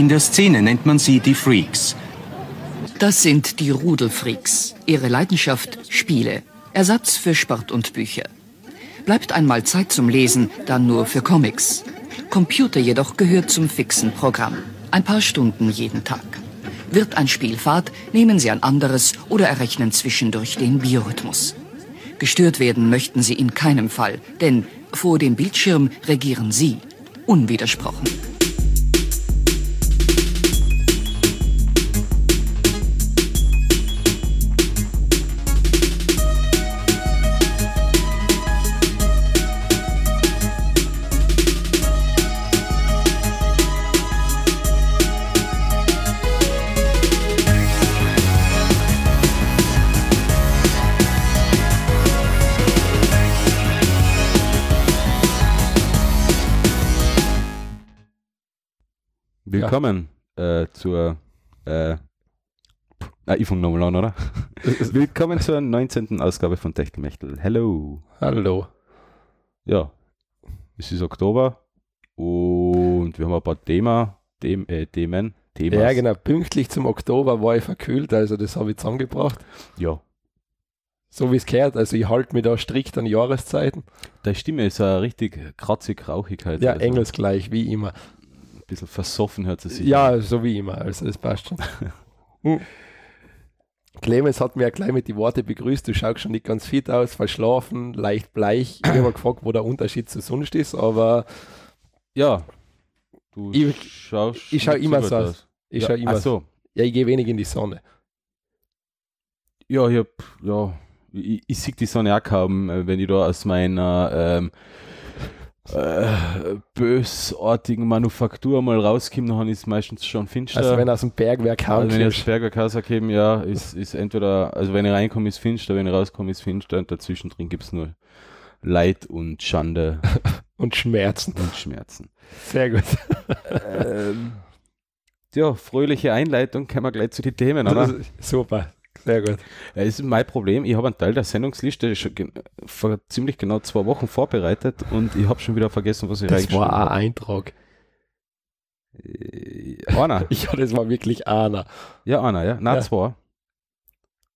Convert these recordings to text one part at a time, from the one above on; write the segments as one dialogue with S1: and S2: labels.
S1: In der Szene nennt man sie die Freaks.
S2: Das sind die Rudelfreaks. Ihre Leidenschaft Spiele. Ersatz für Sport und Bücher. Bleibt einmal Zeit zum Lesen, dann nur für Comics. Computer jedoch gehört zum fixen Programm. Ein paar Stunden jeden Tag. Wird ein Spiel fad, nehmen Sie ein anderes oder errechnen zwischendurch den Biorhythmus. Gestört werden möchten Sie in keinem Fall, denn vor dem Bildschirm regieren Sie unwidersprochen.
S3: Willkommen äh, zur. Äh, ah, ich fange nochmal an, oder? Willkommen zur 19. Ausgabe von Techtelmechtel. Hello.
S4: Hallo.
S3: Ja, es ist Oktober und wir haben ein paar Thema, Them, äh, Themen. Themas.
S4: Ja, genau. Pünktlich zum Oktober war ich verkühlt, also das habe ich zusammengebracht.
S3: Ja,
S4: So wie es gehört. Also ich halte mich da strikt an Jahreszeiten.
S3: deine Stimme ist ja richtig kratzig, rauchig halt.
S4: Ja,
S3: also
S4: engelsgleich, wie immer.
S3: Bisschen versoffen hört es sich.
S4: Ja, so wie immer. Also das passt schon. Hm. Clemens hat mir ja gleich mit die Worte begrüßt, du schaust schon nicht ganz fit aus, verschlafen, leicht bleich. Ich habe gefragt, wo der Unterschied zu sonst ist, aber
S3: Ja. Du
S4: Ich-
S3: schaust.
S4: ich schau
S3: nicht
S4: immer so aus. ich
S3: ja,
S4: schaue immer
S3: so.
S4: Ja, ich gehe wenig in die Sonne.
S3: Ja, ich hab, ja, ich, ich sehe die Sonne auch kaum, äh, wenn ich da aus meiner ähm, äh, bösartigen Manufaktur mal rauskomme, dann ist es meistens schon finster.
S4: Also wenn er aus dem Bergwerk
S3: Also wenn ich aus
S4: heimkommst.
S3: Berger rauskomme, ja, ist, ist entweder, also wenn ich reinkomme, ist finster, wenn ich rauskomme, ist finster und dazwischen drin gibt es nur Leid und Schande
S4: und Schmerzen.
S3: und Schmerzen.
S4: Sehr gut.
S3: ähm, ja, fröhliche Einleitung, kommen wir gleich zu den Themen, oder?
S4: Super. Sehr gut.
S3: Ja, das ist mein Problem. Ich habe einen Teil der Sendungsliste schon vor ziemlich genau zwei Wochen vorbereitet und ich habe schon wieder vergessen, was ich
S4: Das war ein
S3: habe.
S4: Eintrag.
S3: Äh, Einer.
S4: Ja, das war wirklich einer.
S3: Ja, einer, ja. Nein,
S4: Ja.
S3: zwei.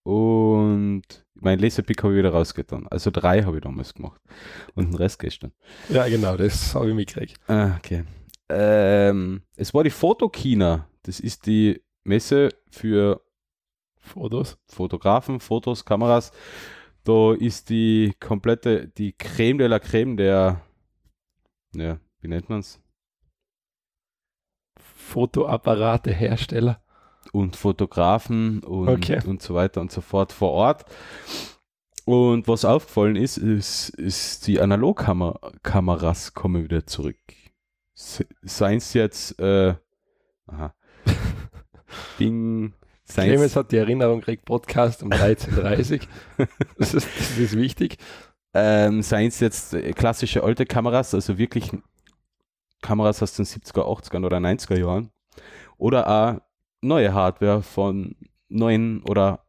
S3: Und mein Laserpick habe ich wieder rausgetan. Also drei habe ich damals gemacht. Und den Rest gestern.
S4: Ja, genau, das habe ich mitgekriegt.
S3: Ah, okay. Ähm, es war die Fotokina. Das ist die Messe für
S4: Fotos.
S3: Fotografen, Fotos, Kameras. Da ist die komplette, die Creme de la Creme der, ja, wie nennt man's?
S4: Fotoapparate Hersteller.
S3: Und Fotografen und,
S4: Okay.
S3: und so weiter und so fort vor Ort. Und was aufgefallen ist, ist, ist die Analogkameras kommen wieder zurück. Se- Seien es jetzt, äh, aha, Ding, seien
S4: Clemens hat die Erinnerung gekriegt, Podcast um 13.30 Uhr. das, ist, das ist wichtig.
S3: Ähm, seien es jetzt äh, klassische alte Kameras, also wirklich Kameras aus den 70er, 80er oder 90er Jahren. Oder auch neue Hardware von neuen oder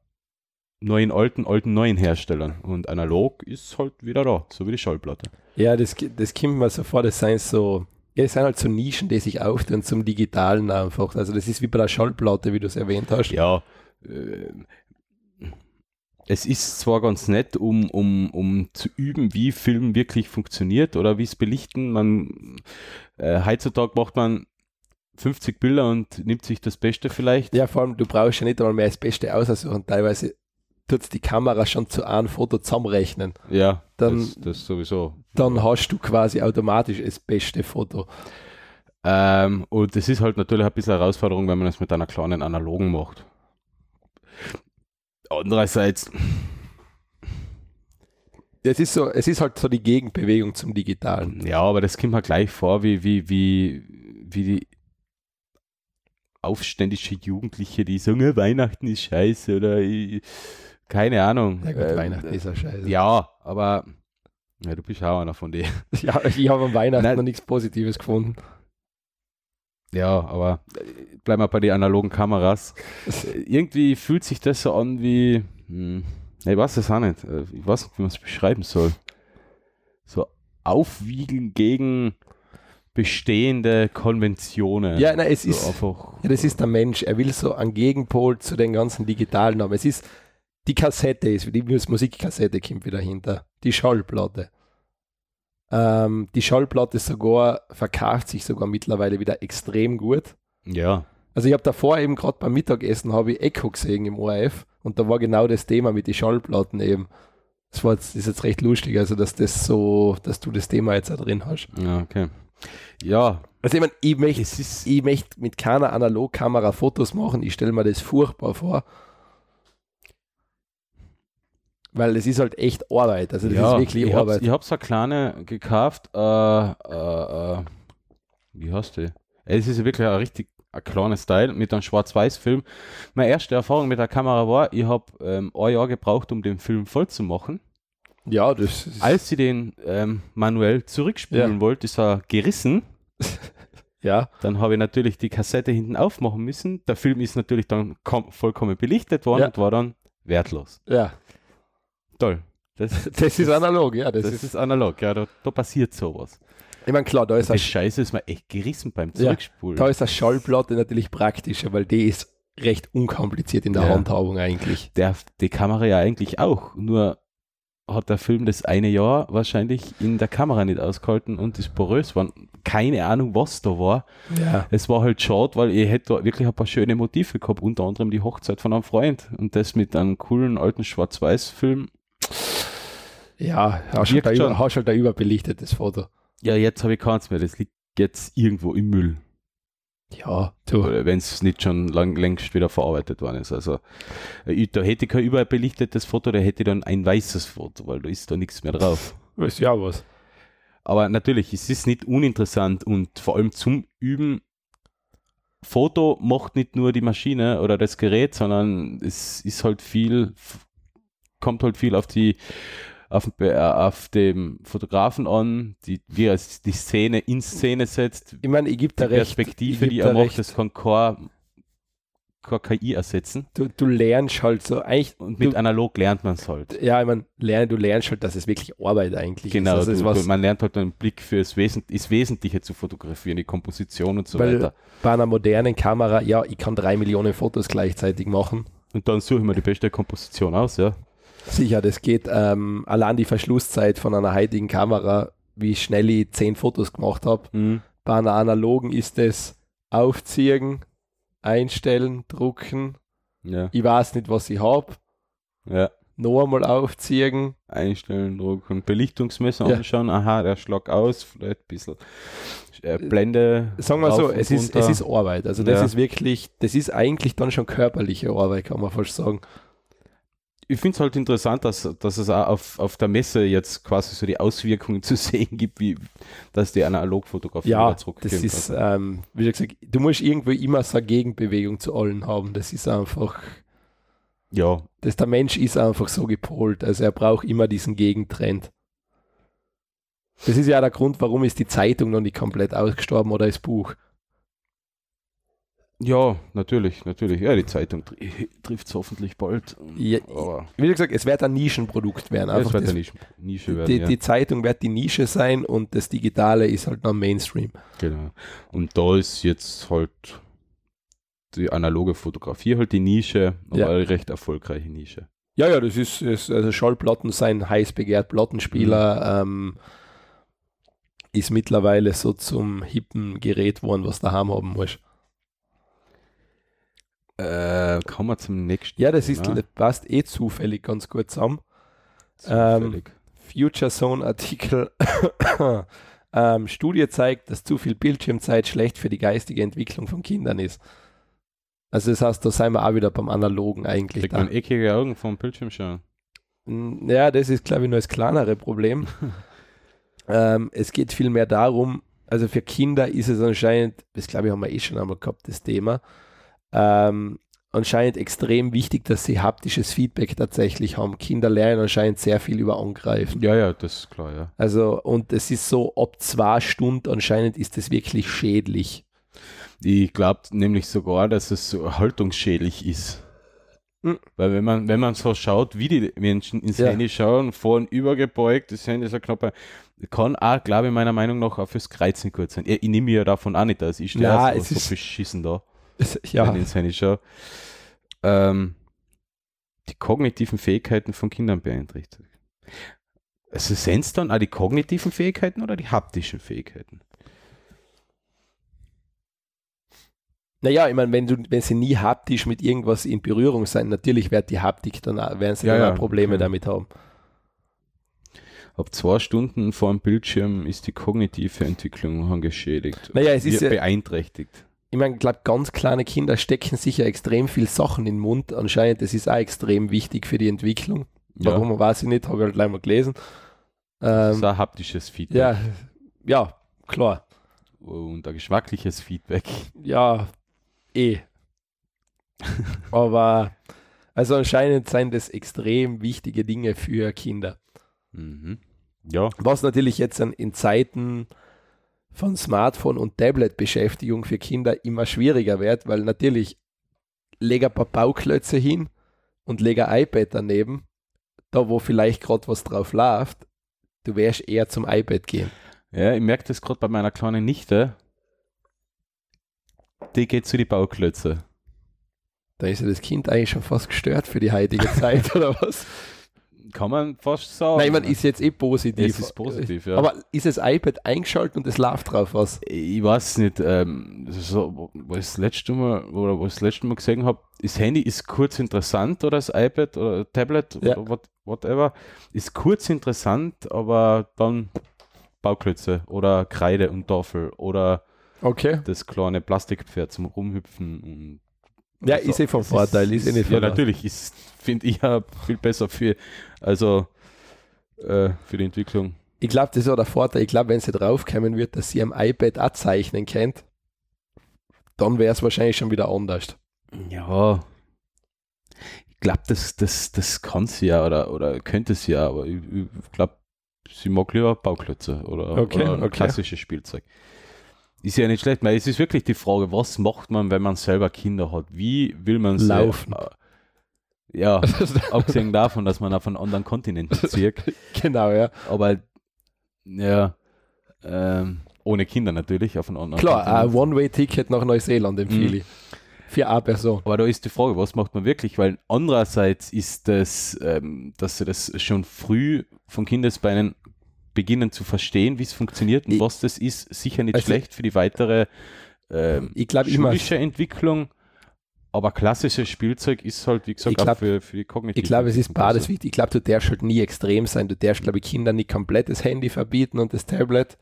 S3: neuen alten, alten neuen Herstellern. Und analog ist halt wieder da, so wie die Schallplatte.
S4: Ja, das, das kommt mir so vor, das sind so, ja, das sind halt so Nischen, die sich auftun zum Digitalen einfach. Also das ist wie bei der Schallplatte, wie du es erwähnt hast.
S3: Ja, äh, es ist zwar ganz nett, um, um, um zu üben, wie Film wirklich funktioniert oder wie es belichten. Man, äh, heutzutage macht man 50 Bilder und nimmt sich das Beste vielleicht.
S4: Ja, vor allem, du brauchst ja nicht einmal mehr das Beste aussuchen. Teilweise tut die Kamera schon zu einem Foto zusammenrechnen.
S3: Ja,
S4: Dann-
S3: das, das sowieso.
S4: Dann hast du quasi automatisch das beste Foto.
S3: Ähm, und das ist halt natürlich ein bisschen eine Herausforderung, wenn man es mit einer kleinen analogen macht. Andererseits,
S4: Es ist so, es ist halt so die Gegenbewegung zum Digitalen.
S3: ja, aber das kommt mir gleich vor, wie, wie, wie, wie die aufständische Jugendliche, die sagen, "Ja, Weihnachten ist scheiße oder ich, keine Ahnung.
S4: Ja gut,
S3: Ähm,
S4: Weihnachten ist ja scheiße.
S3: Ja, aber ja, du bist auch einer von denen.
S4: Ja, ich habe am Weihnachten
S3: Nein.
S4: noch nichts Positives gefunden.
S3: Ja, aber äh, bleiben wir bei den analogen Kameras. Äh, Irgendwie fühlt sich das so an wie, hm, ich weiß es auch nicht. Äh, Ich weiß nicht, wie man es beschreiben soll. So aufwiegen gegen bestehende Konventionen.
S4: Ja, nein, es
S3: so
S4: ist,
S3: einfach.
S4: ja, das ist der Mensch. Er will so einen Gegenpol zu den ganzen digitalen haben. Es ist, die Kassette ist, die Mus- Musikkassette kommt wieder hinter. Die Schallplatte. Ähm, die Schallplatte sogar verkauft sich sogar mittlerweile wieder extrem gut.
S3: Ja.
S4: Also ich habe davor eben gerade beim Mittagessen habe ich Echo gesehen im ORF und da war genau das Thema mit den Schallplatten eben. Das war jetzt, ist jetzt recht lustig, also dass das so, dass du das Thema jetzt da drin hast.
S3: Ja, okay. Ja,
S4: Also ich meine, möchte ich möchte mit keiner Analogkamera Fotos machen, ich stelle mir das furchtbar vor. Weil es ist halt echt Arbeit, also das
S3: ja,
S4: ist wirklich
S3: ich
S4: Arbeit.
S3: ich habe so eine kleine gekauft. Äh, äh, äh, wie heißt die? Es ist wirklich ein richtig ein kleines Teil mit einem Schwarz-Weiß-Film. Meine erste Erfahrung mit der Kamera war, ich habe ähm, ein Jahr gebraucht, um den Film voll zu machen.
S4: Ja, das ist,
S3: Als sie den ähm, manuell zurückspulen
S4: Ja.
S3: wollte, ist er gerissen.
S4: ja,
S3: Dann habe ich natürlich die Kassette hinten aufmachen müssen. Der Film ist natürlich dann kom- vollkommen belichtet worden
S4: Ja.
S3: und war dann wertlos.
S4: ja,
S3: Toll. Das,
S4: das ist analog, ja, das,
S3: das
S4: ist,
S3: ist analog, ja, da, da passiert sowas.
S4: ich meine klar, da ist,
S3: Das Scheiße ist mir echt gerissen beim
S4: Ja,
S3: Zurückspulen.
S4: da ist eine Schallplatte natürlich praktischer, weil die ist recht unkompliziert in der
S3: Ja.
S4: Handhabung eigentlich.
S3: Der, die Kamera ja eigentlich auch, nur hat der Film das eine Jahr wahrscheinlich in der Kamera nicht ausgehalten und ist porös war. Keine Ahnung, was da war.
S4: Ja,
S3: Es war halt schade, weil ich hätte da wirklich ein paar schöne Motive gehabt, unter anderem die Hochzeit von einem Freund und das mit einem coolen alten Schwarz-Weiß-Film.
S4: Ja hast
S3: Wirkt
S4: halt,
S3: schon.
S4: hast halt ein überbelichtetes Foto.
S3: Ja, jetzt habe ich keins mehr, das liegt jetzt irgendwo im Müll,
S4: Ja, du,
S3: wenn es nicht schon lang, längst wieder verarbeitet worden ist. Also äh, ich, da hätte ich kein überbelichtetes Foto, da hätte ich dann ein weißes Foto, weil da ist da nichts mehr drauf.
S4: weißt ja was.
S3: Aber natürlich, es ist nicht uninteressant und vor allem zum Üben. Foto macht nicht nur die Maschine oder das Gerät, sondern es ist halt viel, kommt halt viel auf die, auf, äh, auf dem Fotografen an, die, wie er die Szene in Szene setzt,
S4: Ich meine, ich gebe
S3: die
S4: da recht.
S3: Perspektive, die er macht,
S4: recht.
S3: das kann kein, kein KI ersetzen.
S4: Du, du lernst halt so, eigentlich,
S3: Und mit
S4: du,
S3: analog lernt man es halt.
S4: ja, ich meine, du lernst halt, dass es wirklich Arbeit eigentlich
S3: Genau,
S4: ist. Also was,
S3: du, man lernt halt einen Blick für das, Wesent das Wesentliche zu fotografieren, die Komposition und so
S4: weil
S3: weiter.
S4: bei einer modernen Kamera, ja, ich kann drei Millionen Fotos gleichzeitig machen.
S3: Und dann suche ich mir die beste Komposition aus, ja.
S4: Sicher, das geht. Ähm, allein die Verschlusszeit von einer heutigen Kamera, wie schnell ich zehn Fotos gemacht habe.
S3: Mhm.
S4: Bei einer analogen ist es aufziehen, einstellen, drucken.
S3: Ja,
S4: Ich weiß nicht, was ich habe.
S3: ja.
S4: Noch einmal aufziehen.
S3: Einstellen, drucken, Belichtungsmesser
S4: Ja.
S3: anschauen, aha, der Schlag aus, vielleicht ein bisschen äh, Blende.
S4: Sagen wir so, es ist, es ist Arbeit. Also das
S3: Ja.
S4: ist wirklich, das ist eigentlich dann schon körperliche Arbeit, kann man fast sagen.
S3: Ich finde es halt interessant, dass, dass es auch auf, auf der Messe jetzt quasi so die Auswirkungen zu sehen gibt, wie dass die Analogfotografie
S4: Ja,
S3: zurückkommt.
S4: das ist,
S3: Also,
S4: ähm, wie gesagt, du musst irgendwie immer so eine Gegenbewegung zu allen haben. Das ist einfach,
S3: ja,
S4: das, der Mensch ist einfach so gepolt. Also er braucht immer diesen Gegentrend. Das ist ja der Grund, warum ist die Zeitung noch nicht komplett ausgestorben oder das Buch.
S3: Ja, natürlich, natürlich. Ja, die Zeitung tr trifft es hoffentlich bald.
S4: Ja, Wie gesagt, es wird ein Nischenprodukt werden.
S3: ja, es wird
S4: das,
S3: eine Nische, werden.
S4: die,
S3: ja.
S4: die Zeitung wird die Nische sein und das Digitale ist halt noch Mainstream.
S3: Genau. Und da ist jetzt halt die analoge Fotografie halt die Nische, aber eine recht erfolgreiche Nische.
S4: Ja, ja, das ist, ist also Schallplatten sein heiß begehrt Plattenspieler ähm, ist mittlerweile so zum hippen Gerät geworden, was du daheim haben musst.
S3: Äh, kommen wir zum nächsten.
S4: Ja, das ist passt eh zufällig ganz gut zusammen. ähm,
S3: Zufällig.
S4: Future Zone Artikel. ähm, Studie zeigt, dass zu viel Bildschirmzeit schlecht für die geistige Entwicklung von Kindern ist. Also das heißt, da sind wir auch wieder beim Analogen eigentlich
S3: Kriegt man eckige Augen vom Bildschirm schauen.
S4: Ja, das ist, glaube ich, nur das kleinere Problem. ähm, es geht vielmehr darum, also für Kinder ist es anscheinend, das glaube ich, haben wir eh schon einmal gehabt, das Thema, ähm, anscheinend extrem wichtig, dass sie haptisches Feedback tatsächlich haben. Kinder lernen anscheinend sehr viel über Angreifen.
S3: Ja, ja, das ist klar, ja.
S4: Also, und es ist so, ab zwei Stunden anscheinend ist es wirklich schädlich.
S3: Ich glaube nämlich sogar, dass es so haltungsschädlich ist.
S4: Mhm.
S3: Weil wenn man, wenn man so schaut, wie die Menschen ins
S4: Ja.
S3: Handy schauen, vorn übergebeugt, das Handy ist ein Knopf, kann auch, glaube ich, meiner Meinung nach auch fürs Kreuzen gut sein. Ich, ich nehme mir ja davon auch nicht aus. Ich stehe
S4: Ja,
S3: so,
S4: es
S3: so beschissen da,
S4: Ja,
S3: wenn ich ins Handy schaue. Ähm, die kognitiven Fähigkeiten von Kindern beeinträchtigt. Also sind es dann auch die kognitiven Fähigkeiten oder die haptischen Fähigkeiten?
S4: naja, ich meine, wenn, du, wenn sie nie haptisch mit irgendwas in Berührung sein, natürlich wird die Haptik dann, auch- werden sie
S3: Ja,
S4: dann
S3: ja,
S4: auch Probleme
S3: okay.
S4: damit haben.
S3: Ab zwei Stunden vor dem Bildschirm ist die kognitive Entwicklung geschädigt.
S4: Naja, es ist ja-
S3: beeinträchtigt.
S4: Ich meine, ich glaube, ganz kleine Kinder stecken sicher extrem viel Sachen in den Mund. Anscheinend, das ist auch extrem wichtig für die Entwicklung.
S3: Ja,
S4: Warum, weiß ich nicht, habe ich halt gleich mal gelesen.
S3: das ist
S4: Ähm,
S3: ein haptisches Feedback
S4: ja, ja, klar.
S3: und ein geschmackliches Feedback.
S4: Ja, eh. Aber also anscheinend sind das extrem wichtige Dinge für Kinder.
S3: Mhm. Ja,
S4: Was natürlich jetzt in Zeiten von Smartphone und Tablet-Beschäftigung für Kinder immer schwieriger wird, weil natürlich leg ein paar Bauklötze hin und leg ein iPad daneben, da wo vielleicht gerade was drauf läuft, du wirst eher zum iPad gehen.
S3: ja ich merke das gerade bei meiner kleinen Nichte. Die geht zu die Bauklötze.
S4: Da ist ja das Kind eigentlich schon fast gestört für die heutige Zeit, oder was?
S3: Kann man fast sagen.
S4: Nein, man ist jetzt eh positiv.
S3: Es ist positiv, ja.
S4: Aber ist das iPad eingeschaltet und es läuft drauf was?
S3: ich weiß nicht, ähm, so, wo ich das letzte Mal oder wo ich das letzte Mal gesehen habe, das Handy ist kurz interessant oder das iPad oder Tablet
S4: Ja.
S3: oder what, whatever, ist kurz interessant, aber dann Bauklötze oder Kreide und Tafel oder
S4: Okay.
S3: das kleine Plastikpferd zum Rumhüpfen und
S4: Ja,
S3: Also,
S4: ist eh vom Vorteil, ist, eh nicht
S3: Ja, natürlich, ist, finde ich ja viel besser für, also äh, für die Entwicklung.
S4: Ich glaube, das ist auch der Vorteil. Ich glaube, wenn sie draufkommen wird, dass sie am iPad auch zeichnen kennt, dann wäre es wahrscheinlich schon wieder anders.
S3: Ja, ich glaube, das, das, das kann sie ja oder, oder könnte sie ja, aber ich, ich glaube, sie mag lieber Bauklötze oder,
S4: Okay,
S3: oder
S4: okay.
S3: klassisches Spielzeug. Ist ja nicht schlecht, weil es ist wirklich die Frage, was macht man, wenn man selber Kinder hat? Wie will man sie-
S4: Laufen.
S3: Äh, ja, abgesehen davon, dass man auf einen anderen Kontinent zieht,
S4: genau, ja.
S3: aber ja, ähm, ohne Kinder natürlich auf einen anderen
S4: Klar, ein. One-Way-Ticket nach Neuseeland empfehle ich. Für eine Person.
S3: Aber da ist die Frage, was macht man wirklich? Weil andererseits ist das, ähm, dass sie das schon früh von Kindesbeinen beginnen zu verstehen, wie es funktioniert und
S4: Ich-
S3: was das ist, sicher nicht
S4: Also-
S3: schlecht für die weitere ähm,
S4: Ich immer,
S3: schulische Entwicklung. Aber klassisches Spielzeug ist halt, wie gesagt,
S4: glaub-
S3: auch für, für die kognitive
S4: ich glaube, es ist beides wichtig. Ich glaube, du darfst halt nie extrem sein. Du darfst, glaube ich, Kindern nicht komplett das Handy verbieten und das Tablet.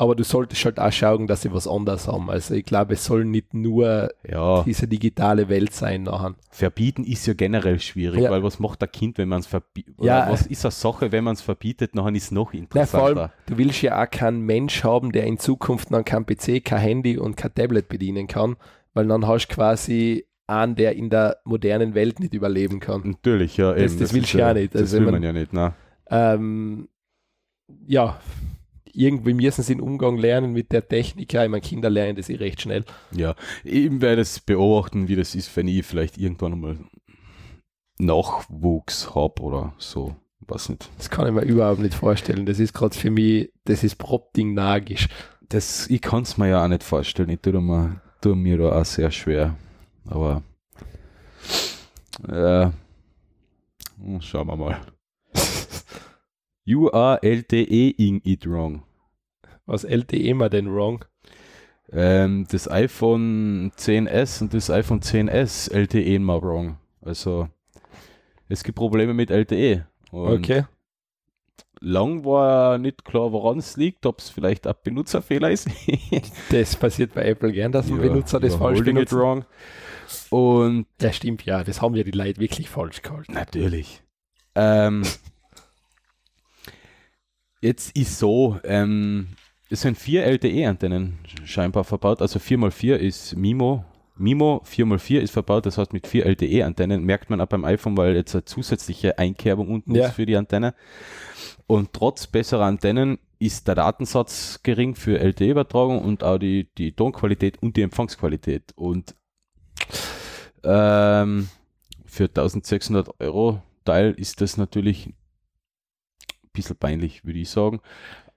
S4: Aber du solltest halt auch schauen, dass sie was anderes haben. Also ich glaube, es soll nicht nur
S3: Ja,
S4: diese digitale Welt sein nachher.
S3: verbieten ist ja generell schwierig,
S4: Ja.
S3: weil was macht ein Kind, wenn man es verbietet?
S4: Ja.
S3: was ist eine Sache, wenn man es verbietet, nachher ist es noch interessanter.
S4: vor allem, du willst ja auch keinen Mensch haben, der in Zukunft dann kein PC, kein Handy und kein Tablet bedienen kann, weil dann hast du quasi einen, der in der modernen Welt nicht überleben kann.
S3: Natürlich, ja.
S4: Das-
S3: eben,
S4: das willst
S3: ist
S4: du ja nicht.
S3: Das
S4: Also,
S3: will man
S4: mein-
S3: ja nicht, ne?
S4: Ähm, ja, irgendwie müssen sie den Umgang lernen mit der Technik. Ja, ich meine, Kinder lernen das eh recht schnell.
S3: Ja, eben werde es beobachten, wie das ist, wenn ich vielleicht irgendwann mal Nachwuchs habe oder so. Weiß nicht.
S4: Das kann ich mir überhaupt nicht vorstellen. Das ist gerade für mich, das ist propding nagisch.
S3: Das, ich kann es mir ja auch nicht vorstellen. Ich tue mir, tue mir da auch sehr schwer. Aber äh, hm, schauen wir mal. You are LTE-ing it wrong.
S4: Was LTE mal denn wrong?
S3: Ähm, das iPhone 10s und das iPhone 10s LTE mal wrong. Also es gibt Probleme mit LTE.
S4: Okay.
S3: lang war nicht klar, woran es liegt, ob es vielleicht ein Benutzerfehler ist.
S4: Das passiert bei Apple gern, dass ein
S3: Ja,
S4: Benutzer das falsch benutzt.
S3: wrong. Und
S4: Ja, stimmt, ja. Das haben ja die Leute wirklich falsch gehalten.
S3: Natürlich. Ähm, jetzt ist so, ähm, es sind vier LTE-Antennen scheinbar verbaut. Also 4x4 ist MIMO. MIMO 4x4 ist verbaut, das heißt mit vier LTE-Antennen merkt man auch beim iPhone, weil jetzt eine zusätzliche Einkerbung unten
S4: Ja.
S3: ist für die Antenne. Und trotz besserer Antennen ist der Datensatz gering für LTE-Übertragung und auch die, die Tonqualität und die Empfangsqualität. Und ähm, für 1600 Euro Teil ist das natürlich bisschen peinlich, würde ich sagen.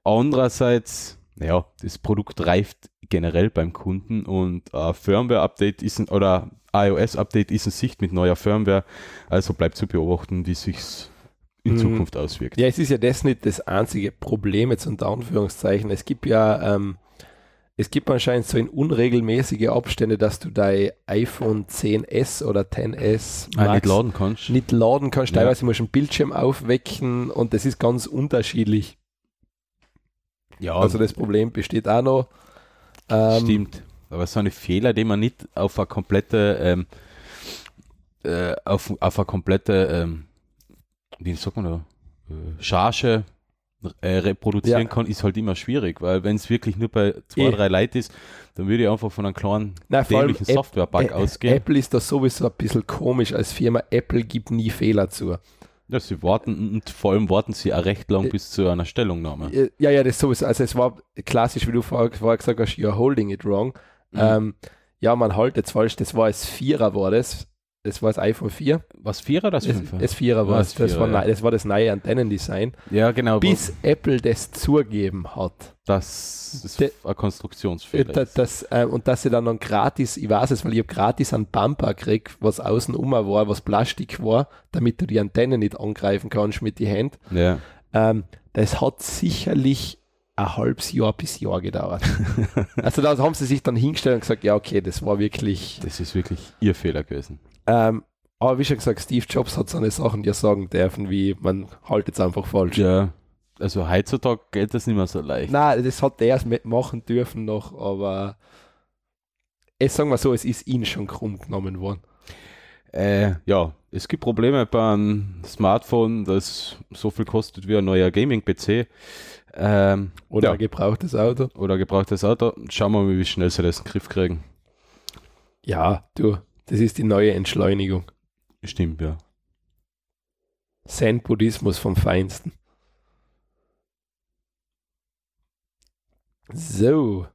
S3: Andererseits, ja, das Produkt reift generell beim Kunden und äh, Firmware-Update ist ein, oder iOS-Update ist in Sicht mit neuer Firmware, also bleibt zu beobachten, wie sich's in
S4: Mhm.
S3: Zukunft auswirkt.
S4: Ja, es ist ja das nicht das einzige Problem jetzt unter Anführungszeichen. Es gibt ja, ähm, es gibt anscheinend so in unregelmäßige Abstände, dass du dein iPhone 10s oder 10s
S3: Ah,
S4: Max
S3: nicht laden kannst.
S4: nicht laden kannst.
S3: Ja.
S4: Teilweise musst du einen Bildschirm aufwecken und das ist ganz unterschiedlich.
S3: Ja,
S4: Also das Problem besteht auch noch. Ähm,
S3: Stimmt. Aber so eine Fehler, die man nicht auf eine komplette, ähm, äh, auf, auf eine komplette, ähm, wie sagt man da, äh, Charge äh, reproduzieren
S4: Ja.
S3: kann, ist halt immer schwierig, weil wenn es wirklich nur bei zwei,
S4: Eh.
S3: drei Leuten ist, dann würde ich einfach von einem kleinen
S4: Nein,
S3: dämlichen Software-Bug ausgehen.
S4: Apple ist da sowieso ein bisschen komisch als Firma. Apple gibt nie Fehler zu.
S3: Ja, sie warten und vor allem warten sie auch recht lang
S4: Äh,
S3: bis zu einer Stellungnahme.
S4: Äh, Ja, ja, das sowieso. Also es war klassisch, wie du vorher, gesagt hast, you're holding it wrong.
S3: Mhm.
S4: Ähm, ja, man halt jetzt falsch, das war das Vierer war das. Das war das iPhone 4.
S3: Was Vierer, das
S4: Das,
S3: Fünfer?
S4: das Vierer war es.
S3: das
S4: Das, neu- das war das neue Antennendesign.
S3: ja, genau.
S4: Bis Apple das zugeben hat.
S3: das ist
S4: De-
S3: ein Konstruktionsfehler.
S4: da-
S3: ist.
S4: das, äh, und dass sie dann noch gratis, ich weiß es, weil ich habe gratis einen Bumper gekriegt, was außen um war, was Plastik war, damit du die Antenne nicht angreifen kannst mit die Hand.
S3: ja.
S4: Ähm, das hat sicherlich ein halbes Jahr bis Jahr gedauert. also da haben sie sich dann hingestellt und gesagt, ja okay, das war wirklich.
S3: Das ist wirklich ihr Fehler gewesen.
S4: Ähm, aber wie schon gesagt, Steve Jobs hat so eine Sachen, er sagen dürfen, wie man haltet es einfach falsch.
S3: Ja, also heutzutage geht das nicht mehr so leicht.
S4: Nein, das hat er erst mitmachen dürfen noch, aber es sagen wir so, es ist ihnen schon krumm genommen worden.
S3: Äh, ja, es gibt Probleme beim Smartphone, das so viel kostet wie ein neuer Gaming-PC ähm,
S4: Oder
S3: Ja.
S4: gebrauchtes Auto.
S3: oder gebrauchtes Auto. Schauen wir mal, wie schnell sie das in den Griff kriegen.
S4: Ja, du, das ist die neue Entschleunigung.
S3: Stimmt, ja.
S4: Zen-Buddhismus vom Feinsten. So,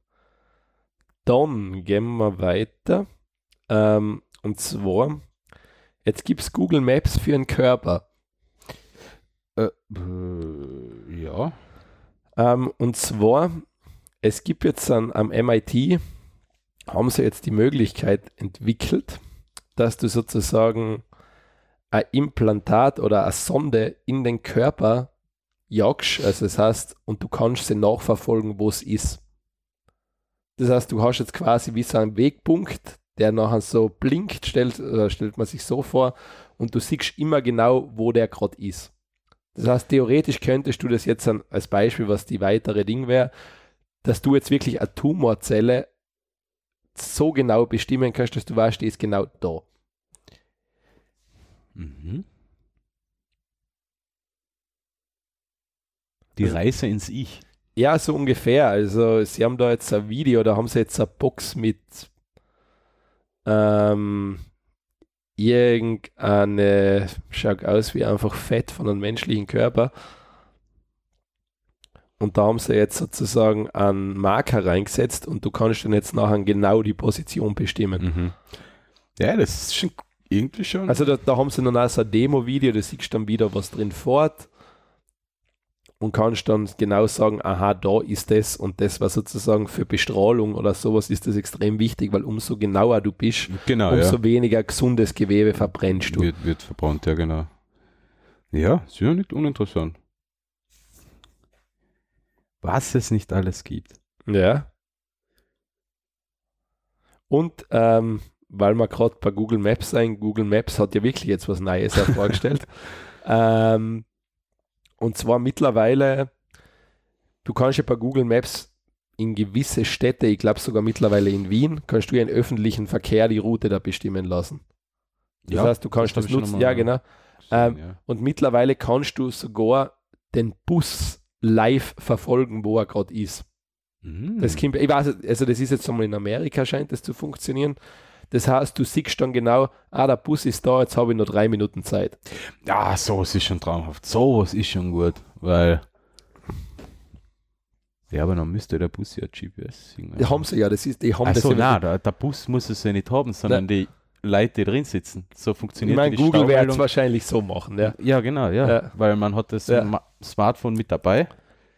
S4: dann gehen wir weiter. Ähm, und zwar, jetzt gibt es Google Maps für den Körper.
S3: Äh, ja.
S4: Ähm, und zwar, es gibt jetzt an, am MIT, haben sie jetzt die Möglichkeit entwickelt, dass du sozusagen ein Implantat oder eine Sonde in den Körper jagst, also das heißt, und du kannst sie nachverfolgen, wo es ist. Das heißt, du hast jetzt quasi wie so einen Wegpunkt, der nachher so blinkt, stellt, oder stellt man sich so vor, und du siehst immer genau, wo der gerade ist. Das heißt, theoretisch könntest du das jetzt an, als Beispiel, was die weitere Ding wäre, dass du jetzt wirklich eine Tumorzelle so genau bestimmen kannst, dass du weißt, die ist genau da.
S3: Mhm. Die
S4: Also-
S3: Reise ins Ich.
S4: Ja, so ungefähr. Also, sie haben da jetzt ein Video, da haben sie jetzt eine Box mit ähm, irgendeine, schaut aus wie einfach Fett von einem menschlichen Körper. Und da haben sie jetzt sozusagen einen Marker reingesetzt und du kannst dann jetzt nachher genau die Position bestimmen.
S3: Mhm. Ja, das ist schon irgendwie schon.
S4: Also da, da haben sie dann auch so ein Demo-Video, da siehst du dann wieder was drin fort und kannst dann genau sagen, aha, da ist das und das war sozusagen für Bestrahlung oder sowas ist das extrem wichtig, weil umso genauer du bist,
S3: genau,
S4: umso
S3: ja.
S4: weniger gesundes Gewebe verbrennst du.
S3: Wird, wird verbrannt, ja, genau. Ja, ist ja nicht uninteressant. Was es nicht alles gibt.
S4: Ja. Und ähm, weil wir gerade bei Google Maps sein, Google Maps hat ja wirklich jetzt was Neues vorgestellt. ähm, und zwar mittlerweile, du kannst ja bei Google Maps in gewisse Städte, ich glaube sogar mittlerweile in Wien, kannst du ja in öffentlichen Verkehr die Route da bestimmen lassen. Das heißt, du kannst
S3: das
S4: das, nutzen. Ja, genau.
S3: gesehen,
S4: Ähm,
S3: ja.
S4: Und mittlerweile kannst du sogar den Bus live verfolgen, wo er gerade ist.
S3: Mhm.
S4: Das kommt, ich weiß, also das ist jetzt einmal in Amerika scheint das zu funktionieren. Das heißt, du siehst dann genau, ah, der Bus ist da, jetzt habe ich noch drei Minuten Zeit.
S3: Ja, sowas ist schon traumhaft. Sowas ist schon gut, weil. Ja, aber dann müsste der Bus ja GPS.
S4: Die haben sie ja, das ist, die haben
S3: Ach
S4: das
S3: so,
S4: ja
S3: nein, der, der Bus muss es ja nicht haben, sondern die Leute, die drin sitzen. So
S4: Ich
S3: funktioniert
S4: meine,
S3: die
S4: Google wird es wahrscheinlich so machen. Ja.
S3: Ja, genau, ja.
S4: Ja.
S3: Weil man hat das
S4: Ja.
S3: Ma- Smartphone mit dabei.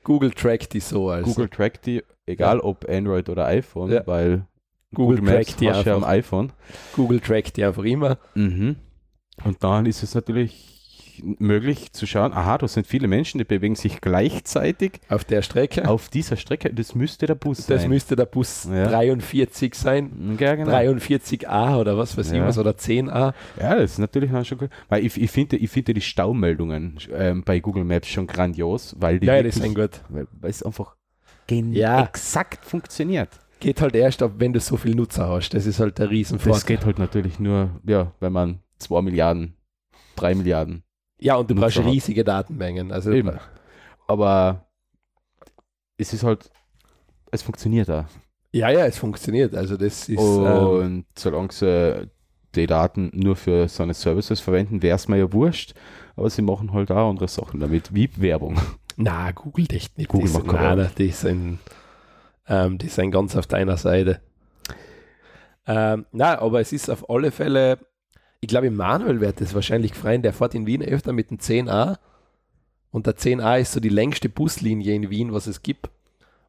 S4: Google trackt die so. Also.
S3: Google trackt die, egal ob Android oder iPhone, weil
S4: Google
S3: Maps
S4: trackt die
S3: du ja am
S4: einfach.
S3: iPhone.
S4: Google trackt die einfach immer.
S3: Mhm. Und dann ist es natürlich möglich zu schauen, aha, da sind viele Menschen, die bewegen sich gleichzeitig
S4: Auf der Strecke.
S3: auf dieser Strecke. Das müsste der Bus
S4: das
S3: sein.
S4: müsste der Bus
S3: Ja.
S4: 43 sein.
S3: ja, genau.
S4: 43a oder was weiß ich
S3: Ja.
S4: was oder 10a.
S3: Ja, das ist natürlich schon cool. Weil ich, ich finde ich finde die Staumeldungen ähm, bei Google Maps schon grandios, weil die
S4: Ja, ja, die
S3: wirklich-
S4: sind gut.
S3: weil, es einfach gen
S4: Ja.
S3: exakt funktioniert.
S4: Geht halt erst ab, wenn du so viel Nutzer hast. Das ist halt der
S3: Das
S4: Riesenvorteil.
S3: geht halt natürlich nur, ja, wenn man 2 Milliarden, 3 Milliarden.
S4: Ja, und du
S3: Nutzer
S4: brauchst
S3: hat.
S4: riesige Datenmengen. Also
S3: Eben. Aber es ist halt, es funktioniert da.
S4: Ja, ja, es funktioniert. Also das ist ähm,
S3: Und solange sie die Daten nur für so eine Services verwenden, wäre es mir ja wurscht. Aber sie machen halt auch andere Sachen damit, wie Werbung.
S4: na, Google echt nicht.
S3: Google
S4: die
S3: macht
S4: sind, die sind, ähm, die sind ganz auf deiner Seite. Ähm, na, aber es ist auf alle Fälle, ich glaube, Manuel wird das wahrscheinlich freuen, der fährt in Wien öfter mit dem 10a und der 10a ist so die längste Buslinie in Wien, was es gibt.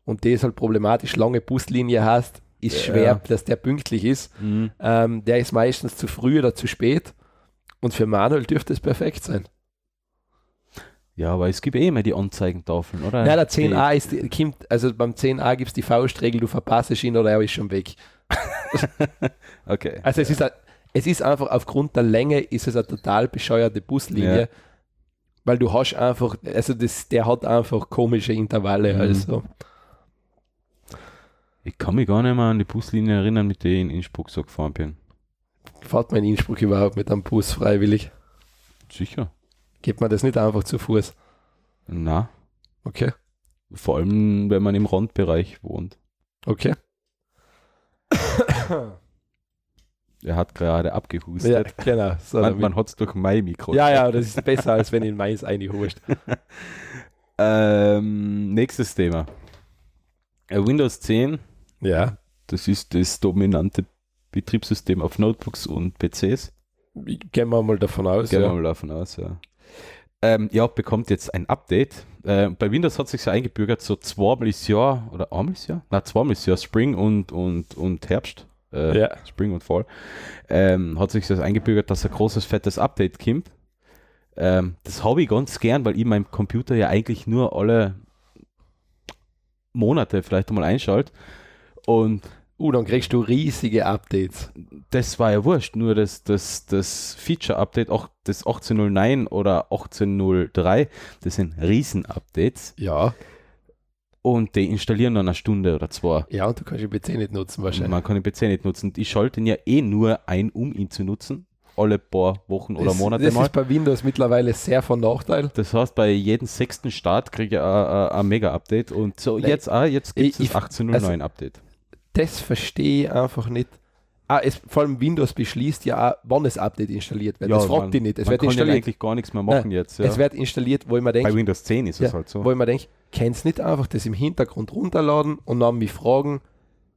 S4: Und die ist halt problematisch, lange Buslinie hast, ist
S3: Ja.
S4: schwer, dass der pünktlich ist. Ähm, der ist meistens zu früh oder zu spät. Und für Manuel dürfte es perfekt sein.
S3: Ja, aber es gibt eh immer die Anzeigentafeln, oder?
S4: Nein, der 10a ist, die- kommt, also beim 10a gibt es die Faustregel, du verpasst ihn oder er ist schon weg.
S3: Okay.
S4: Also es ist, es ist einfach aufgrund der Länge ist es eine total bescheuerte Buslinie,
S3: Ja.
S4: weil du hast einfach, also das, der hat einfach komische Intervalle.
S3: Mhm.
S4: Also
S3: Ich kann mich gar nicht mehr an die Buslinie erinnern, mit der ich in Innsbruck so gefahren bin.
S4: fährt man in Innsbruck überhaupt mit einem Bus freiwillig?
S3: Sicher.
S4: Geht man das nicht einfach zu Fuß?
S3: Na,
S4: Okay,
S3: vor allem, wenn man im Randbereich wohnt.
S4: okay.
S3: Er hat gerade
S4: Ja,
S3: abgehustet.
S4: genau. So,
S3: man man hat es durch mein Mikro.
S4: ja, ja, das ist besser, als wenn ihn meins einhuscht.
S3: Ähm, nächstes Thema. Äh, Windows 10,
S4: Ja,
S3: das ist das dominante Betriebssystem auf Notebooks und PCs.
S4: gehen wir mal davon aus.
S3: Gehen wir
S4: Ja.
S3: mal davon aus, ja. Ähm, ja, bekommt jetzt ein Update. Äh, bei Windows hat sich ja eingebürgert, so zweimal ist Jahr, oder einmal ist Jahr? Nein, zweimal ist Jahr, Spring und, und, und Herbst. Äh,
S4: Ja.
S3: Spring und Fall. Ähm, hat sich das eingebürgert, dass ein großes, fettes Update kommt. Ähm, das habe ich ganz gern, weil ich meinem Computer ja eigentlich nur alle Monate vielleicht einmal einschalte. Und
S4: Uh, dann kriegst du riesige Updates.
S3: das war ja wurscht, nur das, das, das Feature-Update, auch das 1809 oder 1803, das sind Riesen-Updates
S4: Ja.
S3: und die installieren dann eine Stunde oder zwei.
S4: Ja, und du kannst den PC nicht nutzen wahrscheinlich.
S3: Man kann den PC nicht nutzen. Ich schalte ihn ja eh nur ein, um ihn zu nutzen. Alle paar Wochen oder
S4: das,
S3: Monate
S4: das
S3: mal.
S4: ist bei Windows mittlerweile sehr von Nachteil.
S3: Das heißt, bei jedem sechsten Start kriege ich ein- Mega-Update und so
S4: Nein.
S3: jetzt auch, jetzt gibt es das
S4: ich-
S3: 1809-Update.
S4: Das verstehe ich einfach nicht. Ah, es, vor allem Windows beschließt ja auch, wann das Update installiert wird. das fragt
S3: man,
S4: die nicht. Es
S3: man
S4: wird
S3: kann ja
S4: installiert.
S3: eigentlich gar nichts mehr machen jetzt. Ja.
S4: Es wird installiert, wo ich mir
S3: Bei
S4: denke,
S3: Windows 10 ist es
S4: Ja,
S3: halt so.
S4: wo ich mir denke, kannst nicht einfach das im Hintergrund runterladen und dann mich fragen,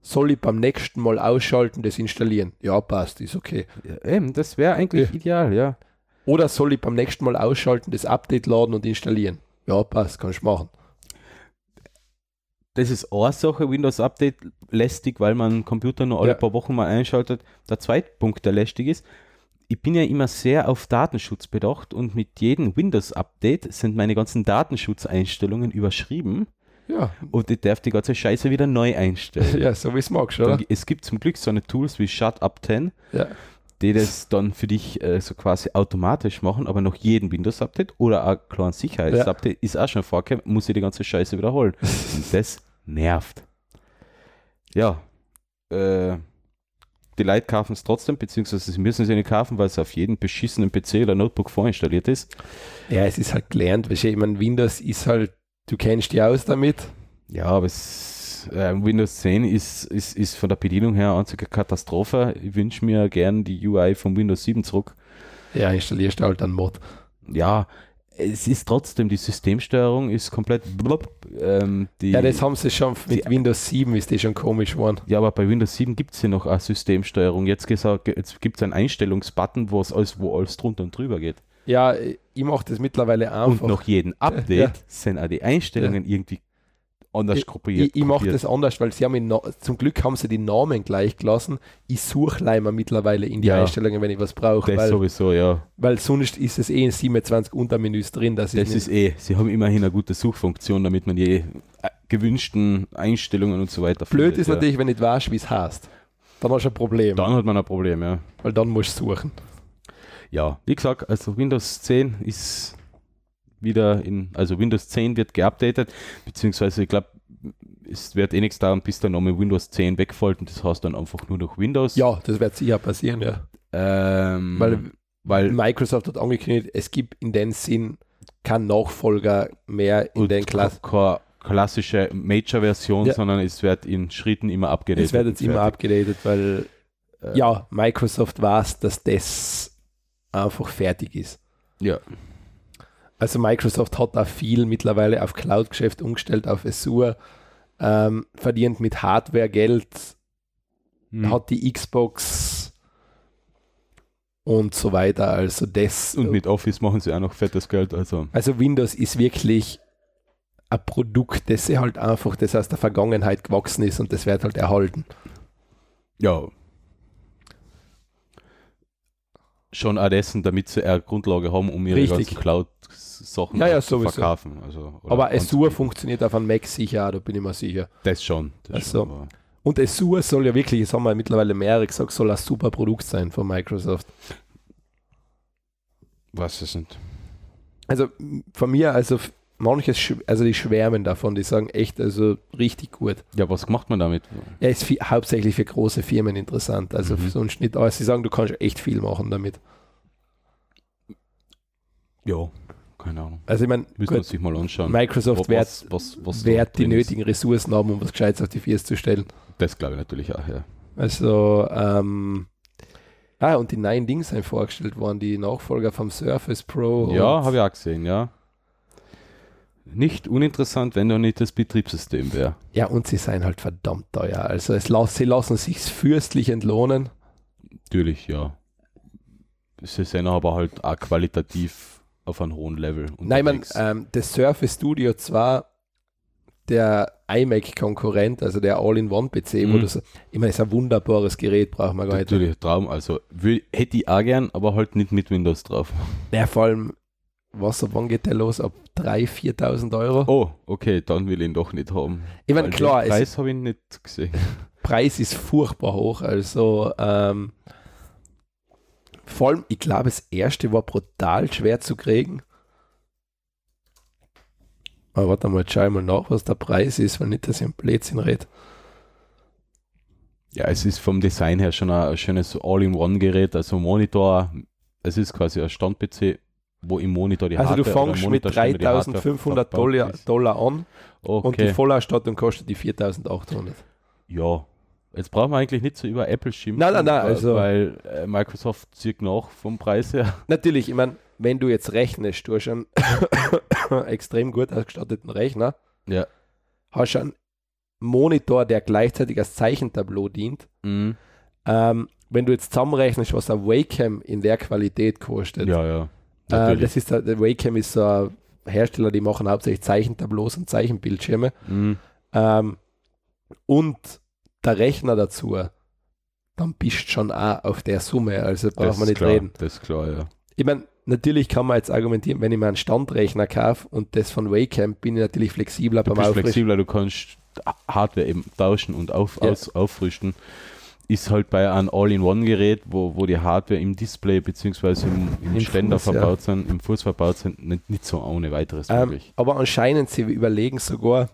S4: soll ich beim nächsten Mal ausschalten, das installieren? Ja, passt, ist okay.
S3: Ja, eben, das wäre eigentlich
S4: Ja.
S3: ideal, ja.
S4: Oder soll ich beim nächsten Mal ausschalten, das Update laden und installieren? Ja, passt, kannst du machen.
S3: Das ist eine Sache, Windows Update lästig, weil man den Computer nur alle
S4: Ja.
S3: paar Wochen mal einschaltet. Der zweite Punkt, der lästig ist, ich bin ja immer sehr auf Datenschutz bedacht und mit jedem Windows-Update sind meine ganzen Datenschutzeinstellungen überschrieben
S4: Ja,
S3: und ich darf die ganze Scheiße wieder neu einstellen.
S4: ja so wie es magst, oder?
S3: Es gibt zum Glück so eine Tools wie Shut Up 10,
S4: Ja.
S3: Die das dann für dich äh, so quasi automatisch machen, aber nach jedem Windows-Update oder ein kleines Sicherheitsupdate ist auch schon vorgekommen, muss ich die ganze Scheiße wiederholen. Und das nervt. Ja, äh, die Leute kaufen es trotzdem, beziehungsweise sie müssen es ja nicht kaufen, weil es auf jedem beschissenen PC oder Notebook vorinstalliert ist.
S4: Ja, es ist halt gelernt, weil ich meine, Windows ist halt, du kennst dich aus damit.
S3: Ja, aber es, äh, Windows 10 ist, ist, ist von der Bedienung her eine einzige Katastrophe. Ich wünsche mir gern die UI von Windows 7 zurück.
S4: Ja, installierst du halt einen Mod.
S3: ja, es ist trotzdem, die Systemsteuerung ist komplett blub. Ähm,
S4: Ja, das haben sie schon mit
S3: die-
S4: Windows 7 ist die schon komisch geworden.
S3: ja, aber bei Windows 7 gibt es ja noch eine Systemsteuerung. Jetzt gesagt, jetzt gibt es einen Einstellungsbutton, wo es alles, wo alles drunter und drüber geht.
S4: Ja, ich mache das mittlerweile einfach.
S3: Und nach jedem Update
S4: Ja.
S3: sind auch die Einstellungen irgendwie anders
S4: ich,
S3: gruppiert.
S4: ich, ich mache
S3: gruppiert.
S4: das anders, weil sie haben ihn zum Glück haben sie die Namen gleich gelassen. Ich suche leider mittlerweile in die
S3: Ja.
S4: Einstellungen, wenn ich was brauche,
S3: Das
S4: weil,
S3: sowieso, ja.
S4: weil sonst ist es eh in 27 Untermenüs drin. Das,
S3: Das
S4: ist,
S3: eh, sie haben immerhin eine gute Suchfunktion, damit man die äh, gewünschten Einstellungen und so weiter
S4: blöd
S3: findet,
S4: ist
S3: ja.
S4: natürlich, wenn nicht weißt, wie es heißt. Dann hast du ein Problem,
S3: Dann hat man ein Problem, ja.
S4: weil dann musst du suchen.
S3: Ja, wie gesagt, also Windows 10 ist wieder in, also Windows 10 wird geupdatet, beziehungsweise ich glaube, es wird eh nichts dauern, bis der Name Windows 10 wegfällt und das heißt dann einfach nur noch Windows.
S4: Ja, das wird sicher passieren, ja.
S3: Ähm,
S4: Weil
S3: weil
S4: Microsoft hat angekündigt, es gibt in dem Sinn keinen Nachfolger mehr in
S3: und
S4: den Klassen.
S3: keine klassische Major-Version,
S4: Ja.
S3: sondern es wird in Schritten immer abgedatet.
S4: Es wird jetzt immer abgedatet, weil
S3: Äh,
S4: ja, Microsoft weiß, dass das einfach fertig ist.
S3: Ja,
S4: Also Microsoft hat da viel mittlerweile auf Cloud-Geschäft umgestellt, auf Azure, ähm, verdient mit Hardware Geld,
S3: Hm.
S4: hat die Xbox und so weiter. Also das
S3: und mit Office machen sie auch noch fettes Geld, also
S4: Also Windows ist wirklich ein Produkt, das sie halt einfach, das aus der Vergangenheit gewachsen ist und das wird halt erhalten.
S3: ja. Schon auch dessen, damit sie eine Grundlage haben, um ihre
S4: Richtig.
S3: ganzen Cloud-Sachen
S4: Ja, ja,
S3: zu verkaufen. Also,
S4: Aber Azure funktioniert auf einem Mac sicher, da bin ich mir sicher.
S3: Das schon. Das
S4: Also,
S3: schon
S4: Und Azure soll ja wirklich, das haben wir mittlerweile mehrere gesagt, soll ein super Produkt sein von Microsoft.
S3: was ist nicht?
S4: Also von mir, also manches, also die schwärmen davon, die sagen echt, also richtig gut.
S3: Ja, was macht man damit?
S4: Er ist fi- hauptsächlich für große Firmen interessant, also
S3: Mhm.
S4: sonst nicht, aber sie sagen, du kannst echt viel machen damit.
S3: Ja, keine Ahnung.
S4: Also ich meine,
S3: Müssen wir sich mal anschauen.
S4: Microsoft wird,
S3: was, was, was
S4: wird die
S3: drin ist.
S4: nötigen Ressourcen haben, um was Gescheites auf die Füße zu stellen.
S3: Das glaube ich natürlich auch, ja.
S4: Also, ähm, ah, und die neuen Dings sind vorgestellt worden, die Nachfolger vom Surface Pro.
S3: Ja, habe ich auch gesehen, ja. Nicht uninteressant, wenn da nicht das Betriebssystem wäre.
S4: Ja, und sie seien halt verdammt teuer. Also es sie lassen sich fürstlich entlohnen.
S3: Natürlich, ja. Sie sind aber halt auch qualitativ auf einem hohen Level.
S4: Nein, man,
S3: unterwegs.
S4: ähm, das Surface Studio zwar der iMac-Konkurrent, also der All-in-One-PC, wo
S3: Mhm.
S4: du so, ich meine, ist ein wunderbares Gerät, braucht man gar nicht.
S3: Natürlich, Traum. Also will, hätte ich auch gern, aber halt nicht mit Windows drauf.
S4: Ja, vor allem, was, ab wann geht der los? Ab 3.000, 4.000 Euro?
S3: Oh, okay, dann will ich ihn doch nicht haben.
S4: ich meine, klar,
S3: Den Preis habe ich nicht gesehen.
S4: Preis ist furchtbar hoch. Also, ähm, vor allem, ich glaube, das erste war brutal schwer zu kriegen. Aber warte mal, schau ich mal nach, was der Preis ist, weil nicht, dass ich ein Blödsinn rede.
S3: Ja, es ist vom Design her schon ein, ein schönes All-in-One-Gerät, also Monitor. Es ist quasi ein Stand-PC, wo im Monitor die
S4: Also, du
S3: Hardware oder
S4: fängst mit
S3: Monitor schon die Hardware
S4: 3500
S3: verbaut
S4: Dollar. Dollar an und die
S3: Okay,
S4: Vollausstattung kostet die 4800.
S3: ja. Jetzt brauchen wir eigentlich nicht so über Apple schimpfen.
S4: Nein, nein, nein,
S3: weil-
S4: also-
S3: Weil äh, Microsoft zieht nach vom Preis her.
S4: Natürlich, ich meine, wenn du jetzt rechnest, du hast einen extrem gut ausgestatteten Rechner,
S3: Ja.
S4: hast einen Monitor, der gleichzeitig als Zeichentableau dient.
S3: Mhm.
S4: Ähm, wenn du jetzt zusammenrechnest, was ein Wacom in der Qualität kostet,
S3: Ja, ja.
S4: Äh, das ist der, der Wacom ist so ein Hersteller, die machen hauptsächlich Zeichentableaus und Zeichenbildschirme.
S3: Mhm.
S4: Ähm, und der Rechner dazu, dann bist du schon auch auf der Summe, also braucht man nicht
S3: klar,
S4: reden.
S3: Das ist klar, ja.
S4: Ich meine, natürlich kann man jetzt argumentieren, wenn ich mir einen Standrechner kaufe und das von Wacom, bin ich natürlich flexibler
S3: Du
S4: beim
S3: bist
S4: Aufrichten.
S3: flexibler, du kannst Hardware eben tauschen und auf,
S4: Ja.
S3: aus, auffrischen. Ist halt bei einem All-in-One-Gerät, wo, wo die Hardware im Display beziehungsweise im, im
S4: Im
S3: Ständer
S4: Fuß, ja.
S3: verbaut sind, im Fuß verbaut sind, nicht, nicht so ohne weiteres
S4: Ähm,
S3: möglich.
S4: aber anscheinend, sie überlegen sogar,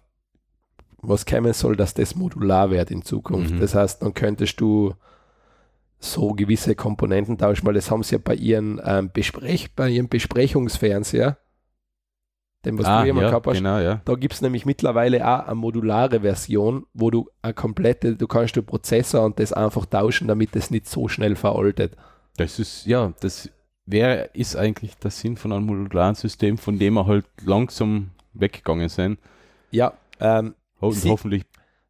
S4: was kommen soll, dass das modular wird in Zukunft.
S3: Mhm.
S4: Das heißt, dann könntest du so gewisse Komponenten tauschen, weil das haben sie ja bei ihren, ähm, Besprech bei ihrem Besprechungsfernseher, dem was
S3: ah,
S4: du immer
S3: ja,
S4: gehabt hast,
S3: genau, ja.
S4: Da gibt es nämlich mittlerweile auch eine modulare Version, wo du eine komplette, du kannst den Prozessor und das einfach tauschen, damit es nicht so schnell veraltet.
S3: Das ist, ja, das wer ist eigentlich der Sinn von einem modularen System, von dem wir halt langsam weggegangen sind?
S4: Ja, ähm,
S3: Ho
S4: Sie-
S3: hoffentlich.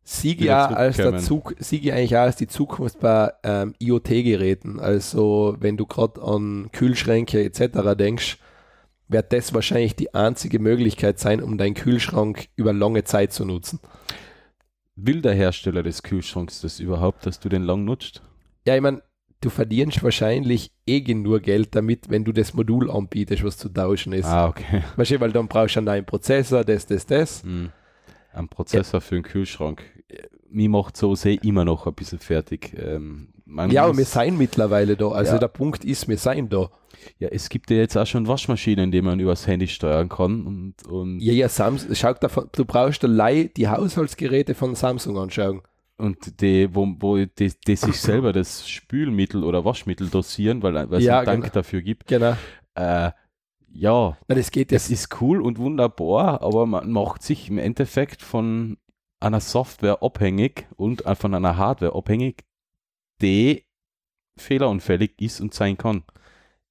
S4: Siege
S3: Wieder
S4: ja als der. Zug, Siege eigentlich auch als die Zukunft bei ähm, IoT-Geräten. Also wenn du gerade an Kühlschränke etc. denkst, wird das wahrscheinlich die einzige Möglichkeit sein, um deinen Kühlschrank über lange Zeit zu nutzen.
S3: Will der Hersteller des Kühlschranks das überhaupt, dass du den lang nutzt?
S4: Ja, ich meine, du verdienst wahrscheinlich eh nur Geld damit, wenn du das Modul anbietest, was zu tauschen ist.
S3: Ah, okay.
S4: Weißt du, weil dann brauchst du einen neuen Prozessor, das, das, das.
S3: Hm. Ein Prozessor für einen Kühlschrank. Mir macht so sehr immer noch ein bisschen fertig. Ähm, man
S4: Ja, aber wir seien mittlerweile da. Also
S3: Ja.
S4: der Punkt ist, wir seien da.
S3: ja, es gibt ja jetzt auch schon Waschmaschinen, die man übers Handy steuern kann. Und, und,
S4: Ja, ja, Samsung, schau davon, du brauchst allein die Haushaltsgeräte von Samsung anschauen.
S3: und die, wo, wo die, die sich selber das Spülmittel oder Waschmittel dosieren, weil, weil es
S4: Ja,
S3: einen Dank
S4: genau.
S3: dafür gibt.
S4: Genau.
S3: Äh, ja,
S4: Na, das geht jetzt.
S3: ist cool und wunderbar, aber man macht sich im Endeffekt von einer Software abhängig und äh, von einer Hardware abhängig, die fehleranfällig ist und sein kann.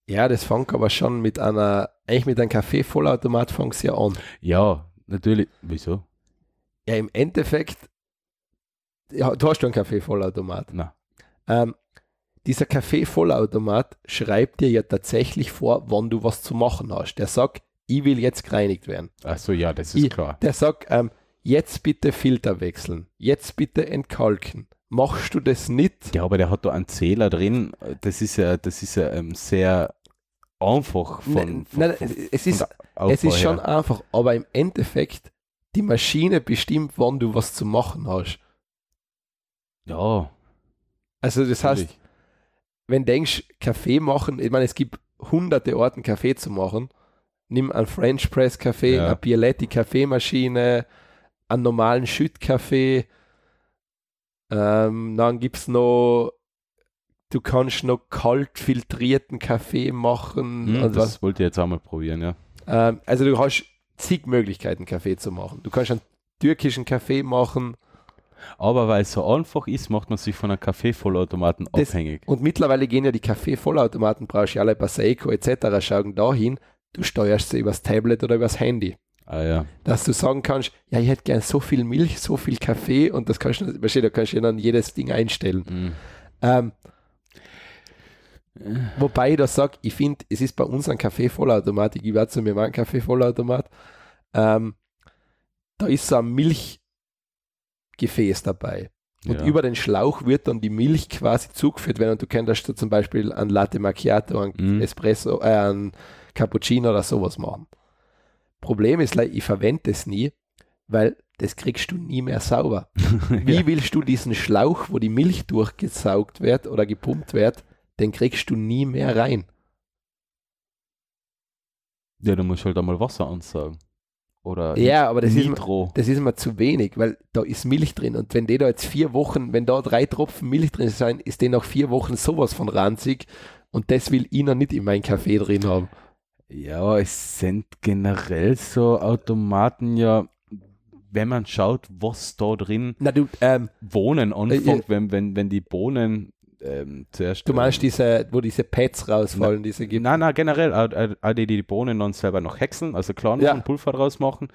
S4: Ja, das fängt aber schon mit einer, eigentlich mit einem Kaffee-Vollautomat fängt's ja an.
S3: Ja, natürlich. Wieso?
S4: Ja, im Endeffekt, ja, du hast schon einen Kaffee-Vollautomat.
S3: Na,
S4: Ähm, dieser Kaffee-Vollautomat schreibt dir ja tatsächlich vor, wann du was zu machen hast. Der sagt, ich will jetzt gereinigt werden.
S3: achso, ja, das ist
S4: Ich-
S3: klar.
S4: Der sagt, ähm, jetzt bitte Filter wechseln, jetzt bitte entkalken. Machst du das nicht?
S3: Ja, aber der hat da einen Zähler drin. Das ist ja, das ist ja ähm, sehr einfach von,
S4: Nein,
S3: von,
S4: nein,
S3: von,
S4: es
S3: von
S4: ist,
S3: der
S4: es ist schon
S3: her.
S4: einfach, aber im Endeffekt, die Maschine bestimmt, wann du was zu machen hast.
S3: Ja,
S4: Also das heißt,
S3: natürlich.
S4: wenn du denkst, Kaffee machen, ich meine, es gibt hunderte Orten Kaffee zu machen. Nimm einen French Press Kaffee,
S3: Ja.
S4: eine Bialetti Kaffeemaschine, einen normalen Schüttkaffee. Ähm, dann gibt es noch, du kannst noch kalt filtrierten Kaffee machen.
S3: Hm,
S4: was.
S3: das wollte ich jetzt auch mal probieren, ja.
S4: Ähm, also du hast zig Möglichkeiten, Kaffee zu machen. Du kannst einen türkischen Kaffee machen.
S3: Aber weil es so einfach ist, macht man sich von einem Kaffeevollautomaten abhängig.
S4: Und mittlerweile gehen ja die Kaffee-Vollautomaten, brauchst du ja alle Seiko etc. schauen dahin, du steuerst sie übers Tablet oder übers Handy.
S3: Ah ja.
S4: Dass du sagen kannst, ja, ich hätte gern so viel Milch, so viel Kaffee und das kannst du, weißt du, da kannst du dann jedes Ding einstellen.
S3: Hm.
S4: Ähm, wobei ich da sage, ich finde, es ist bei uns ein Kaffee-Vollautomat, ich gebe zu mir mal einen Kaffee-Vollautomat, ähm, da ist so ein Milchgefäß dabei. Und
S3: ja.
S4: über den Schlauch wird dann die Milch quasi zugeführt werden und du könntest da zum Beispiel ein Latte Macchiato, ein
S3: Mhm.
S4: Espresso, äh, ein Cappuccino oder sowas machen. Problem ist, ich verwende es nie, weil das kriegst du nie mehr sauber. Wie
S3: ja.
S4: willst du diesen Schlauch, wo die Milch durchgesaugt wird oder gepumpt wird, den kriegst du nie mehr rein.
S3: ja, du musst halt einmal Wasser ansagen. Oder
S4: Ja, aber das ist,
S3: Nitro.
S4: das ist immer zu wenig, weil da ist Milch drin und wenn die da jetzt vier Wochen, wenn da drei Tropfen Milch drin sein, ist die nach vier Wochen sowas von ranzig und das will ich noch nicht in meinen Kaffee drin haben.
S3: Ja, es sind generell so Automaten ja, wenn man schaut, was da drin
S4: Na du, ähm,
S3: wohnen anfängt,
S4: Äh, äh,
S3: wenn, wenn, wenn die Bohnen ähm, zuerst.
S4: du meinst
S3: ähm,
S4: diese, wo diese Pads rausfallen, diese gibt.
S3: Nein, nein, generell, auch die, die Bohnen dann selber noch häckseln, also klar
S4: Ja.
S3: machen, Pulver draus machen.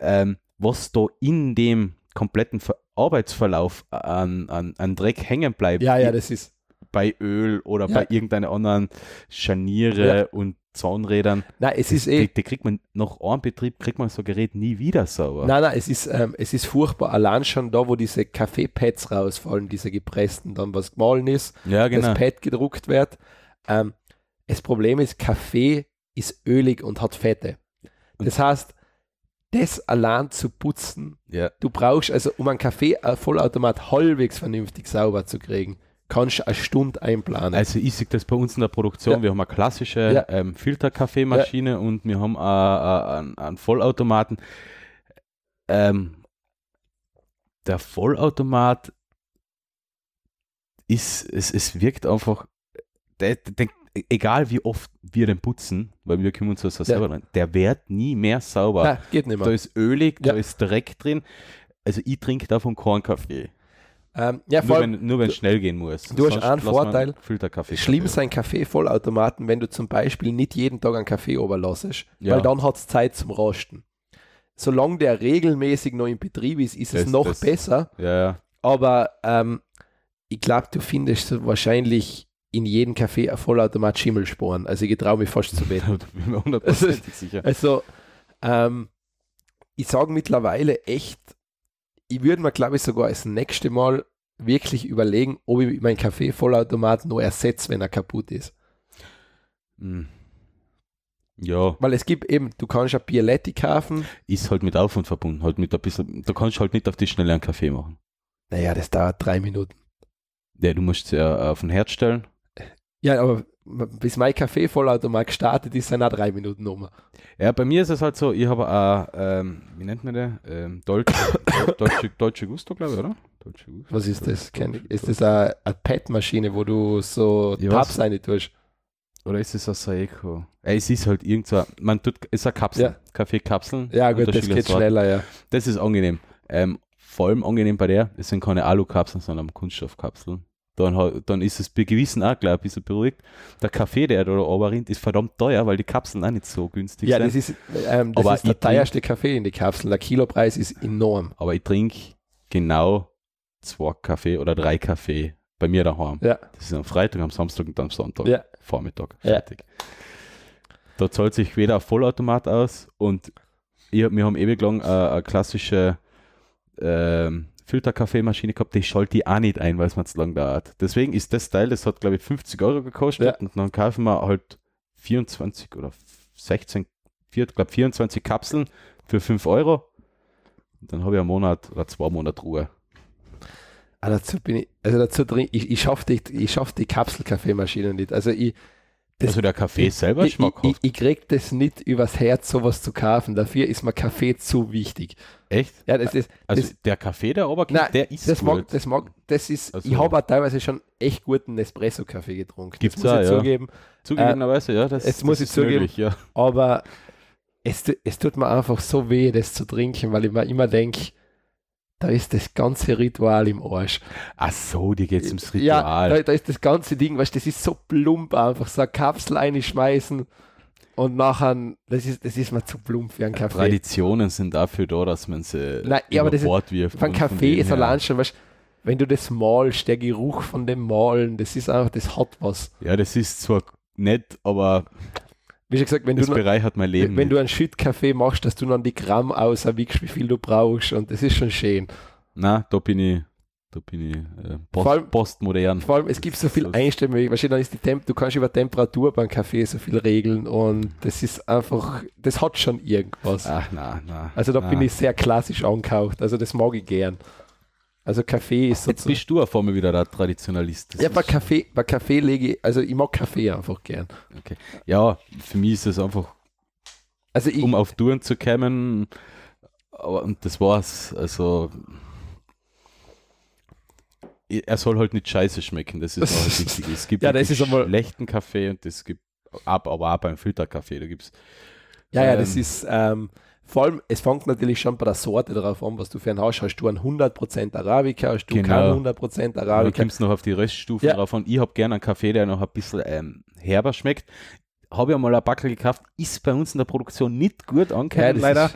S3: Ähm, was da in dem kompletten Ver Arbeitsverlauf an, an, an Dreck hängen bleibt,
S4: Ja, ja, das ist.
S3: bei Öl oder
S4: Ja.
S3: bei irgendeiner anderen Scharniere
S4: Ja.
S3: und Zahnrädern,
S4: Nein, es
S3: das,
S4: ist eh.
S3: die, kriegt man nach einem Betrieb, kriegt man so ein Gerät nie wieder sauber.
S4: Nein, nein, es ist, ähm, es ist furchtbar. Allein schon da, wo diese Kaffeepads rausfallen, diese gepressten, dann was gemahlen ist,
S3: ja, genau.
S4: das Pad gedruckt wird. Ähm, das Problem ist, Kaffee ist ölig und hat Fette. Das heißt, das allein zu putzen,
S3: Ja.
S4: du brauchst, also um einen Kaffee-Vollautomat halbwegs vernünftig sauber zu kriegen, kannst du eine Stunde einplanen.
S3: Also ich sehe das bei uns in der Produktion.
S4: Ja.
S3: Wir haben eine klassische
S4: Ja.
S3: ähm, Filterkaffeemaschine und wir haben äh, äh, einen, einen Vollautomaten. Ähm, der Vollautomat ist, es, es wirkt einfach, der, der, egal wie oft wir den putzen, weil wir kümmern uns das ja
S4: Ja.
S3: selber dran, der wird nie mehr sauber.
S4: Nein, geht nicht
S3: Da
S4: mehr.
S3: ist ölig,
S4: Ja.
S3: da ist Dreck drin. Also ich trinke davon keinen Kaffee.
S4: Ähm, ja,
S3: Nur
S4: allem,
S3: wenn nur wenn es schnell gehen muss.
S4: du hast
S3: Sonst
S4: einen
S3: lass man
S4: Vorteil.
S3: Filterkaffee.
S4: schlimm
S3: Kaffee.
S4: Kaffee-Vollautomaten, wenn du zum Beispiel nicht jeden Tag einen Kaffee oberlassest,
S3: Ja.
S4: weil dann hat es Zeit zum Rosten. Solange der regelmäßig noch in Betrieb ist, ist es
S3: Das-
S4: noch
S3: das-
S4: besser.
S3: Ja.
S4: Aber ähm, ich glaube, du findest wahrscheinlich in jedem Café ein Vollautomat Schimmelsporen. Also ich traue mich fast zu wetten.
S3: Bin mir hundertprozentig sicher.
S4: Also ähm, ich sage mittlerweile echt, ich würde mir glaube ich sogar das nächste Mal wirklich überlegen, ob ich meinen Kaffee-Vollautomat nur ersetze, wenn er kaputt ist.
S3: Hm. Ja,
S4: Weil es gibt eben, du kannst ja Bialetti kaufen.
S3: ist halt mit Aufwand verbunden. Halt mit ein bisschen, da kannst du halt nicht auf die Schnelle einen Kaffee machen.
S4: Naja, das dauert drei Minuten.
S3: Ja, du musst ja auf den Herd stellen.
S4: Ja, aber bis mein Kaffee-Vollautomat gestartet ist, sind auch drei Minuten um.
S3: Ja, bei mir ist es halt so, ich habe auch, ähm, wie nennt man der? Ähm, Dolce, Dolce, Dolce Gusto, glaube ich, oder? Dolce Gusto.
S4: Was ist das? Ich- Ist das eine, eine PET-Maschine, wo du so
S3: Ich
S4: Tabs rein tust?
S3: Oder ist es ein Saeco? Es ist halt irgend so, man tut, es ist eine Kapsel,
S4: Ja.
S3: Kaffeekapseln.
S4: Ja, gut, das geht
S3: Sorten.
S4: schneller, ja.
S3: Das ist angenehm. Ähm, vor allem angenehm bei der, es sind keine Alukapseln, sondern Kunststoffkapseln. Dann, dann ist es bei gewissen auch gleich ein bisschen beruhigt. Der Kaffee, der da oben rinnt, ist verdammt teuer, weil die Kapseln auch nicht so günstig
S4: Ja,
S3: sind.
S4: das ist, ähm, das
S3: Aber
S4: ist der teuerste Kaffee in die Kapsel. Der Kilopreis ist enorm.
S3: Aber ich trinke genau zwei Kaffee oder drei Kaffee bei mir daheim.
S4: Ja.
S3: Das ist am Freitag, am Samstag und am Sonntag.
S4: Ja.
S3: Vormittag.
S4: Ja.
S3: Fertig. Da zahlt sich weder ein Vollautomat aus und ich, wir haben ewig lang äh, eine klassische ähm, Filterkaffeemaschine gehabt, die schalte ich auch nicht ein, weil es mir zu lang dauert. Deswegen ist das Teil, das hat glaube ich 50 Euro gekostet
S4: Ja.
S3: und dann kaufen wir halt 24 oder 16, vier, glaub 24 Kapseln für 5 Euro. Und dann habe ich einen Monat oder zwei Monate Ruhe.
S4: Ah, dazu bin ich, also dazu drin, ich, ich schaffe die, ich schaff die Kapselkaffeemaschine nicht. Also ich, das,
S3: also der Kaffee selber
S4: ich, ich, ich,
S3: schmackhaft.
S4: ich krieg das nicht übers Herz, sowas zu kaufen. Dafür ist mir Kaffee zu wichtig.
S3: Echt?
S4: Ja, das ist,
S3: Also
S4: das,
S3: der Kaffee, der Oberkind,
S4: Nein,
S3: der ist
S4: das
S3: gut.
S4: mag, das mag, das ist,
S3: Also-
S4: ich habe teilweise schon echt guten Espresso-Kaffee getrunken.
S3: Gibt's
S4: das muss ich
S3: auch, ja.
S4: zugeben.
S3: Zugegebenerweise, ja, das, das
S4: muss ich
S3: ist
S4: zugeben.
S3: möglich, ja.
S4: Aber es, es tut mir einfach so weh, das zu trinken, weil ich mir immer denke, da ist das ganze Ritual im Arsch.
S3: Ach so, dir geht's ums
S4: Ja,
S3: Ritual.
S4: da, da ist das ganze Ding, weißt du, das ist so plump einfach, so eine Kapsel einschmeißen und nachher, das ist, das ist mir zu plump für einen Kaffee.
S3: Traditionen sind dafür da, dass man sie
S4: Nein, ja, aber das ist-
S3: Bord wirft. Von
S4: Kaffee ist allein schon, weißt, wenn du das malst, der Geruch von dem Malen, das ist einfach, das hat was.
S3: Ja, das ist zwar nett, aber
S4: Wie schon gesagt, wenn
S3: das
S4: du,
S3: bereichert mein Leben.
S4: wenn du einen Schüttkaffee machst, dass du dann die Gramm auserwiegst, wie viel du brauchst und das ist schon schön.
S3: Na, da bin ich, da bin ich äh, post,
S4: Vor allem-
S3: postmodern.
S4: Vor allem, es gibt so viel
S3: So-
S4: Einstellungen, weißt du, dann ist die Temp du kannst über Temperatur beim Kaffee so viel regeln und das ist einfach, das hat schon irgendwas.
S3: Ach, na, na.
S4: Also da
S3: na.
S4: bin ich sehr klassisch angehaucht, also das mag ich gern. Also Kaffee ist
S3: Jetzt
S4: sozusagen...
S3: bist du auf einmal wieder der Traditionalist. Das
S4: Ja, bei Kaffee, bei Kaffee lege ich, also ich mag Kaffee einfach gern.
S3: ja, für mich ist es einfach
S4: Also ich,
S3: um auf Touren zu kommen. Aber und das war's. Also er soll halt nicht scheiße schmecken, das ist auch das Wichtige. Es gibt
S4: Ja, das ist einmal-
S3: schlechten Kaffee und es gibt ab, aber auch beim Filterkaffee, da gibt's
S4: ja, ja, das
S3: ähm,
S4: ist, ähm, vor allem, es fängt natürlich schon bei der Sorte darauf an, was du für einen hast. Hast du einen 100% Arabica, hast du
S3: Genau.
S4: keinen 100%
S3: da
S4: Arabica.
S3: kommt es noch auf die Röststufen
S4: Ja.
S3: drauf an. Ich habe gerne einen Kaffee, der noch ein bisschen ähm, herber schmeckt. Habe ja mal ein Backel gekauft, ist bei uns in der Produktion nicht gut
S4: Ja,
S3: angekommen,
S4: das
S3: leider.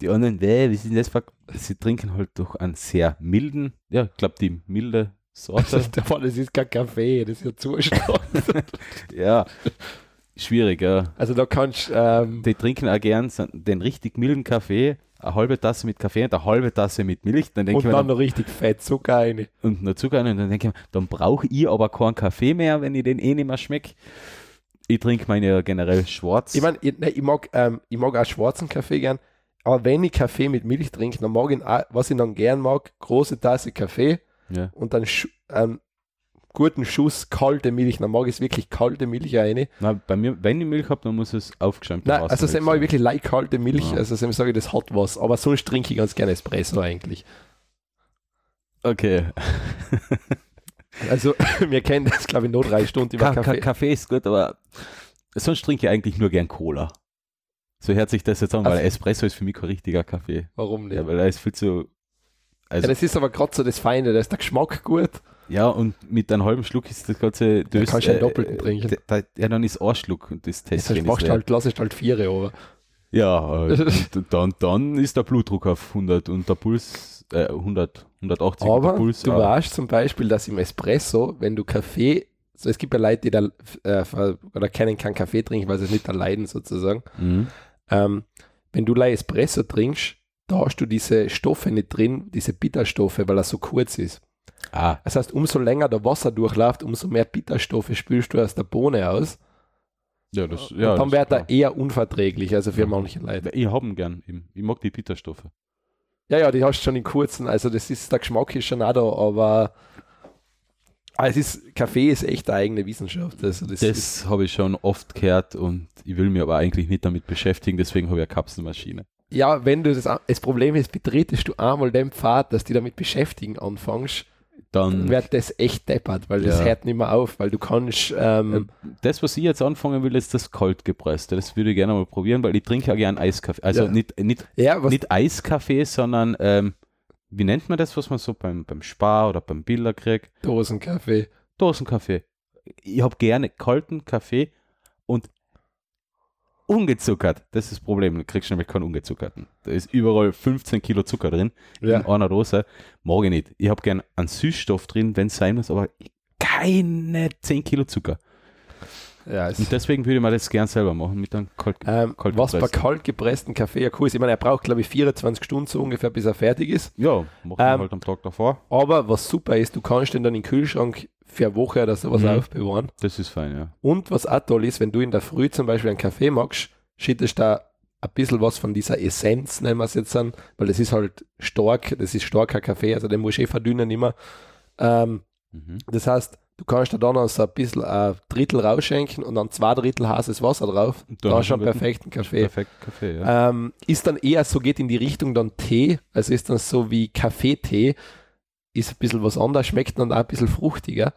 S3: Die anderen, wie sind das? Sie trinken halt durch einen sehr milden, ja, ich glaube, die milde Sorte.
S4: Das ist kein Kaffee, das ist ja Zustand.
S3: ja, schwierig, ja.
S4: also da kannst du, ähm,
S3: Die trinken auch gern den richtig milden Kaffee, eine halbe Tasse mit Kaffee und eine halbe Tasse mit Milch. Dann denke
S4: und
S3: ich mir,
S4: dann
S3: dann,
S4: noch richtig fett Zucker rein.
S3: und noch Zucker rein, und dann denke ich mir, dann brauche ich aber keinen Kaffee mehr, wenn ich den eh nicht mehr schmecke. Ich trinke meine generell schwarz.
S4: Ich meine, ich, ich, mag, ähm, ich mag auch schwarzen Kaffee gern, aber wenn ich Kaffee mit Milch trinke, dann mag ich, auch, was ich dann gern mag, große Tasse Kaffee
S3: ja.
S4: und dann einen guten Schuss kalte Milch. Dann mag ich es wirklich kalte Milch rein.
S3: Na, bei mir, wenn ich Milch habe, dann muss es aufgeschäumt
S4: Nein, also es mag ich wirklich leicht kalte Milch,
S3: Ja.
S4: also dem sage ich, das hat was, aber sonst trinke ich ganz gerne Espresso eigentlich.
S3: Okay.
S4: Also wir kennen das, glaube ich, nur drei Stunden über
S3: Ka Ka
S4: Kaffee.
S3: Kaffee ist gut, aber sonst trinke ich eigentlich nur gern Cola. So hört sich das jetzt an, weil
S4: Also-
S3: Espresso ist für mich kein richtiger Kaffee.
S4: Warum nicht?
S3: Ja, weil er ist viel zu also,
S4: ja, das ist aber gerade so das Feinde, da ist der Geschmack gut.
S3: Ja, und mit einem halben Schluck ist das ganze
S4: Da kannst du einen doppelten trinken.
S3: d- da- Ja, dann ist ein Schluck und das
S4: Das
S3: Tässchen
S4: machst halt, lass ich halt vier aber.
S3: Ja, äh, und dann, dann ist der Blutdruck auf 100 und der Puls, äh, 100, 180 und
S4: Aber
S3: Puls.
S4: du
S3: äh,
S4: weißt zum Beispiel, dass im Espresso, wenn du Kaffee, so es gibt ja Leute, die da äh, oder keinen keinen Kaffee trinken, weil sie es nicht erleiden sozusagen.
S3: mhm.
S4: Ähm, wenn du Espresso trinkst, da hast du diese Stoffe nicht drin, diese Bitterstoffe, weil er so kurz ist.
S3: Ah,
S4: Das heißt, umso länger der Wasser durchläuft, umso mehr Bitterstoffe spülst du aus der Bohne aus.
S3: ja, das,
S4: und
S3: ja.
S4: dann
S3: das
S4: wird er eher unverträglich, also für manche Leute.
S3: Ich habe ihn gern. Ich, ich mag die Bitterstoffe.
S4: Ja, ja, die hast du schon in kurzen, also das ist, der Geschmack ist schon auch da, aber ah, es ist, Kaffee ist echt eine eigene Wissenschaft. Also das,
S3: Das habe ich schon oft gehört und ich will mich aber eigentlich nicht damit beschäftigen, deswegen habe ich eine Kapselmaschine.
S4: ja, wenn du das, das Problem ist, betretest du einmal den Pfad, dass die damit beschäftigen anfängst,
S3: Dann
S4: wird das echt deppert, weil das
S3: Ja.
S4: hört nicht mehr auf, weil du kannst, ähm,
S3: das, was ich jetzt anfangen will, ist das kaltgepresste. Das würde ich gerne mal probieren, weil ich trinke ja gern Eiskaffee. Also
S4: Ja.
S3: nicht, nicht,
S4: ja,
S3: nicht Eiskaffee, sondern ähm, wie nennt man das, was man so beim, beim Spar oder beim Biller kriegt?
S4: Dosenkaffee.
S3: Dosenkaffee. Ich habe gerne kalten Kaffee und ungezuckert. Das ist das Problem. Du kriegst nämlich keinen ungezuckerten. Da ist überall 15 Kilo Zucker drin
S4: Ja.
S3: in einer Dose. Mag ich nicht. Ich habe gern einen Süßstoff drin, wenn es sein muss, aber keine 10 Kilo Zucker.
S4: Ja,
S3: Und deswegen würde ich mir das gern selber machen mit einem kalt.
S4: ähm,
S3: kalt
S4: was bei kalt gepressten Kaffee ja cool ist, ich meine, er braucht glaube ich 24 Stunden so ungefähr, bis er fertig ist.
S3: Ja, wir
S4: Ähm,
S3: halt am Tag davor.
S4: Aber was super ist, du kannst den dann in den Kühlschrank für eine Woche oder sowas
S3: Mhm.
S4: aufbewahren.
S3: Das ist fein, ja.
S4: Und was auch toll ist, wenn du in der Früh zum Beispiel einen Kaffee magst, schüttest da ein bisschen was von dieser Essenz, nennen wir es jetzt an, weil das ist halt stark, das ist starker Kaffee, also den musst du eh verdünnen immer. Ähm,
S3: Mhm.
S4: das heißt, du kannst da dann noch so ein bisschen ein Drittel rausschenken und dann zwei Drittel heißes Wasser drauf.
S3: Und
S4: Da
S3: dann
S4: hast du einen
S3: wird ein
S4: perfekten Kaffee.
S3: Perfekt Kaffee, ja.
S4: Ähm, ist dann eher so, geht in die Richtung dann Tee, also ist dann so wie Kaffeetee, ist ein bisschen was anderes, schmeckt dann auch ein bisschen fruchtiger.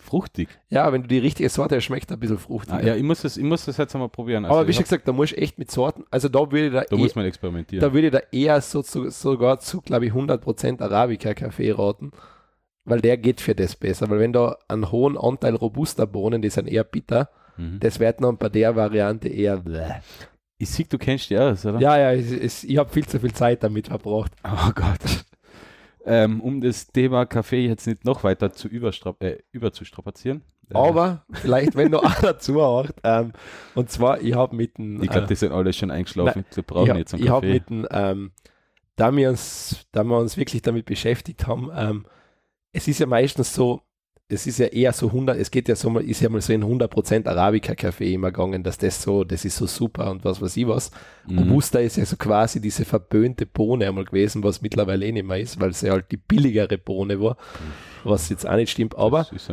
S3: Fruchtig.
S4: Ja, wenn du die richtige Sorte hast, schmeckt ein bisschen fruchtiger.
S3: Ah, ja, ich muss, das, ich muss das jetzt einmal probieren. Also
S4: Aber wie
S3: ich
S4: schon gesagt, da musst du echt mit Sorten, also da würde ich da,
S3: da
S4: eh,
S3: muss man experimentieren.
S4: da würde ich da eher so zu, sogar zu, glaube ich, 100% Arabica-Kaffee raten, weil der geht für das besser, weil wenn da einen hohen Anteil robuster Bohnen, die sind eher bitter,
S3: mhm.
S4: das wird dann bei der Variante eher bläh.
S3: Ich sehe, du kennst die aus, oder?
S4: Ja, ja, es, es, ich habe viel zu viel Zeit damit verbracht.
S3: Oh Gott. Ähm, um das Thema Kaffee jetzt nicht noch weiter zu äh, überzustrapazieren.
S4: Aber vielleicht, wenn du auch dazu hört, ähm, und zwar, ich habe mit dem,
S3: ich glaube,
S4: äh,
S3: die sind alle schon eingeschlafen. Wir
S4: ich,
S3: brauchen
S4: hab-
S3: jetzt einen
S4: ich habe
S3: Kaffee.
S4: mit dem, ähm, da wir uns, da wir uns wirklich damit beschäftigt haben, ähm, es ist ja meistens so, es ist ja eher so 100, es geht ja so mal, ist ja mal so in 100% Arabica-Kaffee immer gegangen, dass das so, das ist so super und was weiß ich was.
S3: Mhm.
S4: Robusta ist ja so quasi diese verböhnte Bohne einmal gewesen, was mittlerweile eh nicht mehr ist, weil es ja halt die billigere Bohne war, was jetzt auch nicht stimmt, aber es,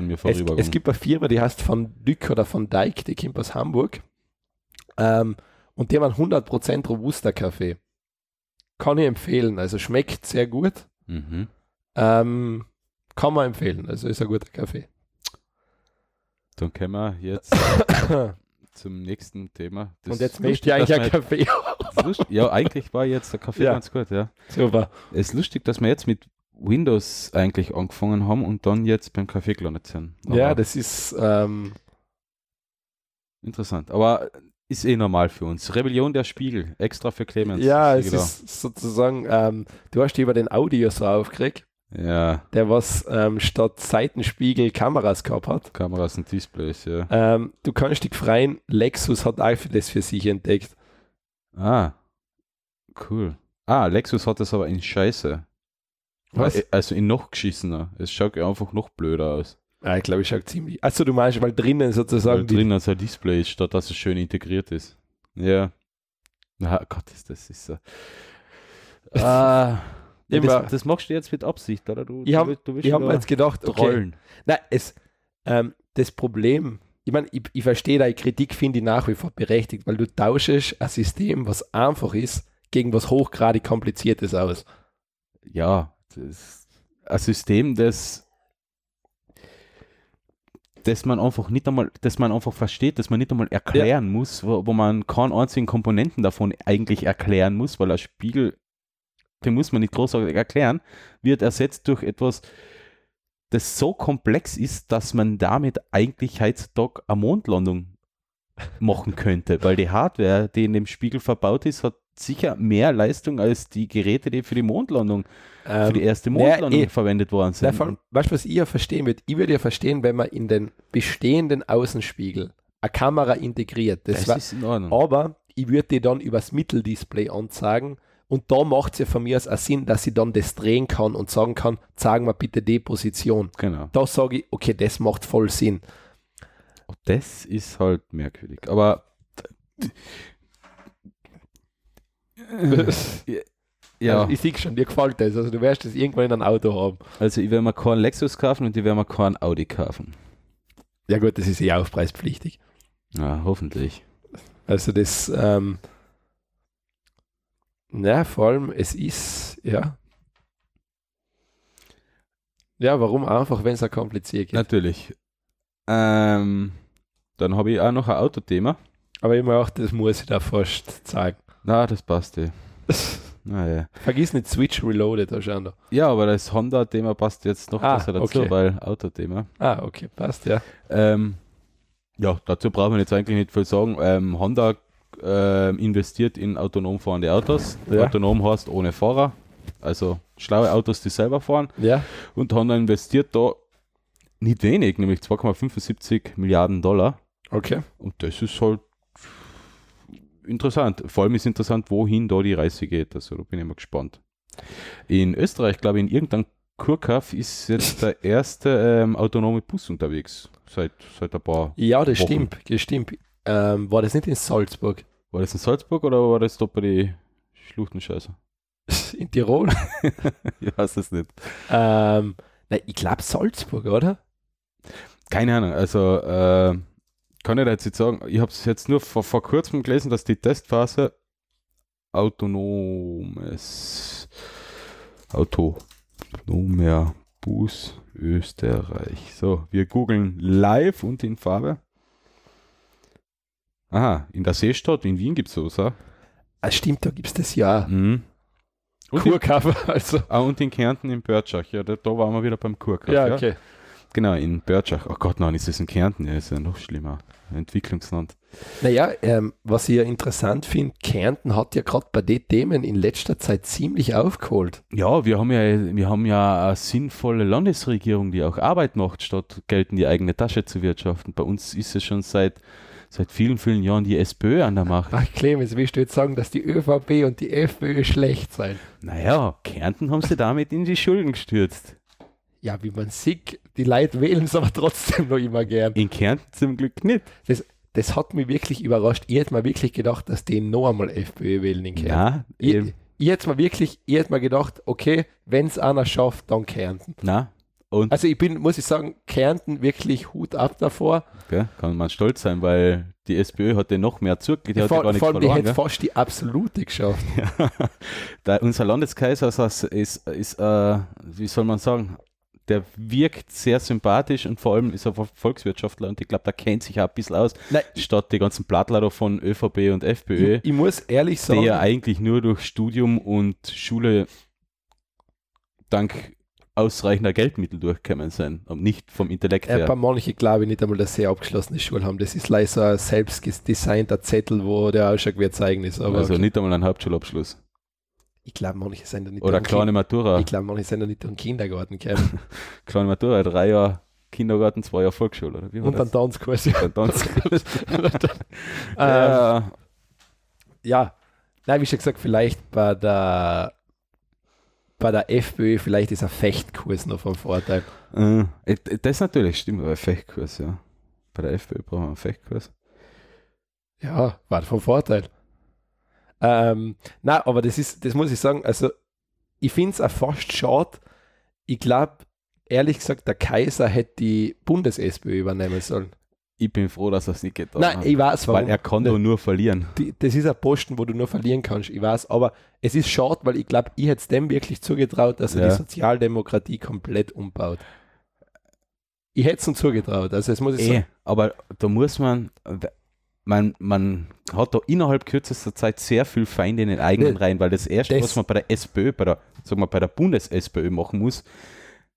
S4: es gibt eine Firma, die heißt Van Dyck oder Van Dyck, die kommt aus Hamburg. Ähm, und die haben einen 100% robuster Kaffee. Kann ich empfehlen. Also schmeckt sehr gut.
S3: mhm.
S4: Ähm, kann man empfehlen. Also ist ein guter Kaffee.
S3: Dann kommen wir jetzt zum nächsten Thema. Das
S4: und jetzt möchte ich eigentlich einen Kaffee.
S3: Ja, eigentlich war jetzt der Kaffee
S4: Ja.
S3: ganz gut, ja.
S4: Super.
S3: Es ist lustig, dass wir jetzt mit Windows eigentlich angefangen haben und dann jetzt beim Kaffee gelandet sind. Aber
S4: Ja, das ist ähm,
S3: interessant. Aber ist eh normal für uns. Rebellion der Spiegel, extra für Clemens.
S4: ja, es ist sozusagen, ähm, du hast über den Audio so aufgeregt,
S3: Ja,
S4: der was ähm, statt Seitenspiegel Kameras gehabt hat.
S3: Kameras und Displays, ja.
S4: Ähm, du kannst dich freien, Lexus hat auch für das für sich entdeckt.
S3: Ah, cool. Ah, Lexus hat das aber in Scheiße.
S4: Was?
S3: Also in noch geschissener. Es schaut einfach noch blöder aus.
S4: Ja, ich glaube, ich schaut ziemlich. Achso, du meinst, weil drinnen
S3: Weil
S4: sozusagen die,
S3: drin als ein Display ist, statt dass es schön integriert ist. Ja. Na Gott, ist das ist so. Ah, ja, das, das machst du jetzt mit Absicht, oder? Du,
S4: Ich
S3: du
S4: hab- habe mir jetzt gedacht, okay,
S3: trollen.
S4: na, es, ähm, das Problem, ich meine, ich, ich verstehe deine Kritik, finde ich nach wie vor berechtigt, weil du tauschst ein System, was einfach ist, gegen was hochgradig kompliziertes aus.
S3: Ja, das ein System, das das man einfach nicht einmal, dass man einfach versteht, dass man nicht einmal erklären muss, wo, wo man keinen einzigen Komponenten davon eigentlich erklären muss, weil ein Spiegel den muss man nicht großartig erklären, wird ersetzt durch etwas, das so komplex ist, dass man damit eigentlich heutzutage eine Mondlandung machen könnte, weil die Hardware, die in dem Spiegel verbaut ist, hat sicher mehr Leistung als die Geräte, die für die Mondlandung, für die erste
S4: naja,
S3: Mondlandung
S4: eh.
S3: verwendet worden
S4: Na,
S3: sind.
S4: vor allem, weißt du, was ich ja verstehen würde? Ich würde ja verstehen, wenn man in den bestehenden Außenspiegel eine Kamera integriert. Das,
S3: das
S4: war,
S3: ist in Ordnung.
S4: aber ich würde die dann übers Mitteldisplay anzeigen und da macht es ja von mir aus auch Sinn, dass ich dann das drehen kann und sagen kann, zeigen wir bitte die Position.
S3: Genau.
S4: Da sage ich, okay, das macht voll Sinn.
S3: Das ist halt merkwürdig. Aber ja,
S4: Also ich sehe schon, dir gefällt das. Also du wirst das irgendwann in einem Auto haben.
S3: also ich werde mir keinen Lexus kaufen und ich werde mir keinen Audi kaufen.
S4: Ja gut, das ist eh aufpreispflichtig.
S3: Ja, hoffentlich.
S4: Also das, ähm, na, vor allem, es ist, ja. Ja, warum einfach, wenn es so kompliziert geht?
S3: Natürlich. Ähm, dann habe ich auch noch ein Autothema.
S4: Aber ich mir auch, das muss ich da fast zeigen.
S3: Na, das passt eh. Naja.
S4: Vergiss nicht Switch Reloaded, da.
S3: Ja, aber das Honda-Thema passt jetzt noch
S4: Ah,
S3: besser dazu,
S4: okay.
S3: weil Autothema.
S4: Ah, okay, passt, ja.
S3: Ähm, ja, dazu braucht man jetzt eigentlich nicht viel sagen. Ähm, Honda ähm, investiert in autonom fahrende Autos.
S4: Ja.
S3: Autonom heißt ohne Fahrer. Also schlaue Autos, die selber fahren.
S4: Ja,
S3: Und Honda investiert da nicht wenig, nämlich 2,75 Milliarden Dollar.
S4: okay.
S3: Und das ist halt interessant. Vor allem ist interessant, wohin da die Reise geht. Also da bin ich mal gespannt. In Österreich, glaube ich, in irgendeinem Kurkauf ist jetzt der erste ähm, autonome Bus unterwegs. Seit, seit ein paar.
S4: Ja, das
S3: Wochen.
S4: stimmt, das stimmt. Ähm, war das nicht in Salzburg?
S3: War das in Salzburg oder war das da bei die Schluchtenscheiße?
S4: In Tirol?
S3: ich weiß es nicht.
S4: ähm, na, ich glaube Salzburg, oder?
S3: Keine Ahnung. Also äh, kann ich da jetzt nicht sagen. Ich habe es jetzt nur vor, vor kurzem gelesen, dass die Testphase autonomes autonomer Bus Österreich. So, wir googeln live und in Farbe. Aha, in der Seestadt in Wien gibt es sowas. auch.
S4: Ah, stimmt, da gibt es das ja.
S3: Mhm. Und,
S4: also.
S3: ah, und in Kärnten in Börtschach. Ja, da, da waren wir wieder beim Kurkauf.
S4: Ja, okay.
S3: Genau, in Börtschach. Oh Gott, nein, ist das in Kärnten? Ja, ist ja noch schlimmer. Entwicklungsland.
S4: Naja, ähm, was ich ja interessant finde, Kärnten hat ja gerade bei den Themen in letzter Zeit ziemlich aufgeholt.
S3: Ja, wir haben ja, wir haben ja eine sinnvolle Landesregierung, die auch Arbeit macht, statt Geld in die eigene Tasche zu wirtschaften. Bei uns ist es schon seit, seit vielen, vielen Jahren die SPÖ an der Macht.
S4: Ach, Clemens, willst du jetzt sagen, dass die ÖVP und die FPÖ schlecht sein?
S3: Naja, Kärnten haben sie damit in die Schulden gestürzt.
S4: Ja, wie man sieht, die Leute wählen es aber trotzdem noch immer gern.
S3: In Kärnten zum Glück nicht.
S4: Das hat mich wirklich überrascht. Ich hätte mir wirklich gedacht, dass die noch einmal FPÖ wählen in Kärnten.
S3: Na,
S4: Ich, ich hätte mir wirklich, ich hätte mir gedacht, okay, wenn es einer schafft, dann Kärnten.
S3: na. Und
S4: Also ich bin, muss ich sagen, Kärnten wirklich Hut ab davor.
S3: gell, kann man stolz sein, weil die SPÖ hatte noch mehr Zug, die hat ja
S4: vor,
S3: gar nichts
S4: vor allem, die
S3: verloren.
S4: hätte
S3: gell?
S4: fast die absolute geschafft.
S3: da, unser Landeskaiser ist, ist, ist äh, wie soll man sagen, der wirkt sehr sympathisch und vor allem ist er Volkswirtschaftler und ich glaube, der kennt sich auch ein bisschen aus,
S4: Nein,
S3: statt die ganzen Blattler da von ÖVP und FPÖ,
S4: ich, ich muss ehrlich
S3: die
S4: sagen,
S3: ja eigentlich nur durch Studium und Schule dank ausreichender Geldmittel durchgekommen sind und nicht vom Intellekt
S4: äh, bei
S3: her.
S4: manchen glaube ich nicht einmal, dass sie eine abgeschlossene Schule haben. Das ist leider so ein selbst designter Zettel, wo der Ausschaut wie ein Zeugnis. Aber
S3: Also
S4: okay.
S3: nicht einmal einen Hauptschulabschluss.
S4: ich glaube, manche sind da nicht
S3: Oder kleine
S4: Kind-
S3: Matura.
S4: Ich glaube, manche sind da nicht den Kindergarten gekommen.
S3: Kleine Matura, drei Jahre Kindergarten, zwei Jahre Volksschule. Oder wie war
S4: Und dann? Tanzkurs.
S3: Dann Tanz.
S4: ähm,
S3: ja,
S4: ja, nein, wie schon gesagt, vielleicht bei der bei der FPÖ, vielleicht ist ein Fechtkurs noch vom Vorteil.
S3: Äh, das natürlich stimmt, aber Fechtkurs, ja. Bei der FPÖ brauchen wir einen Fechtkurs.
S4: Ja, war vom Vorteil. Ähm, na, aber das ist, das muss ich sagen, also ich finde es auch fast schade. Ich glaube, ehrlich gesagt, der Kaiser hätte die Bundes-SPÖ übernehmen sollen.
S3: Ich bin froh, dass er es nicht getan
S4: Nein,
S3: hat.
S4: ich weiß, warum.
S3: Weil er kann doch nur verlieren.
S4: die, das ist ein Posten, wo du nur verlieren kannst, ich weiß, aber es ist schade, weil ich glaube, ich hätte es dem wirklich zugetraut, dass er
S3: Ja.
S4: die Sozialdemokratie komplett umbaut. Ich hätte es ihm zugetraut, also das muss ich
S3: Eh,
S4: sagen.
S3: aber da muss man, man, man hat da innerhalb kürzester Zeit sehr viel Feinde in den eigenen
S4: Ne,
S3: Reihen, weil das Erste,
S4: das-
S3: was man bei der SPÖ, bei der, sagen wir, bei der Bundes-SPÖ machen muss,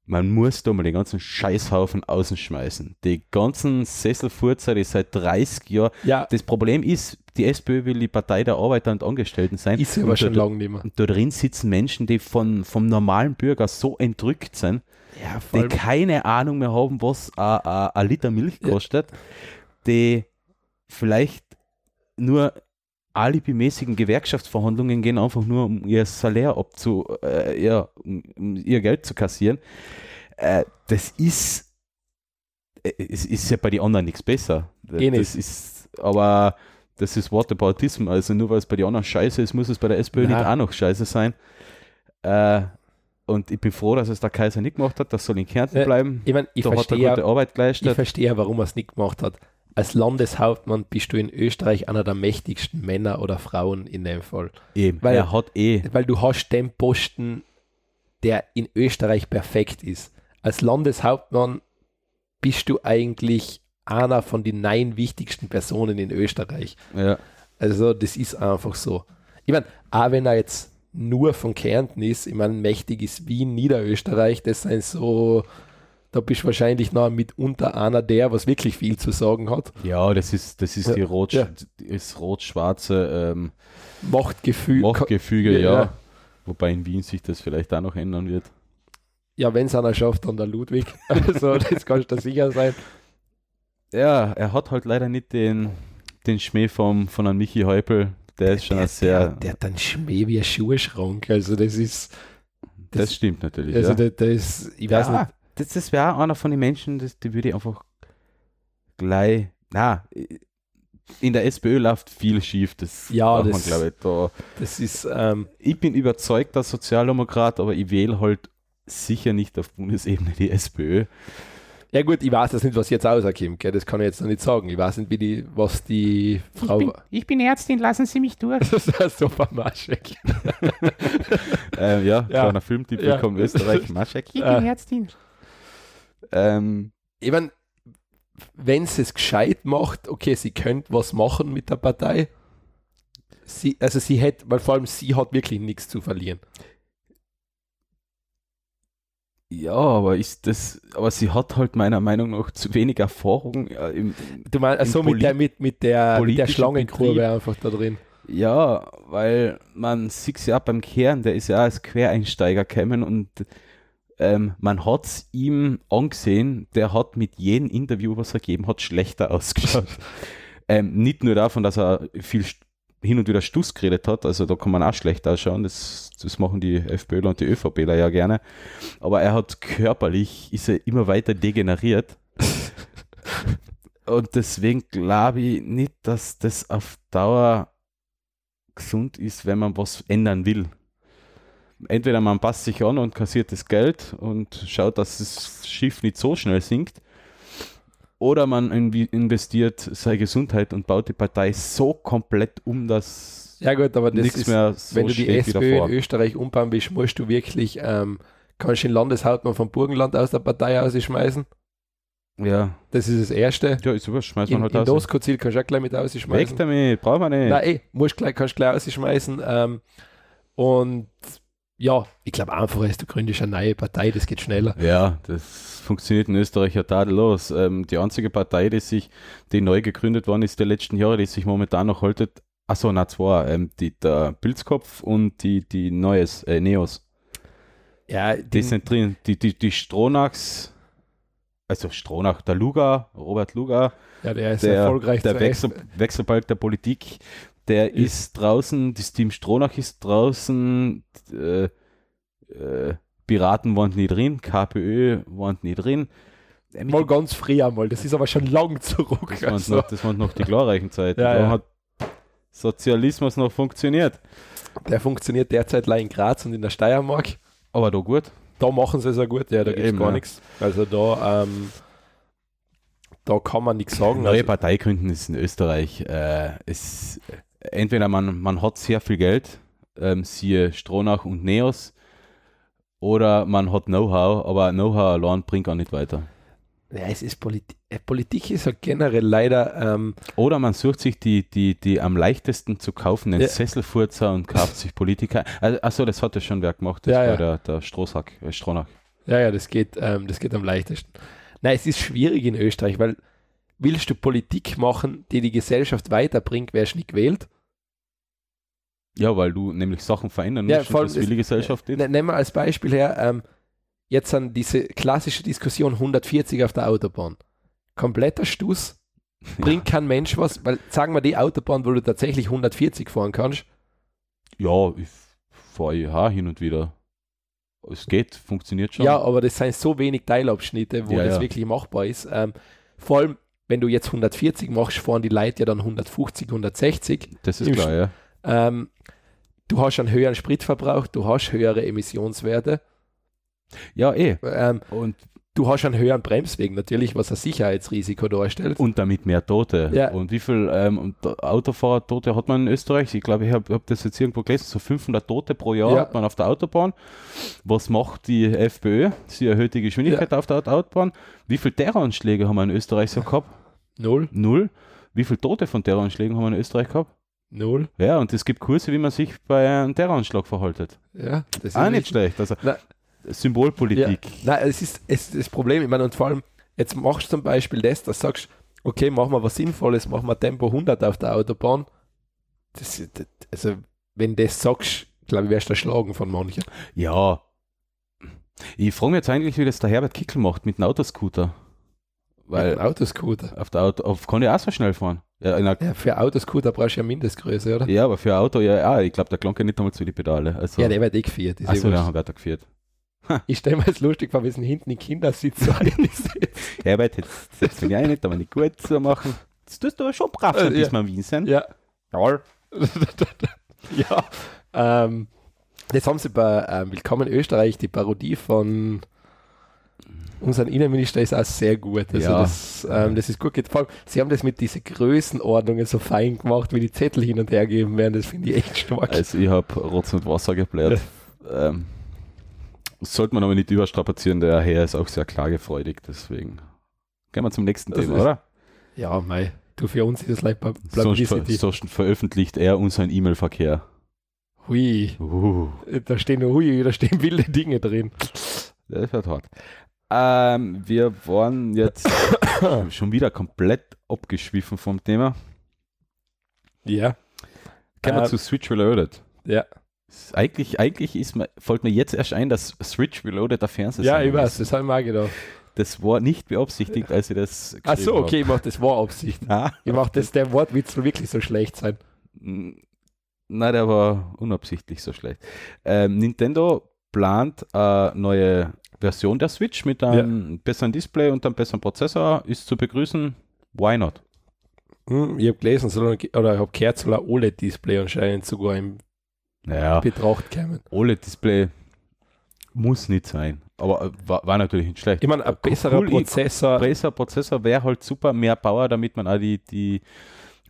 S3: man muss da mal den ganzen Scheißhaufen außen schmeißen. Die ganzen Sesselfurzer, die seit 30 Jahren.
S4: Ja,
S3: Das Problem ist, die SPÖ will die Partei der Arbeiter und Angestellten sein.
S4: ist ja aber schon lange nicht mehr.
S3: und da drin sitzen Menschen, die von, vom normalen Bürger so entrückt sind,
S4: Ja,
S3: die keine Ahnung mehr haben, was ein- Liter Milch
S4: Ja.
S3: kostet, die vielleicht nur alibimäßigen Gewerkschaftsverhandlungen gehen, einfach nur um ihr Salär abzu, äh, ja, um, um ihr Geld zu kassieren. Äh, das ist, äh, es ist ja bei den anderen nichts besser.
S4: Eh
S3: das ist, aber das ist Whataboutism, also nur weil es bei den anderen scheiße ist, muss es bei der SPÖ
S4: Nein.
S3: nicht auch noch scheiße sein. Äh, und ich bin froh, dass es der Kaiser nicht gemacht hat, das soll in Kärnten
S4: Ja,
S3: bleiben.
S4: Ich meine, ich
S3: da hat er
S4: verstehe,
S3: gute Arbeit
S4: ich verstehe, warum er es nicht gemacht hat. Als Landeshauptmann bist du in Österreich einer der mächtigsten Männer oder Frauen in dem Fall.
S3: Eben,
S4: weil-
S3: er hat eh,
S4: Weil du hast den Posten, der in Österreich perfekt ist. Als Landeshauptmann bist du eigentlich einer von den neun wichtigsten Personen in Österreich.
S3: ja,
S4: Also das ist einfach so. Ich meine, auch wenn er jetzt nur von Kärnten ist, ich meine, mächtig ist Wien, Niederösterreich, das sind so, da bist du wahrscheinlich noch mitunter einer der, was wirklich viel zu sagen hat.
S3: ja, das ist, das ist
S4: Ja,
S3: die rot,
S4: ja.
S3: ist rot-schwarze ähm,
S4: Machtgefühl.
S3: Machtgefüge,
S4: Ja,
S3: ja. Wobei in Wien sich das vielleicht auch noch ändern wird.
S4: Ja, wenn es einer schafft, dann der Ludwig. Also das kannst du sicher sein.
S3: Ja, er hat halt leider nicht den, den Schmäh vom, von einem Michi Häupl. Der ist schon
S4: der,
S3: sehr.
S4: der, der hat einen Schmäh wie ein Schuhschrank. Also das ist,
S3: das,
S4: das-
S3: stimmt natürlich.
S4: also
S3: ja.
S4: das, das ich weiß
S3: ja,
S4: nicht.
S3: Das, das wäre einer von den Menschen, das, die würde ich einfach gleich. Na, in der SPÖ läuft viel schief. Das
S4: Ja,
S3: darf man,
S4: das-
S3: glaube ich, da.
S4: Das ist, ähm,
S3: Ich bin überzeugter Sozialdemokrat, aber ich wähle halt sicher nicht auf Bundesebene die SPÖ.
S4: ja gut, ich weiß jetzt nicht, was jetzt rauskommt, gell? das kann ich jetzt noch nicht sagen. Ich weiß nicht, wie die, was die Frau...
S3: ich bin Ärztin, lassen Sie mich durch.
S4: das ist ein super Maschek.
S3: ähm, ja,
S4: Ja.
S3: kleiner Filmtipp,
S4: Ja.
S3: Österreich, Maschek.
S4: bin Äh.
S3: Ärztin. Ähm,
S4: Ich meine, wenn sie es gescheit macht, okay, sie könnte was machen mit der Partei. Sie, also sie hätte, weil vor allem sie hat wirklich nichts zu verlieren.
S3: ja, aber ist das, aber sie hat halt meiner Meinung nach zu wenig Erfahrung ja, im,
S4: Du meinst, also mit der, mit, mit der, mit der Schlangenkurve
S3: Betrieb.
S4: einfach da drin.
S3: Ja, weil man sieht ja beim Kern, der ist ja als Quereinsteiger gekommen und ähm, man hat es ihm angesehen, der hat mit jedem Interview, was er gegeben hat, schlechter ausgeschaut. ähm, nicht nur davon, dass er viel hin und wieder Stuss geredet hat, also da kann man auch schlecht ausschauen, das, das machen die FPÖler und die ÖVPler ja gerne, aber er hat körperlich, ist er immer weiter degeneriert. und deswegen glaube ich nicht, dass das auf Dauer gesund ist, wenn man was ändern will. Entweder man passt sich an und kassiert das Geld und schaut, dass das Schiff nicht so schnell sinkt, oder man investiert seine Gesundheit und baut die Partei so komplett um, dass
S4: Ja gut, aber das
S3: nichts
S4: ist,
S3: mehr so
S4: wenn du die SPÖ in Österreich umbauen willst, musst du wirklich, ähm, kannst du den Landeshauptmann von Burgenland aus der Partei rausschmeißen.
S3: Ja,
S4: Das ist das Erste.
S3: ja ist wurscht, schmeißt man
S4: In,
S3: halt
S4: in
S3: aus.
S4: Doskozil kannst du auch gleich mit
S3: Weg
S4: rausschmeißen.
S3: damit, brauchen wir nicht.
S4: Nein, eh, musst gleich, kannst gleich rausschmeißen. Ähm, und ja, ich glaube einfach, ist du gründest eine neue Partei, das geht schneller.
S3: Ja, das funktioniert in Österreich ja tadellos. Ähm, die einzige Partei, die sich, die neu gegründet worden ist der letzten Jahre, die sich momentan noch haltet, achso, na zwei, ähm, die, der Pilzkopf und die, die Neues, äh, Neos.
S4: Ja,
S3: Die
S4: die
S3: sind drin. Die, die, die Stronachs, also Stronach, der Luga, Robert Luga,
S4: ja, der ist
S3: der,
S4: erfolgreich.
S3: der Wechsel, Wechselbalg der Politik, der
S4: Ist-
S3: ist draußen, das Team Stronach ist draußen, äh, äh, Piraten waren nie drin, KPÖ waren nie drin. Äh,
S4: Mal ganz früh einmal, das ist aber schon lang zurück.
S3: Das waren,
S4: Also,
S3: noch, das waren noch die glorreichen Zeiten.
S4: Ja,
S3: da
S4: ja.
S3: hat Sozialismus noch funktioniert.
S4: der funktioniert derzeit leider in Graz und in der Steiermark.
S3: Aber da gut.
S4: Da machen sie es ja gut, ja, da
S3: Ja,
S4: gibt es gar
S3: ja.
S4: nichts. Also da, ähm, da kann man nichts sagen.
S3: Neue
S4: Also,
S3: Partei gründen ist in Österreich. Äh, es, entweder man, man hat sehr viel Geld, ähm, siehe Stronach und Neos, oder man hat Know-how, aber Know-how allein bringt auch nicht weiter.
S4: Ja, es ist Politik. Politik ist ja generell leider. Ähm,
S3: Oder man sucht sich die, die, die am leichtesten zu kaufenden
S4: Ja.
S3: Sesselfurzer und kauft sich Politiker. Also, achso, das hat ja schon wer gemacht. Das
S4: Ja,
S3: war
S4: ja.
S3: der, der Strohsack, äh, Stronach.
S4: ja, ja, das geht, ähm, das geht am leichtesten. Nein, es ist schwierig in Österreich, weil willst du Politik machen, die die Gesellschaft weiterbringt, wärst du nicht gewählt.
S3: Ja, weil du nämlich Sachen verändern
S4: Ja,
S3: musst
S4: vor
S3: und
S4: allem
S3: das will die
S4: ist-
S3: Gesellschaft nicht.
S4: Ne, nehmen wir als Beispiel her, ähm, jetzt an diese klassische Diskussion 140 auf der Autobahn. Kompletter Stuss, bringt kein Mensch was, weil sagen wir die Autobahn, wo du tatsächlich 140 fahren kannst,
S3: Ja, ich fahre ja hin und wieder. Es geht, funktioniert schon.
S4: Ja, aber das sind so wenig Teilabschnitte, wo
S3: Ja,
S4: das
S3: ja.
S4: wirklich machbar ist. Ähm, vor allem, wenn du jetzt 140 machst, fahren die Leute ja dann 150, 160.
S3: das ist klar, ja.
S4: Ähm, du hast einen höheren Spritverbrauch, du hast höhere Emissionswerte,
S3: Ja, eh.
S4: ähm,
S3: Und,
S4: du hast einen höheren Bremsweg natürlich, was ein Sicherheitsrisiko darstellt.
S3: und damit mehr Tote.
S4: Ja.
S3: Und wie viel ähm, Autofahrer-Tote hat man in Österreich? Ich glaube, ich habe hab das jetzt irgendwo gelesen, so 500 Tote pro Jahr
S4: Ja.
S3: hat man auf der Autobahn. Was macht die FPÖ? Sie erhöht die Geschwindigkeit auf der Autobahn. Wie viele Terroranschläge haben wir in Österreich so gehabt?
S4: Null,
S3: Null. Wie viele Tote von Terroranschlägen haben wir in Österreich gehabt?
S4: Null.
S3: Ja, und es gibt Kurse, wie man sich bei einem Terroranschlag verhaltet.
S4: Ja, das ist
S3: Auch nicht schlecht. Also
S4: Na-
S3: Symbolpolitik.
S4: Nein, es ist, es ist das Problem. Ich meine, und vor allem, jetzt machst du zum Beispiel das, dass du sagst, okay, machen wir was Sinnvolles, machen wir Tempo 100 auf der Autobahn. Das, das, also, wenn du das sagst, glaube ich, wärst du erschlagen von manchen.
S3: Ja. Ich frage mich jetzt eigentlich, wie das der Herbert Kickel macht mit einem Autoscooter.
S4: Weil
S3: Weil
S4: Autoscooter.
S3: auf der Auto, auf, kann ich auch so schnell fahren. Ja, in einer,
S4: Ja, für Autoscooter brauchst du ja Mindestgröße, oder?
S3: ja aber für Auto, ja, ja ich glaube, der klangt ja nicht einmal zu die Pedale. Also,
S4: Ja, der wird eh geführt.
S3: Achso, ja, haben wir da geführt.
S4: Ich stelle mir jetzt lustig vor, wir sind hinten im Kindersitz. eingesetzt.
S3: Herbert, jetzt setzt mich ein, nicht, aber nicht gut zu machen. Das tust du aber schon brav sein,
S4: Äh, ja.
S3: in Wien sind.
S4: ja.
S3: Ja.
S4: ja. Ähm, das haben sie bei ähm, Willkommen Österreich, die Parodie von unserem Innenminister ist auch sehr gut. Also
S3: Ja.
S4: das, ähm, das ist gut allem, sie haben das mit diesen Größenordnungen so fein gemacht, wie die Zettel hin und her geben werden. Das finde ich echt stark.
S3: Also ich habe Rotz und Wasser gebläht. Ähm, sollte man aber nicht überstrapazieren, der Herr ist auch sehr klagefreudig, deswegen. Gehen wir zum nächsten
S4: Das
S3: Thema,
S4: ist-
S3: oder?
S4: Ja, mei. Du, für uns ist das like Pub-
S3: Sonst,
S4: Publicity.
S3: sonst veröffentlicht er unseren E-Mail-Verkehr.
S4: Hui.
S3: Uh,
S4: Da stehen, hui, da stehen wilde Dinge drin.
S3: das wird hart. Ähm, wir waren jetzt schon wieder komplett abgeschwiffen vom Thema.
S4: Ja.
S3: Kommen wir
S4: Ähm,
S3: zu Switch Reloaded.
S4: Ja.
S3: Eigentlich, eigentlich ist mir, fällt mir jetzt erst ein, dass Switch Reloaded der Fernseher
S4: Ja, ich weiß, das habe ich auch gedacht.
S3: Das war nicht beabsichtigt, als ich das
S4: Ach so,
S3: geschrieben
S4: okay, ich mache das war Absicht.
S3: hab. Ah,
S4: Ich mache das, der Wortwitz soll wirklich so schlecht sein.
S3: Nein, der war unabsichtlich so schlecht. Ähm, Nintendo plant eine neue Version der Switch mit einem besseren Display und einem besseren Prozessor. Ist zu begrüßen. Why not?
S4: Hm, ich habe gelesen, soll ein- oder ich habe gehört, soll ein OLED-Display anscheinend sogar in
S3: Naja,
S4: Betracht kommen.
S3: OLED-Display muss nicht sein. Aber äh, war, war natürlich nicht schlecht.
S4: Ich meine, ein besserer
S3: Cool,
S4: Prozessor.
S3: Prozessor, Prozessor wäre halt super, mehr Power, damit man auch die, die,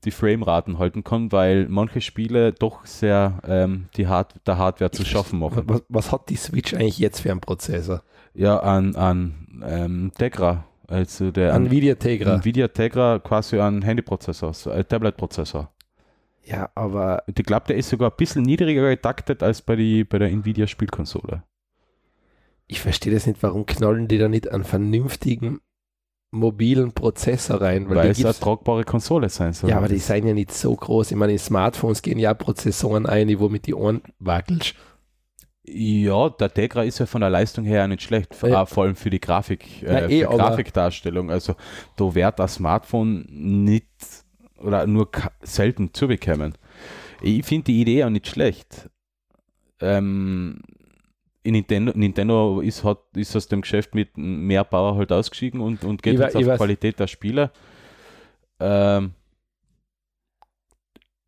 S3: die Frameraten halten kann, weil manche Spiele doch sehr ähm, die Hard der Hardware zu schaffen machen.
S4: Was, was hat die Switch eigentlich jetzt für einen Prozessor?
S3: Ja, an, an ähm, Tegra, also der
S4: Ein Nvidia Tegra.
S3: Nvidia Tegra quasi ein Handyprozessor, so ein Tablet-Prozessor.
S4: Ja, aber
S3: Und ich glaube, der ist sogar ein bisschen niedriger getaktet als bei, die, bei der Nvidia Spielkonsole.
S4: ich verstehe das nicht, warum knallen die da nicht einen vernünftigen mobilen Prozessor rein?
S3: Weil,
S4: die
S3: es eine tragbare Konsole sein soll.
S4: ja, aber die sind ja nicht so groß. Ich meine, in Smartphones gehen ja Prozessoren ein, wo mit die Ohren wackelst.
S3: Ja, der Tegra ist ja von der Leistung her nicht schlecht, vor-
S4: Ja.
S3: auch vor allem für die Grafik,
S4: Na,
S3: äh,
S4: eh,
S3: Grafikdarstellung. Also da wird das Smartphone nicht oder nur selten zu bekommen. Ich finde die Idee auch nicht schlecht. Ähm, in Nintendo, Nintendo ist, hat, ist aus dem Geschäft mit mehr Power halt ausgeschieden und, und geht
S4: Ich
S3: jetzt auf
S4: ich weiß-
S3: Qualität der Spiele. Ähm,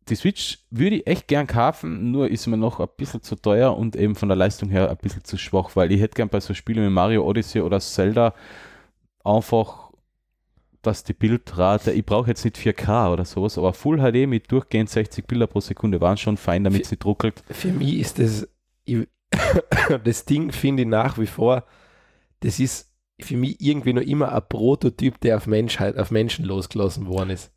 S3: die Switch würde ich echt gern kaufen, nur ist mir noch ein bisschen zu teuer und eben von der Leistung her ein bisschen zu schwach, weil ich hätte gern bei so Spielen wie Mario Odyssey oder Zelda einfach, dass die Bildrate, ich brauche jetzt nicht 4K oder sowas, aber Full HD mit durchgehend 60 Bilder pro Sekunde waren schon fein, damit es nicht ruckelt.
S4: Für mich ist das, ich, das Ding finde ich nach wie vor, das ist für mich irgendwie noch immer ein Prototyp, der auf Menschheit, auf Menschen losgelassen worden ist.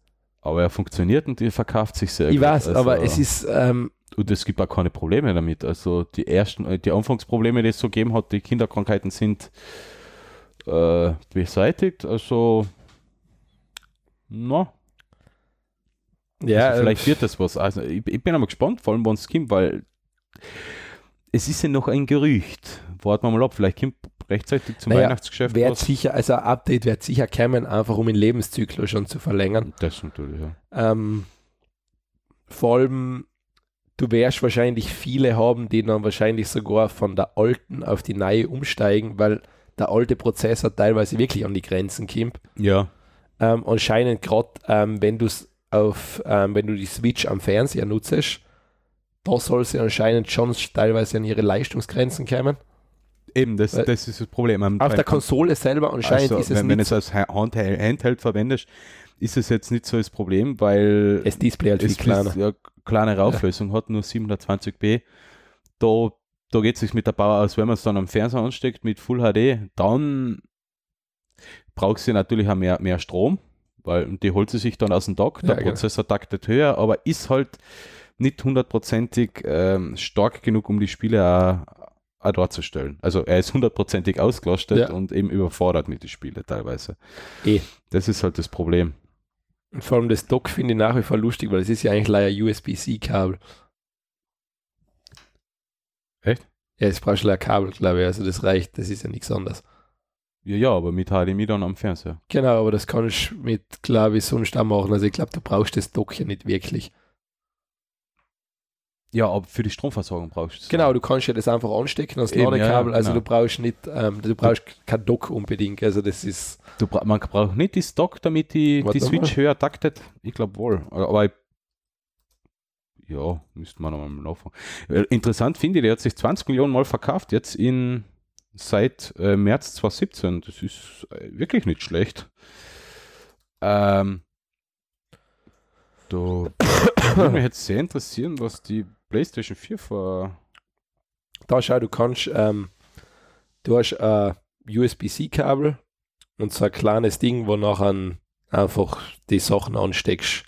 S3: Aber er funktioniert und die verkauft sich sehr
S4: Ich
S3: gut.
S4: weiß,
S3: Also-
S4: aber es ist, ähm,
S3: Und es gibt auch keine Probleme damit. Also die ersten, äh, die Anfangsprobleme, die es so gegeben hat, die Kinderkrankheiten sind äh, beseitigt. Also, na,
S4: ja,
S3: also vielleicht
S4: äh,
S3: wird das was. Also ich, ich bin aber gespannt, vor allem, wann es kommt, weil es ist ja noch ein Gerücht. Warten wir mal ab, vielleicht kommt rechtzeitig zum
S4: Naja,
S3: Weihnachtsgeschäft
S4: wird sicher, also ein Update wird sicher kommen, einfach um den Lebenszyklus schon zu verlängern.
S3: Das natürlich, ja.
S4: Ähm, vor allem, du wirst wahrscheinlich viele haben, die dann wahrscheinlich sogar von der alten auf die neue umsteigen, weil der alte Prozessor teilweise wirklich an die Grenzen kommt.
S3: Ja,
S4: Ähm, anscheinend gerade, ähm, wenn du auf, ähm, wenn du die Switch am Fernseher nutzt, da soll sie anscheinend schon teilweise an ihre Leistungsgrenzen kommen.
S3: Eben, das,
S4: Weil-
S3: das ist das Problem. Am-
S4: Auf der Konsole selber anscheinend
S3: also,
S4: ist es
S3: wenn, wenn
S4: nicht,
S3: es als Ha- Handheld, Handheld verwendest, ist es jetzt nicht so das Problem, weil
S4: das Display halt
S3: es
S4: kleiner.
S3: ist- ja, kleinere Auflösung hat, nur 720p. Da, da geht es sich mit der Power aus, wenn man es dann am Fernseher ansteckt mit Full HD, dann braucht sie natürlich auch mehr, mehr Strom, weil die holt sie sich dann aus dem Dock. Der
S4: Ja, genau.
S3: Prozessor taktet höher, aber ist halt nicht hundertprozentig ähm, stark genug, um die Spiele auch, auch darzustellen. Also er ist hundertprozentig ausgelastet
S4: Ja.
S3: und eben überfordert mit den Spielen teilweise.
S4: Eh.
S3: Das ist halt das Problem.
S4: Vor allem das Dock finde ich nach wie vor lustig, weil es ist ja eigentlich leider USB-C-Kabel.
S3: Echt?
S4: Ja, es brauchst du ein Kabel, glaube ich. Also das reicht, das ist ja nichts anderes.
S3: Ja, ja, aber mit HDMI dann am Fernseher.
S4: Genau, aber das kannst du mit, glaube ich, sonst auch machen. Also ich glaube, du brauchst das Dock ja nicht wirklich.
S3: Ja, aber für die Stromversorgung brauchst du es.
S4: Genau, du kannst ja das einfach anstecken als
S3: Eben,
S4: Ladekabel.
S3: ja,
S4: also
S3: genau.
S4: du brauchst nicht, ähm, du brauchst kein Dock unbedingt. Also das ist,
S3: Du bra man braucht nicht die Stock, damit die,
S4: Warte
S3: die Switch
S4: mal.
S3: höher taktet. Ich glaube wohl. Aber aber ich, ja, müsste man nochmal nachfragen. Äh, Interessant finde ich, der hat sich 20 Millionen Mal verkauft, jetzt in seit äh, März 2017. Das ist äh, wirklich nicht schlecht. Ähm, da würde mich jetzt sehr interessieren, was die PlayStation 4 vor.
S4: da schau, du kannst, ähm, du hast ein USB-C-Kabel und so ein kleines Ding, wo nachher einfach die Sachen ansteckst.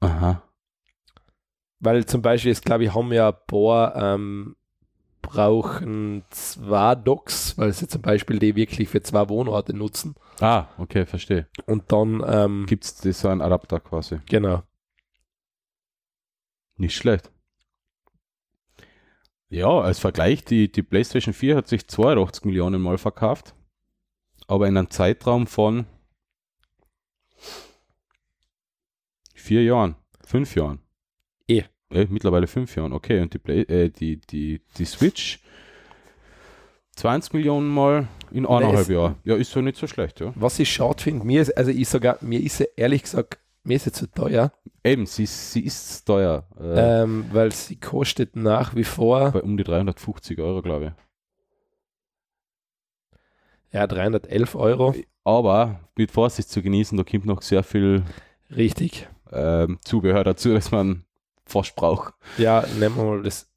S3: Aha.
S4: Weil zum Beispiel, jetzt glaube ich, haben ja ein paar ähm, brauchen zwei Docks, weil sie zum Beispiel die wirklich für zwei Wohnorte nutzen.
S3: Ah, okay, verstehe.
S4: Und dann, ähm,
S3: Gibt es so einen Adapter quasi?
S4: genau.
S3: Nicht schlecht. Ja, als Vergleich, die, die PlayStation 4 hat sich 82 Millionen Mal verkauft, aber in einem Zeitraum von vier Jahren, fünf Jahren.
S4: Eh.
S3: Äh, mittlerweile fünf Jahren, okay. Und die, Play, äh, die, die, die Switch 20 Millionen Mal in eineinhalb Jahren. Ja, ist so nicht so schlecht, ja.
S4: Was ich schade finde, mir ist, also ich sogar, mir ist ehrlich gesagt, mir ist sie zu teuer,
S3: Eben, sie, sie ist teuer. Äh,
S4: ähm, weil sie kostet nach wie vor
S3: bei um die 350 Euro, glaube ich.
S4: ja, 311 Euro.
S3: Aber mit Vorsicht zu genießen, da kommt noch sehr viel
S4: Richtig.
S3: ähm, Zubehör dazu, dass man fast braucht.
S4: Ja, nehmen wir mal das,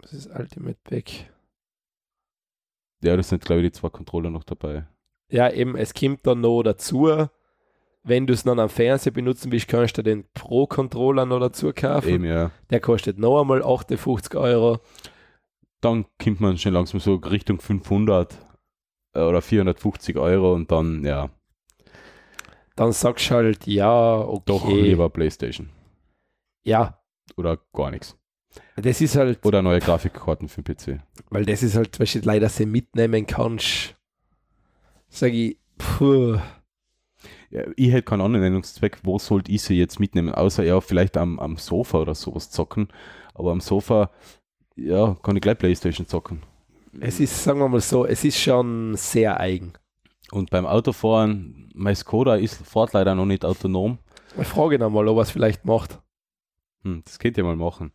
S4: das ist Ultimate Pack.
S3: Ja, das sind, glaube ich, die zwei Controller noch dabei.
S4: Ja, eben, es kommt dann noch dazu, wenn du es dann am Fernseher benutzen willst, kannst du den Pro-Controller noch dazu kaufen.
S3: Eben, ja.
S4: Der kostet noch einmal 58 Euro.
S3: Dann kommt man schon langsam so Richtung 500 äh, oder 450 Euro und dann, ja,
S4: Dann sagst du halt, ja, okay.
S3: doch lieber Playstation.
S4: Ja,
S3: Oder gar nichts.
S4: das ist halt,
S3: Oder neue Grafikkarten für den PC.
S4: weil das ist halt, was du leider sie mitnehmen kannst. Sag ich, puh,
S3: ich hätte keinen Anwendungszweck, wo sollte ich sie jetzt mitnehmen, außer ja, vielleicht am, am Sofa oder sowas zocken. Aber am Sofa, ja, kann ich gleich Playstation zocken.
S4: es ist, sagen wir mal so, es ist schon sehr eigen.
S3: Und beim Autofahren, mein Skoda ist, fährt leider noch nicht autonom.
S4: Ich frage ihn einmal, ob er es vielleicht macht.
S3: Hm, das könnt ihr mal machen.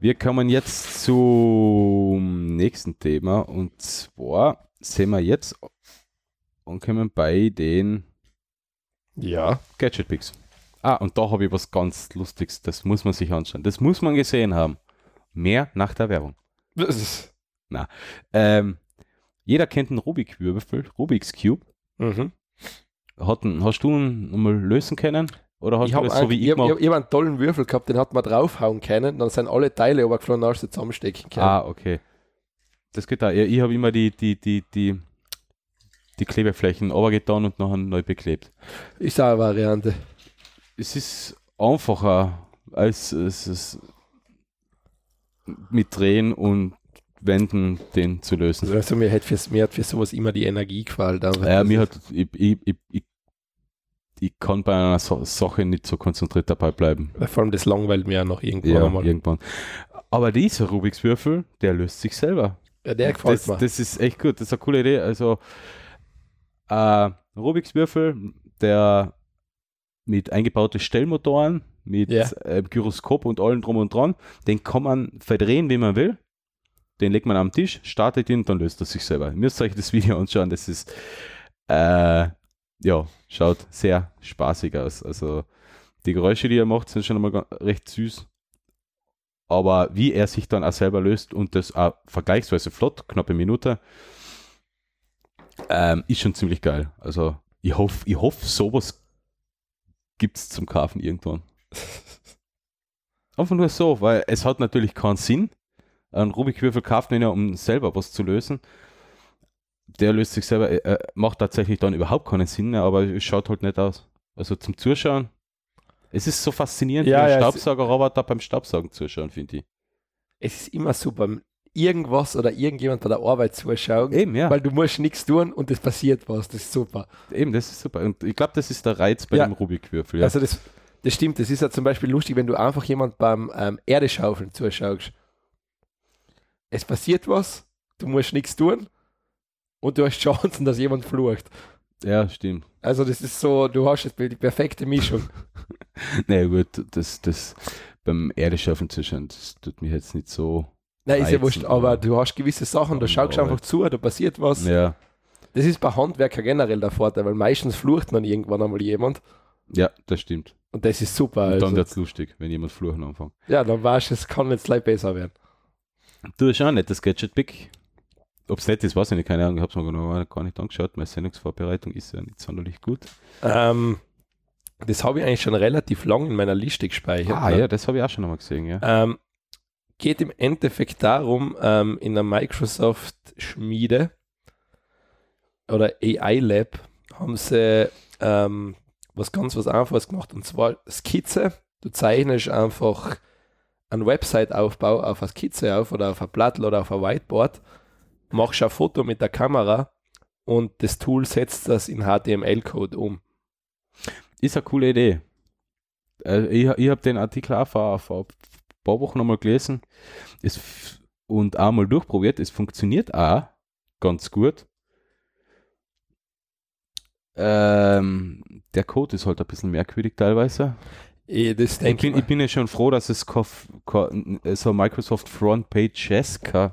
S3: Wir kommen jetzt zum nächsten Thema und zwar sehen wir jetzt ankommen bei den
S4: Ja.
S3: Gadget Picks. Ah, und da habe ich was ganz Lustiges, das muss man sich anschauen. Das muss man gesehen haben. Mehr nach der Werbung. Ähm, Jeder kennt einen Rubik-Würfel, Rubik's Cube.
S4: Mhm.
S3: Hat, einen- hast du ihn mal lösen können? Oder hast
S4: Ich
S3: du
S4: habe
S3: das so wie ich
S4: ich
S3: gemacht?
S4: hab, ich hab einen tollen Würfel gehabt, den hat man draufhauen können, dann sind alle Teile runtergeflogen und hast du zusammenstecken können.
S3: Ah, okay. Das geht da. Ich, ich habe immer die, die, die, die, die Klebeflächen runtergetan und nachher neu beklebt.
S4: Ist auch eine Variante.
S3: Es ist einfacher als es mit Drehen und Wenden den zu lösen.
S4: Also mir hat, für, mir hat für sowas immer die Energie gefallen. einfach.
S3: Ja, mir hat, ich, ich, ich, ich, kann bei einer so Sache nicht so konzentriert dabei bleiben.
S4: Vor allem das langweilt mir auch noch irgendwann
S3: Ja,
S4: einmal.
S3: irgendwann. Aber dieser Rubiks Würfel, der löst sich selber.
S4: Ja, der gefällt
S3: Das,
S4: mir.
S3: das ist echt gut, das ist eine coole Idee. Also, äh, Rubiks Würfel, der mit eingebauten Stellmotoren, mit
S4: Ja.
S3: äh, Gyroskop und allem drum und dran, den kann man verdrehen, wie man will. Den legt man am Tisch, startet ihn, dann löst er sich selber. Ihr müsst euch das Video anschauen, das ist, äh, ja, schaut sehr spaßig aus. Also, die Geräusche, die er macht, sind schon einmal recht süß. Aber wie er sich dann auch selber löst und das auch vergleichsweise flott, knappe Minute, ähm, ist schon ziemlich geil. Also ich hoffe, ich hoffe, sowas gibt es zum Kaufen irgendwann. Einfach nur so, weil es hat natürlich keinen Sinn. Ein Rubikwürfel kauft man ja, um selber was zu lösen. Der löst sich selber, äh, macht tatsächlich dann überhaupt keinen Sinn mehr, aber es schaut halt nicht aus. Also zum Zuschauen. Es ist so faszinierend,
S4: Ja,
S3: wie
S4: ja,
S3: ein
S4: es-
S3: Staubsaugerroboter beim Staubsaugen zuschauen, finde ich.
S4: es ist immer super, irgendwas oder irgendjemand bei der Arbeit zuschauen,
S3: Eben, ja.
S4: weil du musst nichts tun und es passiert was. Das ist super.
S3: Eben, das ist super. Und ich glaube, das ist der Reiz bei
S4: Ja.
S3: dem Rubikwürfel. Ja.
S4: Also das, das stimmt, das ist ja zum Beispiel lustig, wenn du einfach jemand beim ähm, Erdeschaufeln zuschaust. Es passiert was, du musst nichts tun und du hast Chancen, dass jemand flucht.
S3: ja, stimmt.
S4: Also das ist so, du hast jetzt die perfekte Mischung.
S3: Na gut, das, das beim Erdeschaffen zuschauen, das tut mich jetzt nicht so.
S4: Nein, ist ja wurscht, aber du hast gewisse Sachen, da schaust du einfach zu, da passiert was.
S3: Ja,
S4: Das ist bei Handwerker generell der Vorteil, weil meistens flucht dann irgendwann einmal jemand
S3: ja, das stimmt.
S4: und das ist super.
S3: Und
S4: Also.
S3: dann wird es lustig, wenn jemand fluchen anfängt.
S4: Ja, dann weißt du, es kann jetzt gleich besser werden.
S3: Du hast auch ein nettes Gadget-Pick. Ob es nett ist, weiß ich nicht, keine Ahnung, ich habe es mir noch gar nicht angeschaut. Meine Sendungsvorbereitung ist ja nicht sonderlich gut.
S4: Ähm, das habe ich eigentlich schon relativ lang in meiner Liste gespeichert.
S3: Ah
S4: ne?
S3: ja, das habe ich auch schon einmal gesehen, ja.
S4: Ähm, geht im Endeffekt darum, ähm, in der Microsoft-Schmiede oder AI Lab haben sie ähm, was ganz was Einfaches gemacht und zwar Skizze. Du zeichnest einfach einen Website-Aufbau auf eine Skizze auf oder auf ein Blatt oder auf ein Whiteboard, machst ein Foto mit der Kamera und das Tool setzt das in HTML-Code um.
S3: Ist eine coole Idee. Äh, ich ich habe den Artikel auch vor, vor paar Wochen nochmal gelesen es, und auch mal durchprobiert. Es funktioniert auch ganz gut. Ähm, der Code ist halt ein bisschen merkwürdig teilweise.
S4: Eh,
S3: Ich
S4: denke
S3: bin, ich bin ja schon froh, dass es so Microsoft Frontpage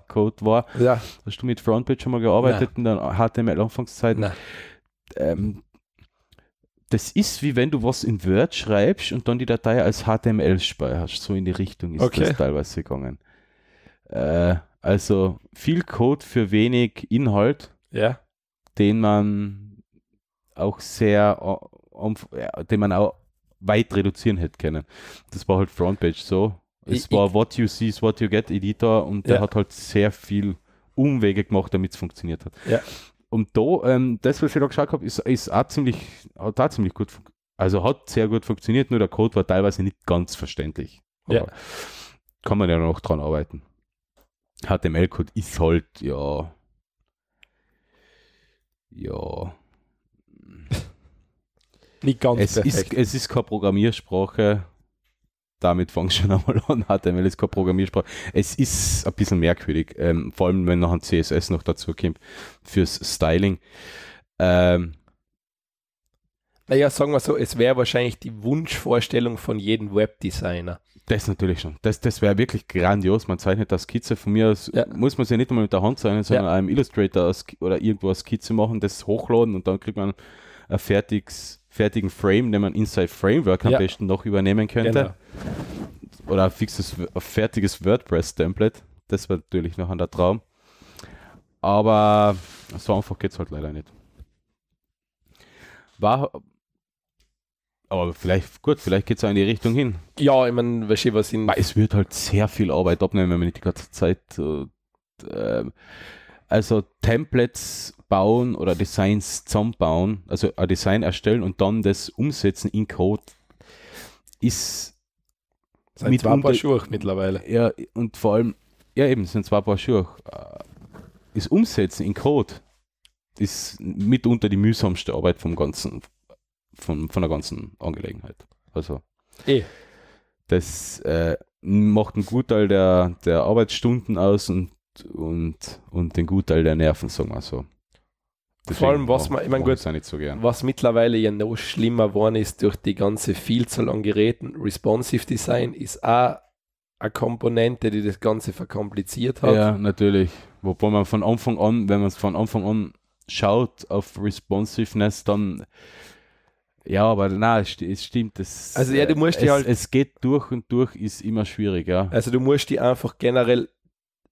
S3: Code war.
S4: Ja,
S3: Hast du mit Frontpage schon mal gearbeitet in der HTML-Anfangszeit?
S4: nein.
S3: ähm, das ist wie wenn du was in Word schreibst und dann die Datei als HTML speicherst. So in die Richtung ist
S4: Okay.
S3: das teilweise gegangen. Äh, also viel Code für wenig Inhalt,
S4: Ja.
S3: den man auch sehr, den man auch weit reduzieren hätte können. Das war halt Frontpage so. Es
S4: Ich-
S3: war What You See is What You Get Editor und der
S4: Ja.
S3: hat halt sehr viel Umwege gemacht, damit es funktioniert hat.
S4: Ja.
S3: Und da, ähm, das, was ich da geschaut habe, ist, ist auch ziemlich, hat auch ziemlich gut, also hat sehr gut funktioniert, nur der Code war teilweise nicht ganz verständlich.
S4: Ja.
S3: Kann man ja noch dran arbeiten. HTML-Code ist halt, ja, ja,
S4: Nicht ganz
S3: es ist,
S4: perfekt.
S3: es ist keine Programmiersprache. Damit fang schon einmal an. HTML ist keine Programmiersprache. Es ist ein bisschen merkwürdig, ähm, vor allem wenn noch ein CSS noch dazu kommt fürs Styling. Ähm,
S4: Naja, sagen wir so, es wäre wahrscheinlich die Wunschvorstellung von jedem Webdesigner.
S3: das natürlich schon. Das, das wäre wirklich grandios. Man zeichnet das Skizze. Von mir aus
S4: Ja.
S3: muss man sie nicht einmal mit der Hand zeichnen, sondern
S4: Ja.
S3: einem Illustrator oder irgendwo eine Skizze machen, das hochladen und dann kriegt man ein fertiges, fertigen Frame, den man Inside Framework am
S4: Ja.
S3: besten noch übernehmen könnte.
S4: Genau.
S3: oder ein fixes, ein fertiges WordPress-Template. Das war natürlich noch an der Traum. Aber so einfach geht es halt leider nicht. War, aber vielleicht, gut, vielleicht geht es auch in die Richtung hin.
S4: Ja, ich meine, weißt du, was in.
S3: Weil es wird halt sehr viel Arbeit abnehmen, wenn man nicht die ganze Zeit äh, äh, also Templates bauen oder Designs zusammenbauen, also ein Design erstellen und dann das umsetzen in Code ist mit
S4: zwei Paar Schuhe mittlerweile.
S3: ja und vor allem ja eben sind zwei Paar Schuhe das Umsetzen in Code ist mitunter die mühsamste Arbeit vom ganzen von, von der ganzen Angelegenheit also
S4: Eh.
S3: das äh, macht einen Gutteil der, der Arbeitsstunden aus und, und, und den Gutteil der Nerven, sagen wir so.
S4: Vor allem, was man- ich mein,
S3: mag
S4: gut,
S3: so.
S4: Was mittlerweile ja noch schlimmer geworden ist durch die ganze Vielzahl an Geräten. Responsive Design ist auch eine Komponente, die das Ganze verkompliziert hat.
S3: Ja, natürlich. Wobei man von Anfang an, wenn man es von Anfang an schaut auf Responsiveness, dann ja, aber nein, es, sti- es stimmt. Es,
S4: Also ja, du musst
S3: es,
S4: die halt-
S3: es geht durch und durch, ist immer schwierig, ja.
S4: Also du musst die einfach generell,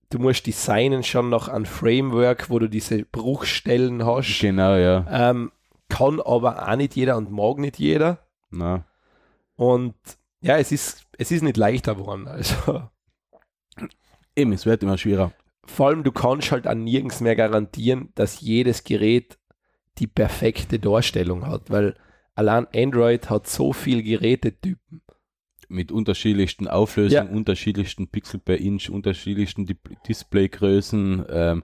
S4: du musst designen schon nach einem Framework, wo du diese Bruchstellen hast.
S3: Genau, ja.
S4: Ähm, kann aber auch nicht jeder und mag nicht jeder.
S3: Na.
S4: Und ja, es ist, es ist nicht leichter geworden. Also
S3: Eben, es wird immer schwerer.
S4: vor allem, du kannst halt an nirgends mehr garantieren, dass jedes Gerät die perfekte Darstellung hat, weil allein Android hat so viele Gerätetypen.
S3: Mit unterschiedlichsten Auflösungen,
S4: Ja.
S3: unterschiedlichsten Pixel per Inch, unterschiedlichsten Di Displaygrößen. Ähm,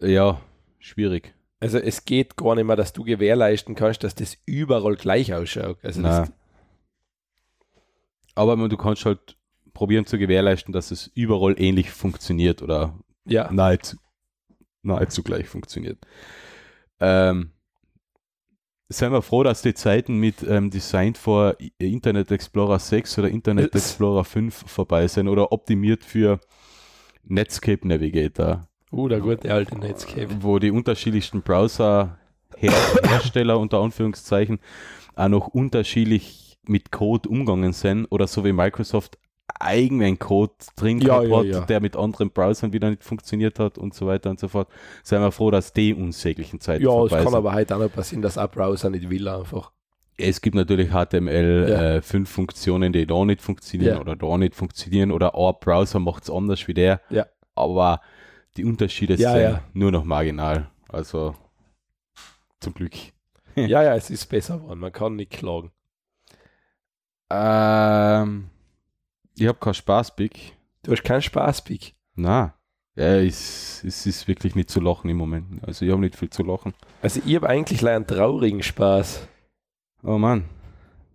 S3: ja, schwierig.
S4: Also es geht gar nicht mehr, dass du gewährleisten kannst, dass das überall gleich ausschaut. Also
S3: Aber du kannst halt probieren zu gewährleisten, dass es überall ähnlich funktioniert oder
S4: ja,
S3: nahezu, nahezu gleich funktioniert. Ähm, seien wir froh, dass die Zeiten mit ähm, Design for Internet Explorer 6 oder Internet Explorer 5 vorbei sind oder optimiert für Netscape Navigator.
S4: uh, der gute alte Netscape.
S3: wo die unterschiedlichsten Browser Her Hersteller unter Anführungszeichen auch noch unterschiedlich mit Code umgegangen sind oder so wie Microsoft eigenen Code drin
S4: Ja,
S3: gehabt
S4: ja,
S3: hat,
S4: ja.
S3: der mit anderen Browsern wieder nicht funktioniert hat und so weiter und so fort. Seien wir froh, dass die unsäglichen Zeiten
S4: Ja, es
S3: vorbei
S4: kann
S3: sind.
S4: aber heute auch noch passieren, dass ein Browser nicht will einfach.
S3: Es gibt natürlich HTML
S4: Ja.
S3: äh, fünf Funktionen, die da nicht funktionieren
S4: Ja.
S3: oder da nicht funktionieren oder ein Browser macht es anders wie der.
S4: Ja.
S3: Aber die Unterschiede
S4: Ja,
S3: sind
S4: ja.
S3: nur noch marginal. Also zum Glück.
S4: ja, ja, es ist besser geworden. Man kann nicht klagen.
S3: Ähm, ich habe keinen Spaß, Big.
S4: Du hast keinen Spaß, Big.
S3: Na, ja, es, es ist wirklich nicht zu lachen im Moment. Also ich habe nicht viel zu lachen.
S4: Also ich habe eigentlich leider einen traurigen Spaß.
S3: Oh Mann.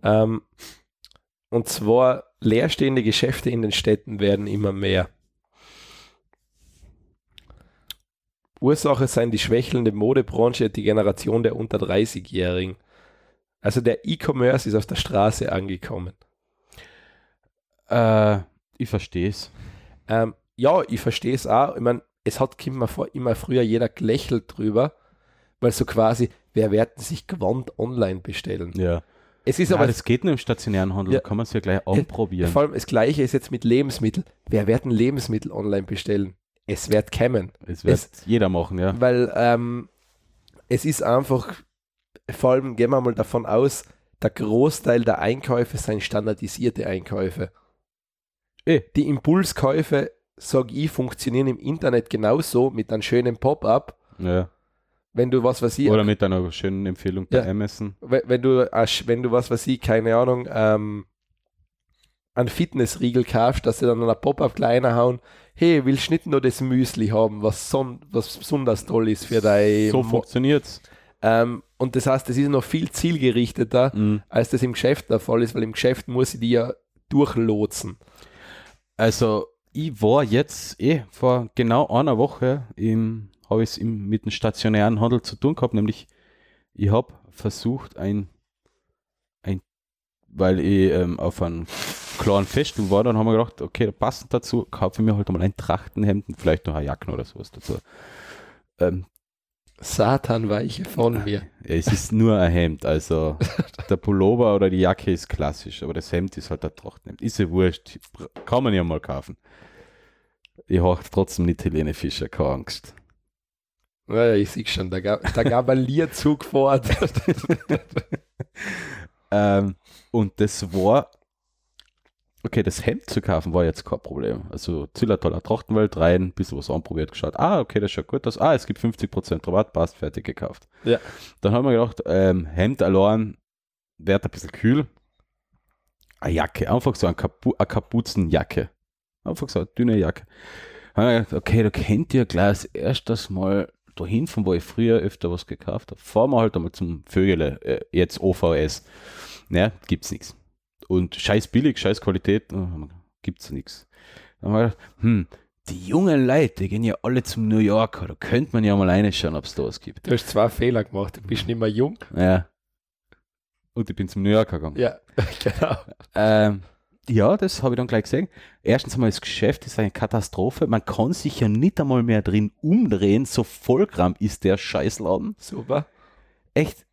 S4: Ähm, und zwar leerstehende Geschäfte in den Städten werden immer mehr. Ursache seien die schwächelnde Modebranche die Generation der unter 30-Jährigen. Also der E-Commerce ist auf der Straße angekommen.
S3: Äh, ich verstehe es.
S4: Ähm, ja, ich verstehe es auch. Ich meine, es hat immer, vor, immer früher jeder gelächelt drüber, weil so quasi, wer werden sich Gewand online bestellen?
S3: Ja.
S4: Es ist
S3: ja,
S4: aber
S3: das geht nur im stationären Handel,
S4: Ja.
S3: da kann man es ja gleich anprobieren.
S4: vor allem das Gleiche ist jetzt mit Lebensmitteln. Wer werden Lebensmittel online bestellen? Es wird kämen,
S3: Es wird
S4: es-
S3: jeder machen, ja.
S4: weil ähm, es ist einfach, vor allem gehen wir mal davon aus, der Großteil der Einkäufe sind standardisierte Einkäufe.
S3: Eh.
S4: Die Impulskäufe, sag ich, funktionieren im Internet genauso mit einem schönen Pop-up.
S3: ja.
S4: Wenn du was was ich,
S3: Oder mit einer schönen Empfehlung bei
S4: Ja.
S3: Amazon.
S4: wenn du, äh, wenn du was was ich, keine Ahnung, ähm, einen Fitnessriegel kaufst, dass sie dann ein Pop-up kleiner hauen, hey, willst du nicht nur das Müsli haben, was, son was besonders toll ist für dein
S3: So
S4: Mo-
S3: funktioniert's.
S4: ähm, Und das heißt, das ist noch viel zielgerichteter,
S3: Mhm.
S4: als das im Geschäft der Fall ist, weil im Geschäft muss ich die ja durchlotsen.
S3: Also, ich war jetzt eh vor genau einer Woche im, habe ich es mit dem stationären Handel zu tun gehabt, nämlich ich habe versucht, ein, ein, weil ich ähm, auf einem klaren Festival war, dann haben wir gedacht, okay, passend dazu kaufe ich mir halt mal ein Trachtenhemd und vielleicht noch eine Jacke oder sowas dazu. Ähm,
S4: Satan weiche von mir.
S3: es ist nur ein Hemd, also der Pullover oder die Jacke ist klassisch, aber das Hemd ist halt ein Trachtenhemd. Ist ja wurscht, kann man ja mal kaufen. Ich habe trotzdem nicht Helene Fischer, keine Angst.
S4: Naja, ich sehe schon, da gab, da gab ein Lierzug vor.
S3: Ähm, und das war, okay, das Hemd zu kaufen war jetzt kein Problem. Also Zillertaler Trachtenwelt rein, ein bisschen was anprobiert, geschaut, ah, okay, das schaut gut aus, ah, es gibt 50% Rabatt, passt, fertig gekauft.
S4: Ja.
S3: Dann haben wir gedacht, ähm, Hemd allein wird ein bisschen kühl. Eine Jacke, einfach so eine, Kapu eine Kapuzenjacke. Einfach so eine dünne Jacke. Haben wir gedacht, okay, da kennt ihr gleich als erstes mal dahin, von wo ich früher öfter was gekauft habe. Fahren wir halt einmal zum Vögele, äh, jetzt OVS. Ja, gibt's nichts. Und scheiß billig, scheiß Qualität, äh, gibt's nichts. Dann haben wir gedacht, hm, die jungen Leute, die gehen ja alle zum New Yorker, da könnte man ja mal reinschauen, ob es da was gibt.
S4: Du hast zwei Fehler gemacht. Du bist nicht mehr jung.
S3: Ja. Und ich bin zum New Yorker gegangen.
S4: Ja, genau.
S3: Ähm, ja, das habe ich dann gleich gesehen. Erstens einmal, das Geschäft ist eine Katastrophe. Man kann sich ja nicht einmal mehr drin umdrehen. So vollkram ist der Scheißladen.
S4: Super.
S3: Echt.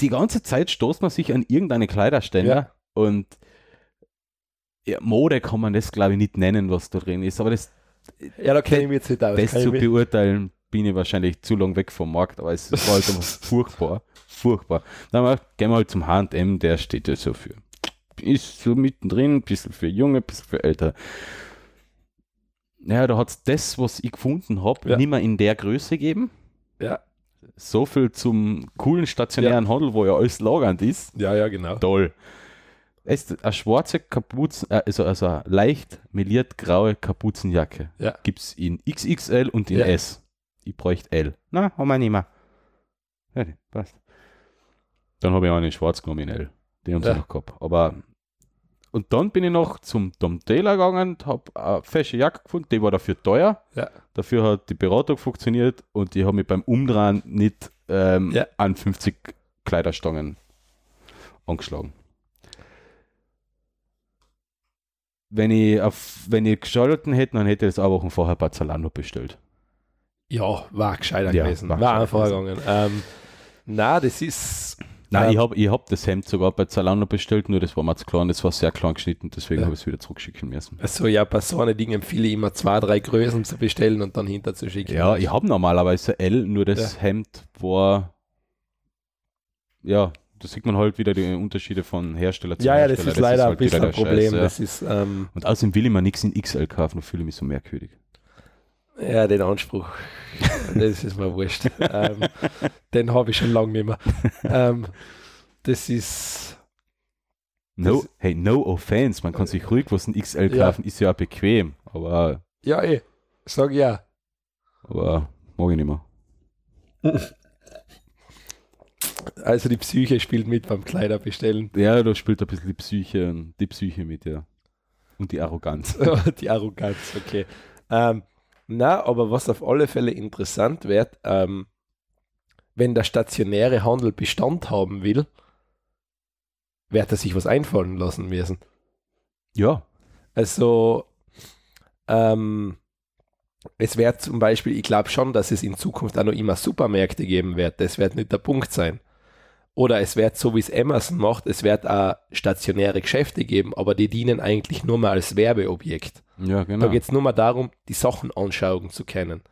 S3: Die ganze Zeit stoßt man sich an irgendeine Kleiderständer
S4: Ja.
S3: und ja, Mode kann man das, glaube ich, nicht nennen, was da drin ist. Aber das,
S4: Ja, da kenne ich mich jetzt nicht aus.
S3: das zu
S4: mich-
S3: beurteilen, bin ich wahrscheinlich zu lang weg vom Markt. Aber es war halt furchtbar. Furchtbar. Dann gedacht, gehen wir halt zum H&M, der steht ja so für ist so mittendrin, ein bisschen für Junge, ein bisschen für Ältere. Naja, da hat es das, was ich gefunden habe,
S4: Ja.
S3: nicht mehr in der Größe gegeben.
S4: ja.
S3: So viel zum coolen stationären Handel, wo ja alles lagernd ist.
S4: ja, ja, genau.
S3: Toll. Es ist eine schwarze Kapuzen, äh, also, also eine leicht meliert graue Kapuzenjacke.
S4: Ja.
S3: Gibt es in XXL und in
S4: Ja.
S3: S. Ich bräuchte L. Na, haben wir nicht mehr. Ja, passt. Dann habe ich einen in schwarz genommen in L. Den haben sie
S4: Ja.
S3: noch gehabt. Aber und dann bin ich noch zum Tom Taylor gegangen, habe eine fesche Jacke gefunden, die war dafür teuer.
S4: Ja.
S3: Dafür hat die Beratung funktioniert und ich habe mich beim Umdrehen nicht ähm,
S4: Ja.
S3: an 50 Kleiderstangen angeschlagen. Wenn ich, auf, wenn ich geschalten hätte, dann hätte ich das auch Wochen vorher bei Zalando bestellt.
S4: Ja, war gescheiter
S3: Ja,
S4: gewesen.
S3: war
S4: War, gegangen. Ähm, na, das ist.
S3: Nein,
S4: ähm,
S3: ich habe ich hab das Hemd sogar bei Zalando bestellt, nur das war mir zu klein, das war sehr klein geschnitten, deswegen
S4: Ja.
S3: habe ich es wieder zurückschicken müssen.
S4: Also ja, bei so einem Ding empfehle ich immer zwei, drei Größen zu bestellen und dann hinterzuschicken.
S3: Ja, ich habe normalerweise L, nur das Hemd war, ja, da sieht man halt wieder die Unterschiede von Hersteller zu
S4: ja, ja, das
S3: Hersteller.
S4: ist leider ein
S3: halt wieder
S4: bisschen ein Problem.
S3: Scheiß, ja.
S4: Das ist, ähm,
S3: Und außerdem will ich mir nichts in XL kaufen, da fühle ich mich so merkwürdig.
S4: Ja, den Anspruch, das ist mir wurscht. ähm, den habe ich schon lange nicht mehr. Ähm, das ist,
S3: No,
S4: Das-
S3: hey, no offense, man kann sich ruhig was in XL
S4: Ja.
S3: kaufen, ist ja auch bequem, aber,
S4: ja, eh, sag ja.
S3: aber mag ich nicht mehr.
S4: Also die Psyche spielt mit beim Kleiderbestellen.
S3: Ja, da spielt ein bisschen die Psyche, die Psyche mit, ja. Und die Arroganz.
S4: die Arroganz, okay. Ähm, na, aber was auf alle Fälle interessant wird, ähm, wenn der stationäre Handel Bestand haben will, wird er sich was einfallen lassen müssen.
S3: Ja,
S4: Also, ähm, es wird zum Beispiel, ich glaube schon, dass es in Zukunft auch noch immer Supermärkte geben wird. Das wird nicht der Punkt sein. Oder es wird, so wie es Amazon macht, es wird auch stationäre Geschäfte geben, aber die dienen eigentlich nur mal als Werbeobjekt.
S3: ja, genau.
S4: Da geht es nur mal darum, die Sachen anschauen zu können.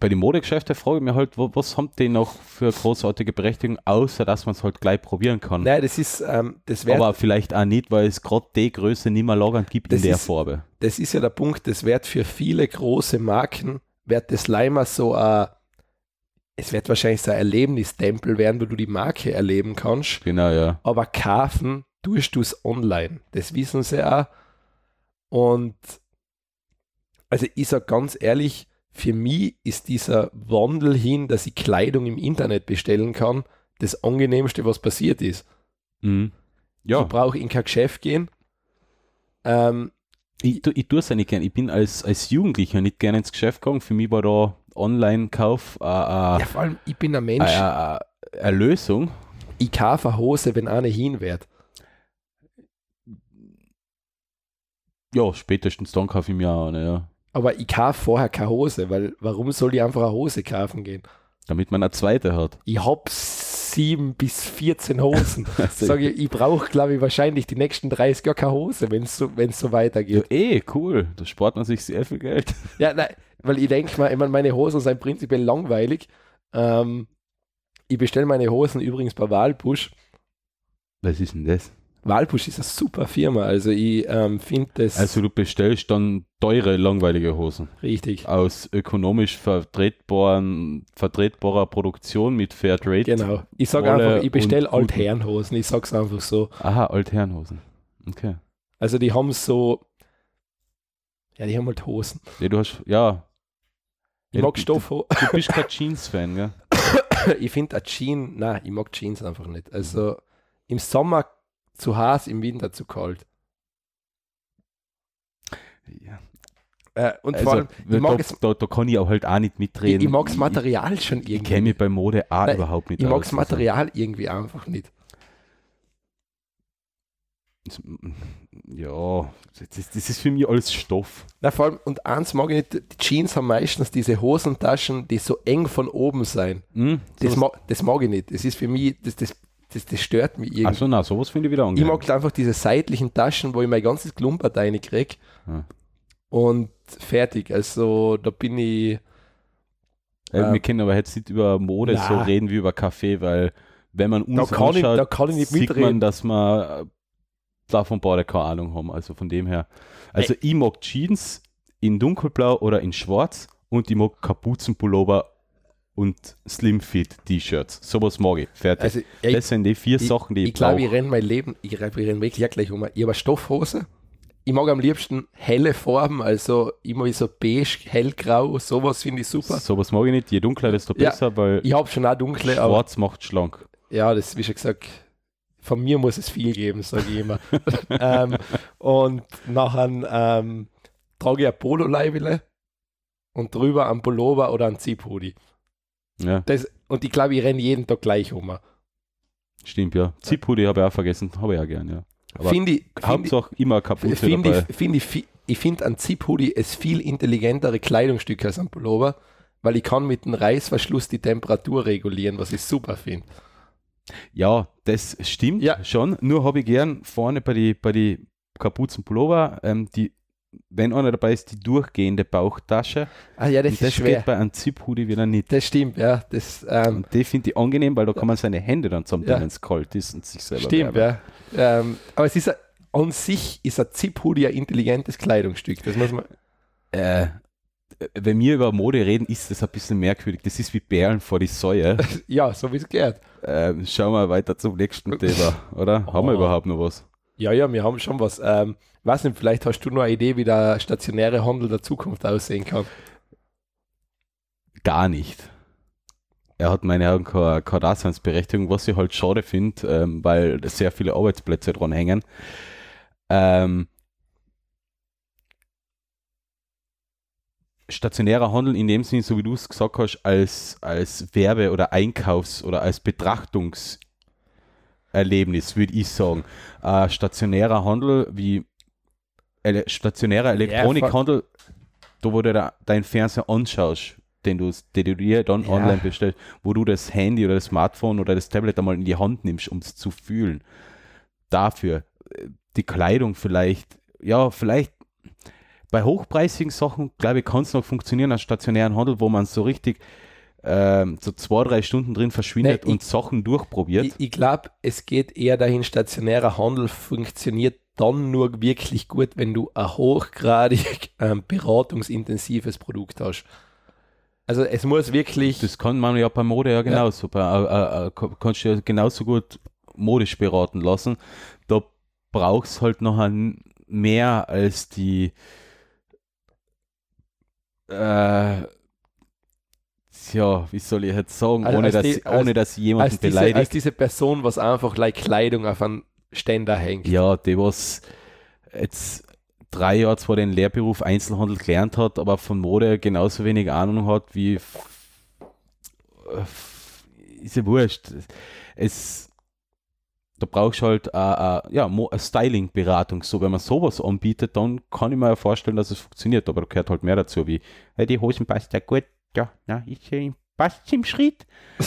S3: Bei den Modegeschäften frage ich mich halt, wa- was haben die noch für großartige Berechtigung, außer dass man es halt gleich probieren kann.
S4: Nein, das ist, ähm, das, wird,
S3: Aber vielleicht auch nicht, weil es gerade die Größe nicht mehr lagernd gibt in der
S4: ist-
S3: Farbe.
S4: das ist ja der Punkt, das wird für viele große Marken, wird das Leimer so ein, es wird wahrscheinlich so ein Erlebnistempel werden, wo du die Marke erleben kannst,
S3: Genau, ja.
S4: aber kaufen tust du es online. Das wissen sie auch. Und also ich sage ganz ehrlich, für mich ist dieser Wandel hin, dass ich Kleidung im Internet bestellen kann, das angenehmste, was passiert ist.
S3: Mhm. Ja,
S4: Ich brauche in kein Geschäft gehen. Ähm,
S3: ich, tu- ich tue es ja nicht gern. Ich bin als, als Jugendlicher nicht gerne ins Geschäft gegangen. Für mich war da Online-Kauf äh,
S4: ja, vor allem, ich bin ein Mensch,
S3: äh, eine Lösung.
S4: ich kaufe eine Hose, wenn eine hin wird.
S3: Ja, spätestens dann kaufe ich mir auch eine, ja.
S4: Aber ich kaufe vorher keine Hose, weil warum soll ich einfach eine Hose kaufen gehen?
S3: Damit man eine zweite hat.
S4: Ich hab sieben bis 14 Hosen. Sag ich, ich brauche, glaube ich, wahrscheinlich die nächsten 30 Jahre keine Hose, wenn es so, wenn's so
S3: Ja,
S4: weitergeht.
S3: eh, cool. Da spart man sich sehr viel Geld.
S4: Ja, nein, weil ich denke mal, ich mein, meine Hosen sind prinzipiell langweilig. Ähm, ich bestelle meine Hosen übrigens bei Walpusch.
S3: Was ist denn das?
S4: Walpusch ist eine super Firma, also ich ähm, finde das
S3: Also du bestellst dann teure, langweilige Hosen
S4: richtig.
S3: aus ökonomisch vertretbaren, vertretbarer Produktion mit Fairtrade.
S4: Genau. Ich sage einfach, ich bestelle Altherrenhosen, ich sag's einfach so.
S3: Aha, Altherrenhosen. Okay.
S4: Also die haben so, ja, die haben halt Hosen.
S3: Ja, du hast, ja.
S4: Ich
S3: Ja,
S4: mag
S3: du-
S4: Stoffhosen.
S3: Du bist kein Jeans-Fan, gell?
S4: ich finde ein Jean, nein, ich mag Jeans einfach nicht. Also im Sommer zu heiß, im Winter zu kalt.
S3: Ja.
S4: Äh, und
S3: Also,
S4: vor allem, ich
S3: da,
S4: mag, es,
S3: da, da kann ich auch halt auch nicht
S4: ich,
S3: mitreden.
S4: ich mag das Material schon
S3: Ich,
S4: irgendwie.
S3: ich kenne mich bei Mode auch
S4: Nein,
S3: überhaupt nicht
S4: ich mag das Material irgendwie einfach nicht.
S3: Ja, das, das ist für mich alles Stoff.
S4: Na, vor allem, und eins mag ich nicht, die Jeans haben meistens diese Hosentaschen, die so eng von oben sein.
S3: Hm?
S4: Das, ma das mag ich nicht. Das ist für mich, das, das, das, das stört mich irgendwie.
S3: Achso, na, sowas finde ich wieder
S4: Ich
S3: angenehm.
S4: mag einfach diese seitlichen Taschen, wo ich mein ganzes Klumpert reinkriege.
S3: Ja.
S4: Und fertig. Also da bin ich.
S3: äh,
S4: äh,
S3: wir können aber jetzt nicht über Mode
S4: na.
S3: so reden wie über Kaffee, weil wenn man
S4: Da
S3: uns
S4: kann, ich,
S3: anschaut,
S4: da kann ich nicht
S3: sieht
S4: mitreden.
S3: man, dass wir davon beide keine Ahnung haben. Also von dem her. Also ich mag Jeans in dunkelblau oder in schwarz und ich mag Kapuzenpullover und Slimfit T-Shirts. Sowas mag ich. Fertig.
S4: Also, ey,
S3: das sind die vier
S4: ich-
S3: Sachen, die ich,
S4: ich glaube, ich
S3: brauche.
S4: renne mein Leben, ich, ich renne wirklich auch gleich um. Ich habe eine Stoffhose. Ich mag am liebsten helle Farben, also immer so beige, hellgrau, sowas finde ich super.
S3: Sowas mag ich nicht. Je dunkler, desto
S4: Ja,
S3: besser, weil
S4: Ich habe schon auch dunkle, aber
S3: schwarz macht schlank.
S4: ja, das wie schon gesagt, von mir muss es viel geben, sage ich immer. ähm, und nachher ähm, trage ich ein Polo-Leibele und drüber ein Pullover oder ein Zip-Hoodie.
S3: Ja,
S4: Das, und ich glaube, ich renne jeden Tag gleich um.
S3: stimmt, ja. Zip-Hoodie habe ich auch vergessen. Habe ich auch gern, ja. Aber
S4: Finde ich, find
S3: Hauptsache immer
S4: find
S3: dabei.
S4: ich, find ich, fi- ich finde ein Zip-Hoodie ist viel intelligentere Kleidungsstück als ein Pullover, weil ich kann mit dem Reißverschluss die Temperatur regulieren, was ich super finde.
S3: Ja, das stimmt
S4: Ja.
S3: schon. Nur habe ich gern vorne bei die, bei die Kapuzenpullover, ähm, die, wenn einer dabei ist, die durchgehende Bauchtasche.
S4: Ah ja, das
S3: Und
S4: ist
S3: das
S4: schwer.
S3: geht bei einem Zip-Hoodie wieder nicht.
S4: Das stimmt, ja. Das ähm,
S3: Und die finde ich angenehm, weil da kann man seine Hände dann zusammen,
S4: Ja.
S3: wenn es kalt ist und sich selber
S4: stimmt,
S3: wärmen.
S4: ja. Ähm, aber es ist an sich ist ein Zip-Hoodie ein intelligentes Kleidungsstück. Das muss man.
S3: Äh, wenn wir über Mode reden, ist das ein bisschen merkwürdig. Das ist wie Bären vor die Säue.
S4: Ja, so wie es geht.
S3: Ähm, schauen wir weiter zum nächsten Thema, oder? Haben wir
S4: Oh.
S3: überhaupt noch was?
S4: Ja, ja, wir haben schon was. Ähm, weiß nicht, vielleicht hast du noch eine Idee, wie der stationäre Handel der Zukunft aussehen kann.
S3: Gar nicht. Er hat meine Augen keine, keine Daseinsberechtigung, was ich halt schade finde, ähm, weil sehr viele Arbeitsplätze dran hängen. Ähm, stationärer Handel in dem Sinn, so wie du es gesagt hast, als, als Werbe- oder Einkaufs- oder als Betrachtungserlebnis, würde ich sagen. Äh, stationärer Handel wie ele stationärer Elektronikhandel, da wo du da deinen Fernseher anschaust, den du, den du dir dann
S4: Ja.
S3: online bestellst, wo du das Handy oder das Smartphone oder das Tablet einmal in die Hand nimmst, um es zu fühlen. Dafür äh, die Kleidung vielleicht, ja, vielleicht bei hochpreisigen Sachen, glaube ich, kann es noch funktionieren als stationären Handel, wo man so richtig ähm, so zwei, drei Stunden drin verschwindet
S4: Nee, ich-
S3: und Sachen durchprobiert.
S4: Ich, ich glaube, es geht eher dahin, stationärer Handel funktioniert dann nur wirklich gut, wenn du ein hochgradig ähm, beratungsintensives Produkt hast. Also es muss wirklich,
S3: Das kann man ja bei Mode ja genauso. Bei, äh, äh, äh, kannst du ja genauso gut modisch beraten lassen. Da brauchst halt noch ein mehr als die äh, ja, wie soll ich jetzt sagen,
S4: Also
S3: ohne, dass,
S4: die-
S3: ohne
S4: als-
S3: dass ich jemanden
S4: als diese,
S3: beleidigt.
S4: als diese Person, was einfach like Kleidung auf einen Ständer hängt.
S3: Ja, die was jetzt drei Jahre zwar den Lehrberuf Einzelhandel gelernt hat, aber von Mode genauso wenig Ahnung hat wie f- ist ja wurscht. Es da brauchst du halt äh, äh, ja, eine Styling-Beratung. So, wenn man sowas anbietet, dann kann ich mir ja vorstellen, dass es funktioniert, aber da gehört halt mehr dazu, wie hey, die Hosen passt ja gut. Ja, na, ja Passt im Schritt?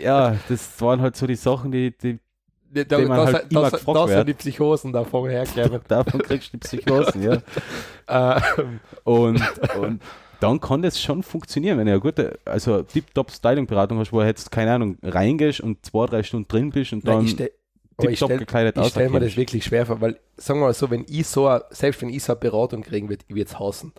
S3: ja, das waren halt so die Sachen, die, die
S4: Da, da,
S3: man
S4: da,
S3: halt immer
S4: da,
S3: gefragt
S4: da sind die Psychosen davon hergekommen.
S3: davon kriegst du die Psychosen, ja.
S4: ähm,
S3: Und, und dann kann das schon funktionieren, wenn du eine gute, also tip-top Styling-Beratung hast, wo du jetzt, keine Ahnung, reingehst und zwei, drei Stunden drin bist und
S4: nein,
S3: dann tipptopp
S4: stell,
S3: gekleidet
S4: ich stell mir das wirklich schwer vor, weil, sagen wir mal so, wenn ich so, a- selbst wenn ich so eine Beratung kriegen würde, ich würde es hassen.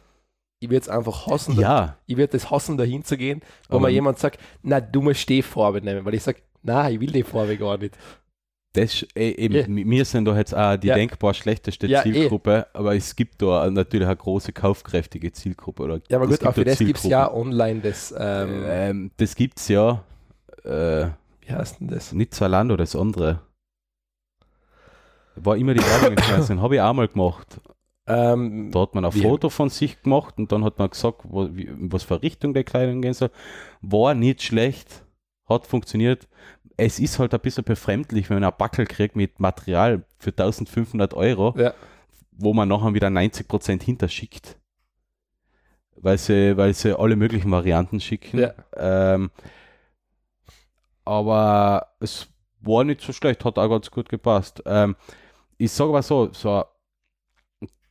S4: Ich würde es einfach hassen, da,
S3: Ja,
S4: ich würde es hassen, dahin zu gehen, wo mir jemand sagt, na, du musst die Farbe nehmen, weil ich sage, na, ich will die Farbe gar nicht.
S3: Das, eh, eben,
S4: Ja.
S3: wir sind da jetzt auch die
S4: Ja.
S3: denkbar schlechteste
S4: Ja, eh.
S3: Zielgruppe, aber es gibt da natürlich eine große kaufkräftige Zielgruppe. Oder
S4: Ja, aber gut,
S3: gibt
S4: auch für
S3: da
S4: das gibt es ja online das, ähm,
S3: Ähm, das gibt es ja. Äh,
S4: wie heißt denn das?
S3: nicht Zalando, das andere. War immer die Werbung in Fernsehen, habe ich auch mal gemacht.
S4: Ähm,
S3: Da hat man ein Foto von sich gemacht und dann hat man gesagt, wo, wie, in was für Richtung der Kleidung gehen soll. War nicht schlecht, hat funktioniert. Es ist halt ein bisschen befremdlich, wenn man einen Backel kriegt mit Material für 1500 Euro,
S4: Ja.
S3: wo man nachher wieder 90% hinterschickt. Weil sie, weil sie alle möglichen Varianten schicken.
S4: Ja.
S3: Ähm, aber es war nicht so schlecht, hat auch ganz gut gepasst. Ähm, ich sage aber so, so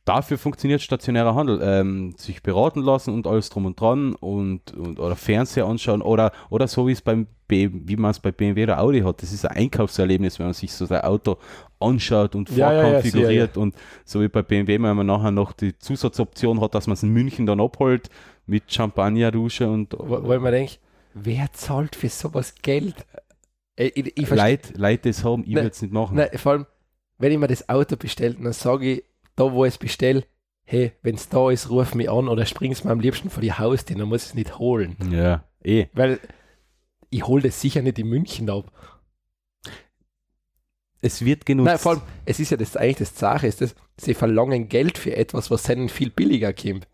S3: dafür funktioniert stationärer Handel. Ähm, sich beraten lassen und alles drum und dran und, und oder Fernseher anschauen oder, oder so wie es beim B, wie man es bei BMW oder Audi hat. Das ist ein Einkaufserlebnis, wenn man sich so sein Auto anschaut und
S4: Ja, ja, ja,
S3: vorkonfiguriert und so wie bei BMW, wenn man nachher noch die Zusatzoption hat, dass man es in München dann abholt mit Champagnerdusche und
S4: wo, wo ich mir denke, wer zahlt für sowas Geld? Äh, Ich, ich,
S3: Leute, Leute das haben, ich
S4: Nein,
S3: würde es nicht machen.
S4: Nein, vor allem, wenn ich mir das Auto bestelle, dann sage ich, da wo ich es bestelle, hey, wenn es da ist, ruf mich an oder spring's mir am liebsten vor die Haustür, dann muss ich es nicht holen.
S3: Ja, eh.
S4: Weil ich hole das sicher nicht in München ab.
S3: Es wird genutzt.
S4: Nein, vor allem, es ist ja das eigentlich das Sache, ist das, sie verlangen Geld für etwas, was ihnen viel billiger kommt.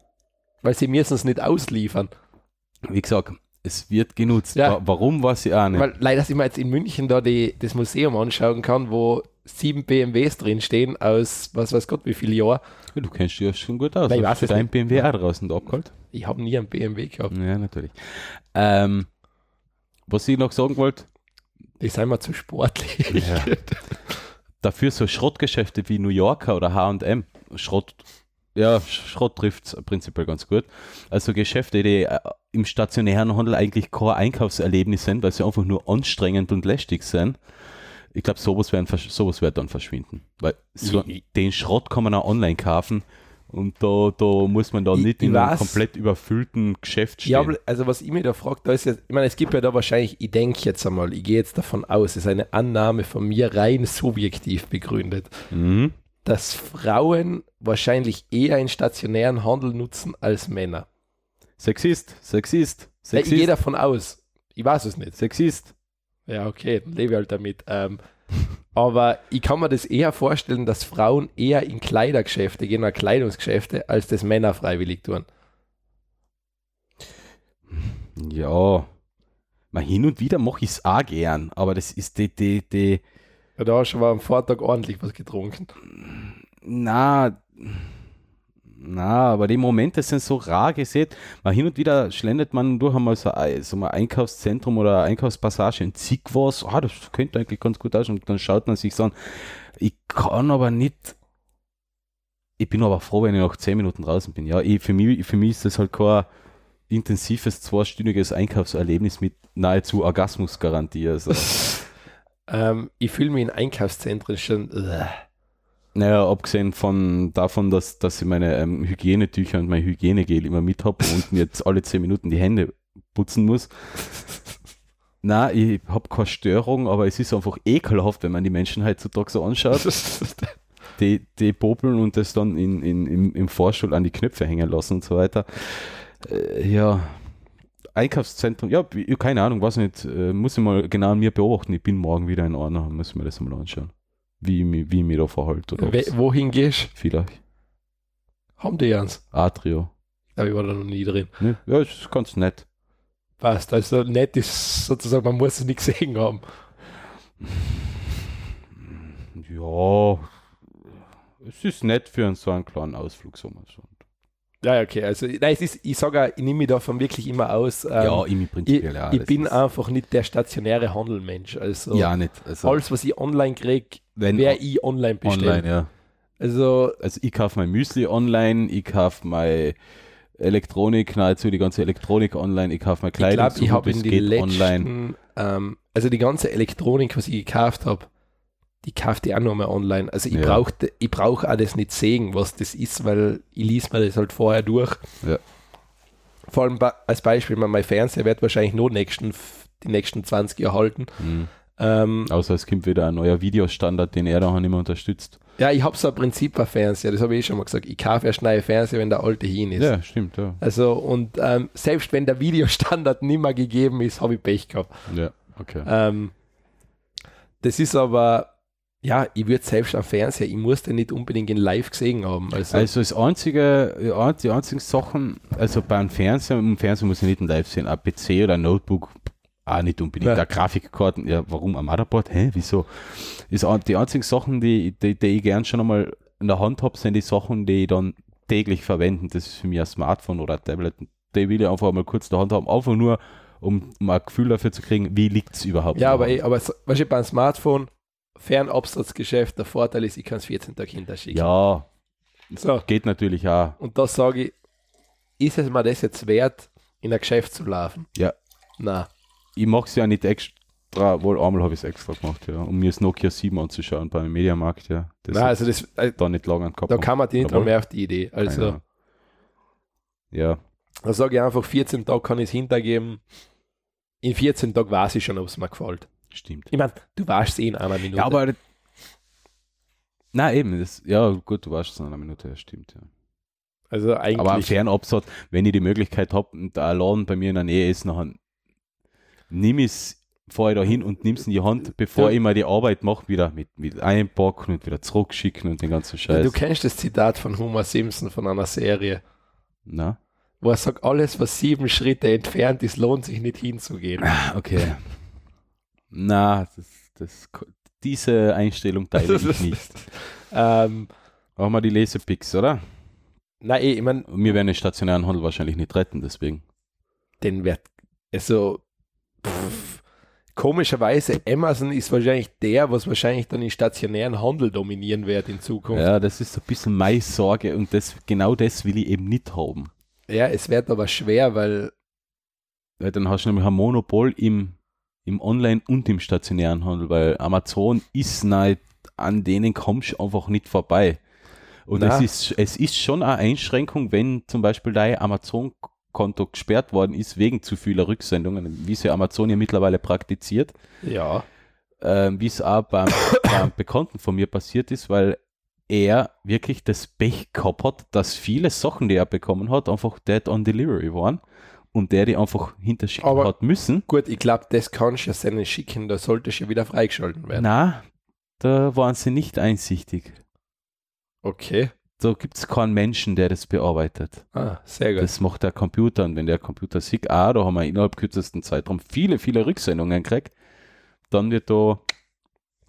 S4: Weil sie müssen es nicht ausliefern.
S3: Wie gesagt, es wird genutzt.
S4: Ja.
S3: Wa- Warum, weiß ich auch nicht.
S4: Weil leider, dass ich mir jetzt in München da die, das Museum anschauen kann, wo sieben BMWs drin stehen aus was weiß Gott wie viele Jahren.
S3: du kennst dich ja schon gut aus.
S4: Nein, ich weiß es
S3: dein. BMW auch draußen da abgeholt?
S4: Ich habe nie einen BMW gehabt.
S3: Ja, natürlich. Ähm, was ich noch sagen wollte,
S4: Die sind mir zu sportlich.
S3: Ja. dafür so Schrottgeschäfte wie New Yorker oder H&M, Schrott, ja, Schrott trifft es prinzipiell ganz gut. Also Geschäfte, die äh, im stationären Handel eigentlich kein Einkaufserlebnis sind, weil sie einfach nur anstrengend und lästig sind. Ich glaube, sowas, versch- sowas wird dann verschwinden. Weil so, den Schrott kann man auch online kaufen und da, da muss man da
S4: Ich-
S3: nicht
S4: ich
S3: in einem
S4: weiß.
S3: komplett überfüllten Geschäft stehen.
S4: Ja, also was ich mir da frage, da ist jetzt, ich meine, es gibt ja da wahrscheinlich, ich denke jetzt einmal, ich gehe jetzt davon aus, es ist eine Annahme von mir rein subjektiv begründet,
S3: mhm.
S4: dass Frauen wahrscheinlich eher in stationären Handel nutzen als Männer.
S3: Sexist, Sexist,
S4: Ja, ich
S3: Sexist,
S4: gehe davon aus. Ich weiß es nicht.
S3: Sexist.
S4: Ja, okay, dann lebe ich halt damit. Ähm, aber ich kann mir das eher vorstellen, dass Frauen eher in Kleidergeschäfte gehen oder Kleidungsgeschäfte, als das Männer freiwillig tun.
S3: Ja, mal hin und wieder mache ich es auch gern, aber das ist die, die, die,
S4: Ja, Da hast du aber am Vortag ordentlich was getrunken.
S3: na, na, aber die Momente sind so rar gesehen. Mal hin und wieder schlendert man durch einmal so, ein- so ein Einkaufszentrum oder Einkaufspassage und sieht was, ah, das könnte eigentlich ganz gut aussehen. Und dann schaut man sich so an. Ich kann aber nicht, ich bin aber froh, wenn ich nach 10 Minuten draußen bin. Ja, ich, für, mich, für mich ist das halt kein intensives, zweistündiges Einkaufserlebnis mit nahezu Orgasmusgarantie. Also.
S4: Ähm, ich fühle mich in Einkaufszentren schon. Ugh.
S3: Naja, abgesehen von davon, dass, dass ich meine ähm, Hygienetücher und mein Hygienegel immer mit habe und mir jetzt alle 10 Minuten die Hände putzen muss. Na, ich habe keine Störung, aber es ist einfach ekelhaft, wenn man die Menschen heutzutage so anschaut. Die, die popeln und das dann in, in, im, im Vorstuhl an die Knöpfe hängen lassen und so weiter. Äh, ja, Einkaufszentrum, ja, keine Ahnung, weiß nicht, äh, muss ich mal genau an mir beobachten. Ich bin morgen wieder in Ordnung, muss ich mir das mal anschauen. Wie, ich wie ich mich da verhalte. Oder
S4: We- Wohin gehst
S3: Vielleicht.
S4: Haben die eins?
S3: Atrio.
S4: Aber ich war da noch nie drin.
S3: Ne? Ja, ist ganz nett.
S4: Passt. Also nett ist sozusagen, man muss es nicht gesehen haben.
S3: Ja, es ist nett für einen so einen kleinen Ausflug. So mal so.
S4: Ja, okay. Also, nein, es ist, ich sage auch, ich nehme mich davon wirklich immer aus. Ähm,
S3: ja, im
S4: ich,
S3: prinzipiell, ja.
S4: ich bin einfach nicht der stationäre Handelmensch. Also,
S3: Ja, nicht. Also,
S4: alles, was ich online kriege,
S3: wenn
S4: wäre ich online bestellen.
S3: online, ja.
S4: Also,
S3: Also ich kaufe mein Müsli online, ich kaufe meine Elektronik, nahezu die ganze Elektronik online, ich kaufe meine
S4: ich
S3: Kleidung,
S4: glaube,
S3: so
S4: ich habe in die
S3: geht,
S4: letzten,
S3: online.
S4: ähm, also die ganze Elektronik, was ich gekauft habe, die ich auch nochmal online. Also ich
S3: Ja.
S4: brauche ich brauch auch das nicht sehen, was das ist, weil ich lese mir das halt vorher durch.
S3: Ja.
S4: Vor allem als Beispiel, mein Fernseher wird wahrscheinlich nur nächsten, die nächsten 20 Jahre halten.
S3: Mhm.
S4: Ähm,
S3: Außer es kommt wieder ein neuer Videostandard, den er da nicht mehr unterstützt.
S4: ja, ich habe so ein Prinzip bei Fernseher, das habe ich eh schon mal gesagt. Ich kaufe erst neue Fernseher, wenn der alte hin ist.
S3: Ja, stimmt, ja.
S4: Also, und ähm, selbst wenn der Videostandard nicht mehr gegeben ist, habe ich Pech gehabt.
S3: Ja, okay.
S4: Ähm, das ist aber, ja, ich würde selbst am Fernseher, ich muss den nicht unbedingt in live gesehen haben. Also,
S3: Also das einzige, die einzigen Sachen, also beim Fernseher, im Fernsehen muss ich nicht live sehen, ein PC oder ein Notebook, auch nicht unbedingt.
S4: Ja.
S3: Grafikkarten, ja, warum ein Motherboard? Hä, wieso? Ist die einzigen Sachen, die, die, die ich gern schon einmal in der Hand habe, sind die Sachen, die ich dann täglich verwende. Das ist für mich ein Smartphone oder ein Tablet. Die will ich einfach mal kurz in der Hand haben, einfach nur, um, um ein Gefühl dafür zu kriegen, wie liegt es überhaupt.
S4: ja,
S3: in
S4: aber,
S3: der
S4: eh, aber weißt du, beim Smartphone, Fernabsatzgeschäft, der Vorteil ist, ich kann es 14 Tage hinterschicken.
S3: Ja,
S4: So,
S3: geht natürlich auch.
S4: und da sage ich, ist es mir das jetzt wert, in ein Geschäft zu laufen?
S3: Ja.
S4: Na,
S3: ich mache es ja nicht extra, wohl einmal habe ich es extra gemacht, ja, um mir das Nokia 7 anzuschauen beim Mediamarkt, ja. Das ist
S4: also das, äh,
S3: da nicht lange gehabt.
S4: da kann man die nicht mehr auf die Idee. Also,
S3: Keine. Ja,
S4: da sage ich einfach, 14 Tage kann ich es hintergeben. In 14 Tagen weiß ich schon, ob es mir gefällt.
S3: Stimmt.
S4: Ich meine, du weißt es eh in einer Minute.
S3: Ja, aber na eben, das, ja gut, du warst es in einer Minute, ja, stimmt, ja.
S4: also eigentlich.
S3: Aber Fernabsatz, wenn ich die Möglichkeit habe und der Laden bei mir in der Nähe ist, nachher nimm es, fahre da hin und nimm es in die Hand, bevor
S4: Ja.
S3: ich mal die Arbeit mache, wieder mit, mit einpacken und wieder zurückschicken und den ganzen Scheiß.
S4: du kennst das Zitat von Homer Simpson von einer Serie,
S3: Na?
S4: wo er sagt, alles, was sieben Schritte entfernt ist, lohnt sich nicht hinzugehen.
S3: Okay. Na, das, das, diese Einstellung teile ich nicht.
S4: ähm,
S3: Machen wir die Lesepicks, oder?
S4: nein, eh, ich meine,
S3: wir werden den stationären Handel wahrscheinlich nicht retten, deswegen.
S4: den wird, also, pff, komischerweise, Amazon ist wahrscheinlich der, was wahrscheinlich dann den stationären Handel dominieren wird in Zukunft.
S3: Ja, das ist so ein bisschen meine Sorge und das, genau das will ich eben nicht haben.
S4: Ja, es wird aber schwer, weil,
S3: Weil dann hast du nämlich ein Monopol im, im Online- und im stationären Handel, weil Amazon ist nicht, an denen kommst du einfach nicht vorbei. Und
S4: Na.
S3: es ist, es ist schon eine Einschränkung, wenn zum Beispiel dein Amazon-Konto gesperrt worden ist wegen zu vieler Rücksendungen, wie es ja Amazon ja mittlerweile praktiziert.
S4: ja,
S3: ähm, wie es auch beim, beim Bekannten von mir passiert ist, weil er wirklich das Pech gehabt hat, dass viele Sachen, die er bekommen hat, einfach dead on delivery waren und der die einfach hinterschicken
S4: Aber-
S3: hat müssen.
S4: gut, ich glaube, das kannst du ja seinen schicken, da sollte ja wieder freigeschalten werden.
S3: Na, da waren sie nicht einsichtig.
S4: Okay,
S3: Da gibt es keinen Menschen, der das bearbeitet.
S4: ah, sehr gut.
S3: Das macht der Computer und wenn der Computer sieht, ah, da haben wir innerhalb kürzesten Zeitraum viele, viele Rücksendungen gekriegt, dann wird da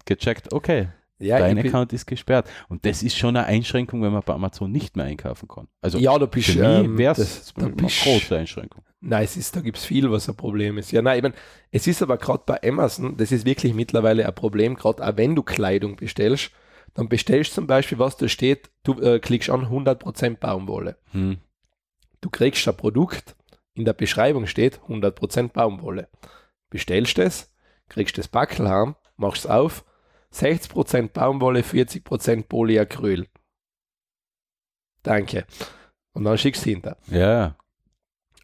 S3: gecheckt, okay,
S4: ja,
S3: dein Account ist gesperrt. Und das ist schon eine Einschränkung, wenn man bei Amazon nicht mehr einkaufen kann. Also
S4: ja, da bist
S3: für
S4: du.
S3: mich
S4: ähm,
S3: wäre
S4: das-
S3: es eine große Einschränkung.
S4: Nein, es ist, da gibt es viel, was ein Problem ist. Ja, nein, ich mein, es ist aber gerade bei Amazon, das ist wirklich mittlerweile ein Problem, gerade auch wenn du Kleidung bestellst, dann bestellst du zum Beispiel, was da steht, du äh, klickst an 100% Baumwolle.
S3: Hm.
S4: Du kriegst ein Produkt, in der Beschreibung steht 100% Baumwolle. Bestellst es, kriegst das Backel heim, machst es auf, 60% Baumwolle, 40% Polyacryl. Danke. Und dann schickst du hinter.
S3: Ja,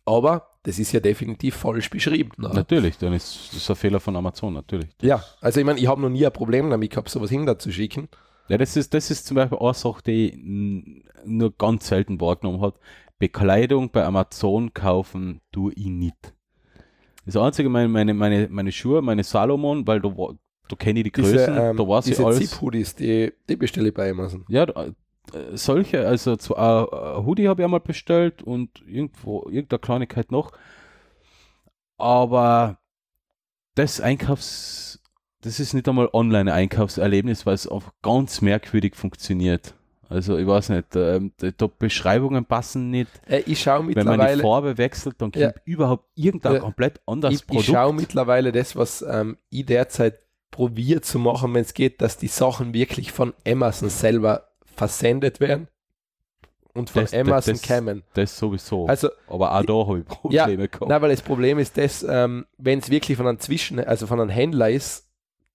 S4: Aber das ist ja definitiv falsch beschrieben. ne?
S3: natürlich. Dann ist das ein Fehler von Amazon, natürlich.
S4: Ja, also ich meine, ich habe noch nie ein Problem damit gehabt, sowas hinterzuschicken.
S3: Ja, das ist, das ist zum Beispiel eine Sache, die ich nur ganz selten wahrgenommen habe. Bekleidung bei Amazon kaufen tue ich nicht. Das Einzige, meine, meine, meine, meine Schuhe, meine Salomon, weil da, da kenne ich die
S4: Diese,
S3: Größen,
S4: ähm,
S3: da weiß ich
S4: diese
S3: alles.
S4: Zip-Hoodies, die, die bestelle ich bei Amazon.
S3: Ja, da- äh, solche, also zu, äh, äh, Hoodie habe ich einmal bestellt und irgendwo, irgendeine Kleinigkeit noch. Aber das Einkaufs, das ist nicht einmal online ein Einkaufserlebnis, weil es einfach ganz merkwürdig funktioniert. Also ich weiß nicht, ähm, die, die Beschreibungen passen nicht.
S4: Äh, ich schaue
S3: Wenn man die
S4: mittlerweile,
S3: Farbe wechselt, dann kommt
S4: Ja.
S3: überhaupt irgendein
S4: Ja.
S3: komplett anderes
S4: ich, ich
S3: Produkt.
S4: schaue mittlerweile das, was ähm, ich derzeit probiere zu machen, wenn es geht, dass die Sachen wirklich von Amazon selber versendet werden und von
S3: Das-
S4: Amazon
S3: das-
S4: kämen.
S3: das sowieso.
S4: Also
S3: Aber auch da habe ich Probleme gehabt.
S4: Nein, weil das Problem ist, dass, ähm, wenn es wirklich von einem Zwischen, also von einem Händler ist,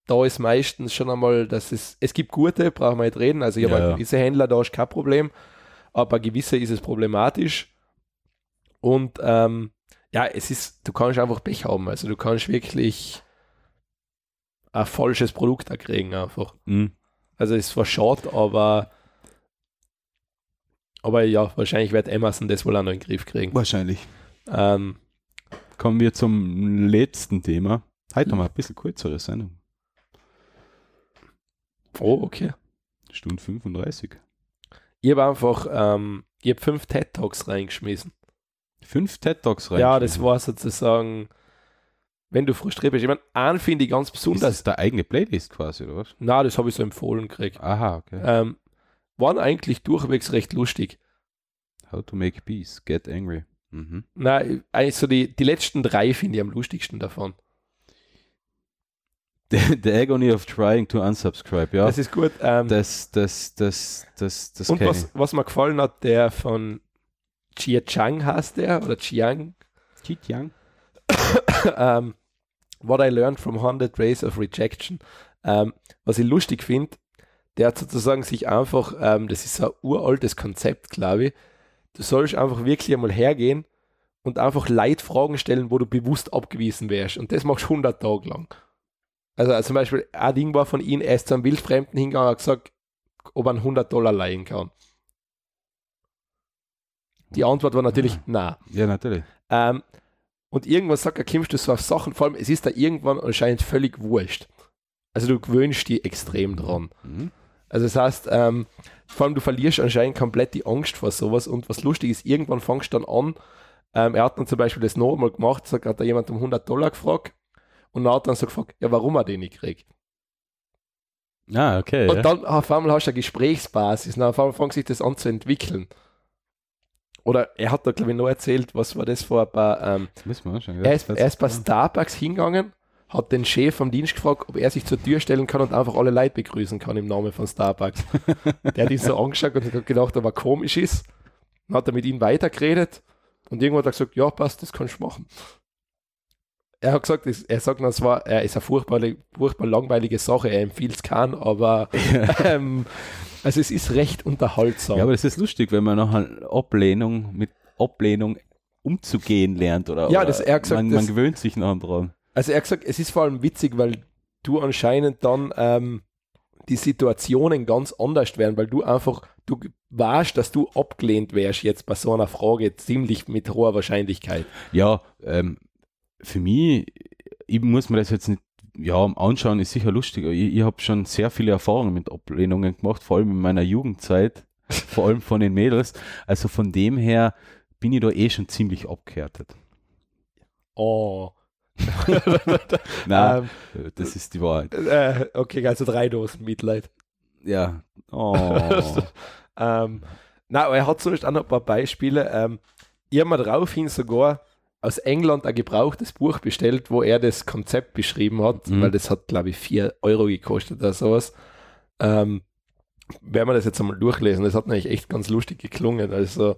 S4: da ist meistens schon einmal, dass es, es gibt gute, brauchen wir nicht reden, also ich
S3: Ja,
S4: habe
S3: ja.
S4: ja. gewisse Händler, da ist kein Problem, aber gewisse ist es problematisch und ähm, ja, es ist, du kannst einfach Pech haben, also du kannst wirklich ein falsches Produkt da kriegen einfach.
S3: Mhm.
S4: Also es war schade, aber aber ja, wahrscheinlich wird Amazon das wohl auch noch in den Griff kriegen.
S3: Wahrscheinlich.
S4: Ähm,
S3: Kommen wir zum letzten Thema. Heute haben wir ein bisschen kürzere Sendung.
S4: oh, okay.
S3: Stunde 35.
S4: Ich habe einfach, ähm, ich habe fünf TED Talks reingeschmissen.
S3: Fünf TED Talks rein.
S4: Ja, das war sozusagen, wenn du frustriert bist. Ich meine, einen finde ich ganz
S3: Ist
S4: besonders.
S3: das der eigene Playlist quasi, oder was?
S4: Na, das habe ich so empfohlen gekriegt.
S3: Aha, okay.
S4: Ähm, waren eigentlich durchwegs recht lustig.
S3: How to make peace, get angry. Mhm.
S4: Na, eigentlich so die, die letzten drei finde ich am lustigsten davon.
S3: The, the agony of trying to unsubscribe, ja.
S4: Das ist gut. Ähm,
S3: das, das, das, das, das
S4: und was, was mir gefallen hat, der von Chia Chang heißt der, oder Chiang.
S3: Cheat Young.
S4: ähm, What I Learned from 100 Ways of Rejection. Ähm, was ich lustig finde, der hat sozusagen sich einfach, ähm, das ist ein uraltes Konzept, glaube ich, du sollst einfach wirklich einmal hergehen und einfach Leitfragen stellen, wo du bewusst abgewiesen wärst. Und das machst du 100 Tage lang. Also, also zum Beispiel, ein Ding war von ihm, er ist zu einem Wildfremden hingegangen und hat gesagt, ob er einen 100 Dollar leihen kann. Die Antwort war natürlich, nein.
S3: Ja, natürlich.
S4: Ähm, und irgendwann sagt er, kommst du so auf Sachen, vor allem, es ist da irgendwann anscheinend völlig wurscht. Also du gewöhnst dich extrem dran.
S3: Mhm.
S4: Also das heißt, ähm, vor allem du verlierst anscheinend komplett die Angst vor sowas und was lustig ist, irgendwann fangst du dann an, ähm, er hat dann zum Beispiel das noch einmal gemacht, sagt, hat da jemand um 100 Dollar gefragt und dann hat dann so gefragt, ja, warum er den nicht kriegt.
S3: Ah, okay.
S4: Und
S3: ja.
S4: dann auf einmal hast du eine Gesprächsbasis und auf einmal fängt sich das an zu entwickeln. Oder er hat da, glaube ich, noch erzählt, was war das vor ein paar, ähm,
S3: Müssen wir anschauen.
S4: er, ist, er ist bei Starbucks hingegangen, hat den Chef vom Dienst gefragt, ob er sich zur Tür stellen kann und einfach alle Leute begrüßen kann im Namen von Starbucks. der hat ihn so angeschaut und hat gedacht, ob er komisch ist. Dann hat er mit ihm weitergeredet und irgendwann hat er gesagt, ja, passt, das kannst du machen. Er hat gesagt, es- er sagt, das war, er ist eine furchtbar, furchtbar langweilige Sache, er empfiehlt es kann, aber ähm, also es ist recht unterhaltsam.
S3: Ja, aber das ist lustig, wenn man nachher Ablehnung mit Ablehnung umzugehen lernt. Oder,
S4: Ja,
S3: oder
S4: das- er gesagt,
S3: man,
S4: das-
S3: man gewöhnt sich nachher dran.
S4: Also er gesagt, es ist vor allem witzig, weil du anscheinend dann ähm, die Situationen ganz anders werden, weil du einfach, du weißt, dass du abgelehnt wärst jetzt bei so einer Frage ziemlich mit hoher Wahrscheinlichkeit.
S3: Ja, ähm, für mich, ich muss mir das jetzt nicht ja, anschauen, ist sicher lustig. Ich, ich habe schon sehr viele Erfahrungen mit Ablehnungen gemacht, vor allem in meiner Jugendzeit, vor allem von den Mädels. Also von dem her bin ich da eh schon ziemlich abgehärtet.
S4: Oh.
S3: Nein, das ist die Wahrheit.
S4: äh, okay, also drei Dosen Mitleid.
S3: Ja. Oh.
S4: Ähm, na, aber er hat zumindest auch noch ein paar Beispiele. Ähm, ich habe mir daraufhin sogar aus England ein gebrauchtes Buch bestellt, wo er das Konzept beschrieben hat,
S3: Mhm.
S4: weil das hat, glaube ich, 4 Euro gekostet oder sowas. Ähm, werden wir das jetzt einmal durchlesen. Das hat nämlich echt ganz lustig geklungen. Also,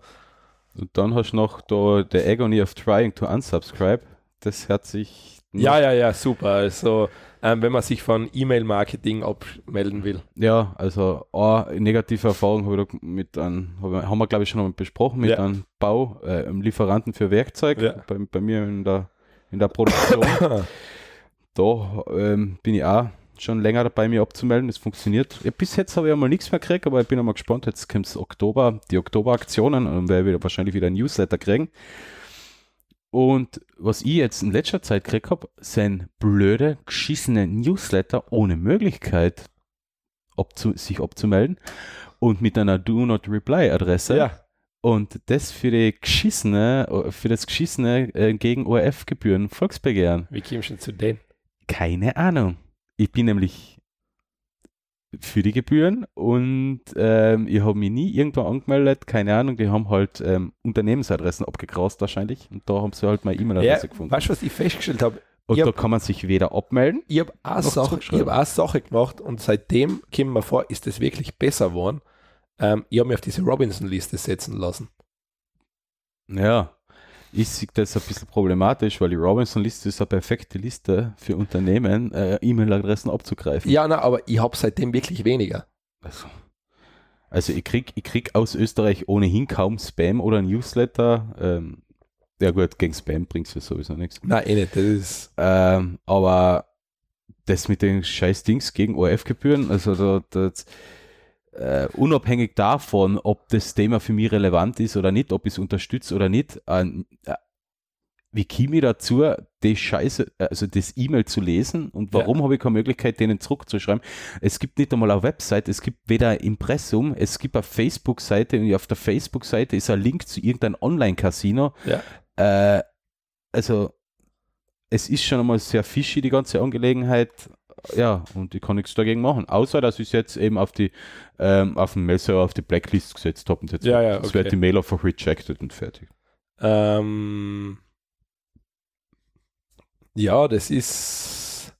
S3: Und dann hast du noch da The Agony of Trying to Unsubscribe. Das hört sich.
S4: ja, ja, ja, super. Also, ähm, wenn man sich von E-Mail-Marketing abmelden will.
S3: Ja, also eine negative Erfahrung habe ich mit einem, hab- haben wir glaube ich schon besprochen, mit
S4: Ja.
S3: einem Bau, äh, einem Lieferanten für Werkzeug
S4: Ja.
S3: bei, bei mir in der, in der Produktion. da ähm, bin ich auch schon länger dabei, mir abzumelden. Das funktioniert. Ja, bis jetzt habe ich einmal nichts mehr gekriegt, aber ich bin einmal gespannt. Jetzt kommt Oktober, die Oktober-Aktionen und werde wieder wahrscheinlich wieder ein Newsletter kriegen. Und was ich jetzt in letzter Zeit gekriegt habe, sind blöde, geschissene Newsletter ohne Möglichkeit, abzu sich abzumelden und mit einer Do Not Reply Adresse.
S4: ja,
S3: Und das für die geschissene, für das geschissene äh, gegen ORF-Gebühren Volksbegehren.
S4: wie kommst du denn zu denen?
S3: Keine Ahnung. Ich bin nämlich für die Gebühren und ähm, ich habe mich nie irgendwo angemeldet, keine Ahnung, die haben halt ähm, Unternehmensadressen abgegrast wahrscheinlich und da haben sie halt meine E-Mail-Adresse
S4: Ja,
S3: gefunden.
S4: weißt du, was ich festgestellt habe?
S3: Und
S4: ich
S3: da
S4: hab-
S3: kann man sich weder abmelden,
S4: Ich habe eine,
S3: Noch
S4: Sache- ich hab eine Sache gemacht und seitdem kommt mir vor, ist es wirklich besser geworden. Ähm, ich habe mich auf diese Robinson-Liste setzen lassen.
S3: ja, ich sehe das ein bisschen problematisch, weil die Robinson-Liste ist eine perfekte Liste für Unternehmen, äh, E-Mail-Adressen abzugreifen.
S4: Ja, na, aber ich habe seitdem wirklich weniger.
S3: Also, also ich krieg, ich krieg aus Österreich ohnehin kaum Spam oder Newsletter. Ähm, ja gut, gegen Spam bringt es sowieso nichts.
S4: Nein, eh nicht. Das ist,
S3: Ähm, aber das mit den scheiß Dings gegen ORF-Gebühren, also da, das, äh, unabhängig davon, ob das Thema für mich relevant ist oder nicht, ob ich es unterstütze oder nicht, äh, wie komme ich dazu, die Scheiße, also das E-Mail zu lesen und
S4: Ja.
S3: warum habe ich keine Möglichkeit, denen zurückzuschreiben? Es gibt nicht einmal eine Website, es gibt weder ein Impressum, es gibt eine Facebook-Seite und auf der Facebook-Seite ist ein Link zu irgendeinem Online-Casino.
S4: ja.
S3: Äh, also es ist schon einmal sehr fishy, die ganze Angelegenheit. Ja, und ich kann nichts dagegen machen. Außer, dass ich es jetzt eben auf die, ähm, auf den Mail-Server auf die Blacklist gesetzt habe und jetzt,
S4: Ja, ja, okay.
S3: wird die Mail einfach rejected und fertig.
S4: Ähm, ja, das ist,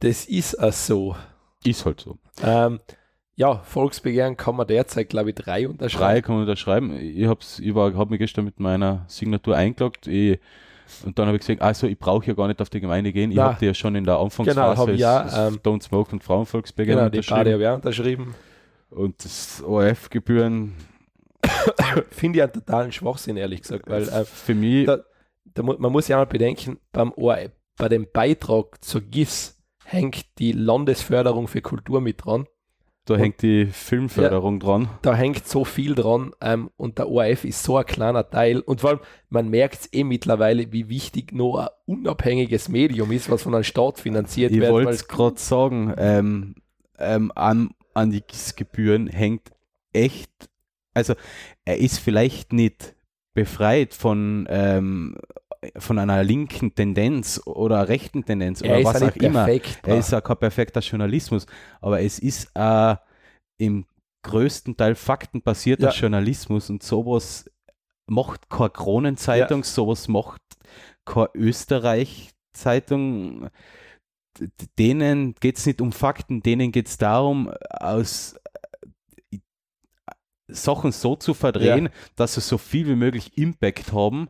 S4: das ist auch so.
S3: Ist halt so.
S4: Ähm, ja, Volksbegehren kann man derzeit, glaube ich, drei
S3: Drei
S4: unterschreiben.
S3: kann man unterschreiben. Ich habe ich hab mich gestern mit meiner Signatur eingeloggt. Ich, und dann habe ich gesagt, also ich brauche ja gar nicht auf die Gemeinde gehen. Ich habe die ja schon in der Anfangsphase
S4: Genau, ja, ähm,
S3: Don't Smoke und Frauenvolksbegehren
S4: Genau, die
S3: unterschrieben.
S4: Party habe ich auch unterschrieben.
S3: Und das ORF-Gebühren
S4: Finde ich einen totalen Schwachsinn, ehrlich gesagt, weil äh,
S3: für mich
S4: da, da, man muss ja mal bedenken, beim ORF, bei dem Beitrag zur GIS hängt die Landesförderung für Kultur mit dran.
S3: Da
S4: Und-
S3: hängt die Filmförderung dran.
S4: Da hängt so viel dran ähm, und der ORF ist so ein kleiner Teil. Und vor allem, man merkt es eh mittlerweile, wie wichtig noch ein unabhängiges Medium ist, was von einem Staat finanziert
S3: Ich
S4: wird.
S3: wollte
S4: weil-
S3: es gerade sagen, ähm, ähm, an, an die GIS-Gebühren hängt echt, also er ist vielleicht nicht befreit von, ähm, von einer linken Tendenz oder rechten Tendenz
S4: er
S3: oder was
S4: ja
S3: auch immer.
S4: perfekt.
S3: Er ist ja kein perfekter Journalismus, aber es ist äh, im größten Teil faktenbasierter
S4: Ja.
S3: Journalismus und sowas macht keine Kronenzeitung, sowas macht keine Österreich-Zeitung. Denen geht es nicht um Fakten, denen geht es darum, aus äh, Sachen so zu verdrehen, dass sie so viel wie möglich Impact haben,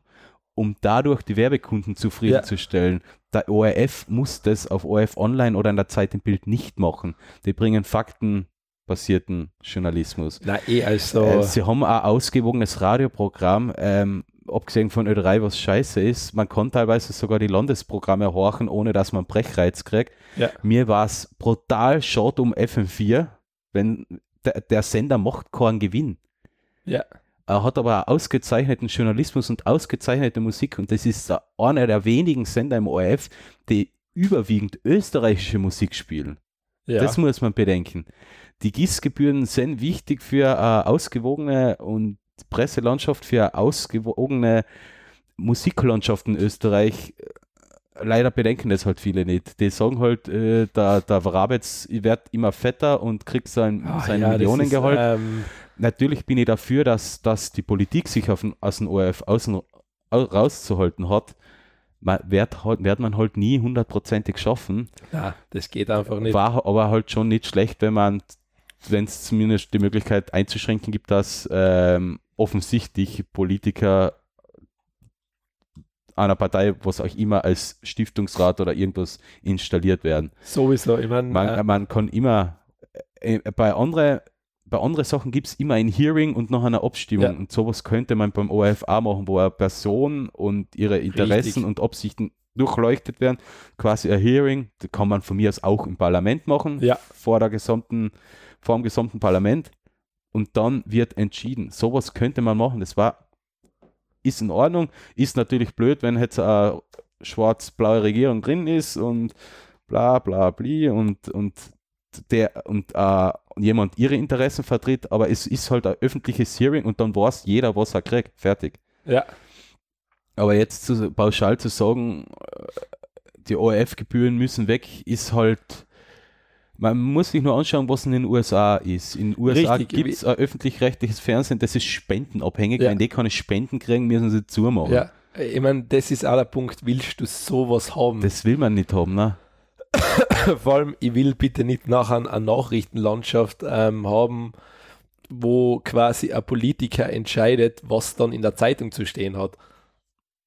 S3: um dadurch die Werbekunden zufriedenzustellen. Der ORF muss das auf ORF Online oder in der Zeit im Bild nicht machen. Die bringen faktenbasierten Journalismus.
S4: Na, eh, also.
S3: Äh, sie haben ein ausgewogenes Radioprogramm, ähm, abgesehen von Ö3, was scheiße ist. Man kann teilweise sogar die Landesprogramme horchen, ohne dass man Brechreiz kriegt.
S4: Ja.
S3: Mir war es brutal schade um FM4, wenn der, der Sender macht keinen Gewinn.
S4: ja.
S3: Er hat aber ausgezeichneten Journalismus und ausgezeichnete Musik und das ist einer der wenigen Sender im ORF, die überwiegend österreichische Musik spielen.
S4: ja.
S3: Das muss man bedenken. Die GIS-Gebühren sind wichtig für eine ausgewogene und Presselandschaft, für eine ausgewogene Musiklandschaft in Österreich. Leider bedenken das halt viele nicht. Die sagen halt, äh, der, der Rabetz wird immer fetter und kriegt sein,
S4: Ah,
S3: sein
S4: ja,
S3: Millionengehalt.
S4: Ähm,
S3: Natürlich bin ich dafür, dass, dass die Politik sich auf den, aus dem ORF außen au- rauszuhalten hat. Man wird, halt, wird man halt nie hundertprozentig schaffen.
S4: na, das geht einfach nicht.
S3: War aber halt schon nicht schlecht, wenn man, wenn es zumindest die Möglichkeit einzuschränken gibt, dass ähm, offensichtlich Politiker einer Partei, was auch immer als Stiftungsrat oder irgendwas installiert werden.
S4: Sowieso. Ich meine,
S3: Man,
S4: äh,
S3: man kann immer, äh, bei anderen bei anderen Sachen gibt es immer ein Hearing und noch eine Abstimmung.
S4: Ja.
S3: Und sowas könnte man beim ORF auch machen, wo eine Person und ihre Interessen
S4: Richtig.
S3: und Absichten durchleuchtet werden. Quasi ein Hearing, das kann man von mir aus auch im Parlament machen,
S4: Ja.
S3: vor, der gesamten, vor dem gesamten Parlament. Und dann wird entschieden. Sowas könnte man machen. Das war, ist in Ordnung. Ist natürlich blöd, wenn jetzt eine schwarz-blaue Regierung drin ist und bla bla bli und, und der und äh, jemand ihre Interessen vertritt, aber es ist halt ein öffentliches Hearing und dann weiß jeder, was er kriegt. Fertig.
S4: ja.
S3: Aber jetzt zu, pauschal zu sagen, äh, die ORF-Gebühren müssen weg, ist halt Man muss sich nur anschauen, was in den USA ist. In den USA gibt es ein öffentlich-rechtliches Fernsehen, das ist spendenabhängig.
S4: Ja.
S3: Wenn die keine Spenden kriegen, müssen sie zumachen.
S4: Ja, ich meine, das ist auch der Punkt, willst du sowas haben?
S3: Das will man nicht haben, ne?
S4: Vor allem, ich will bitte nicht nachher eine Nachrichtenlandschaft ähm, haben, wo quasi ein Politiker entscheidet, was dann in der Zeitung zu stehen hat.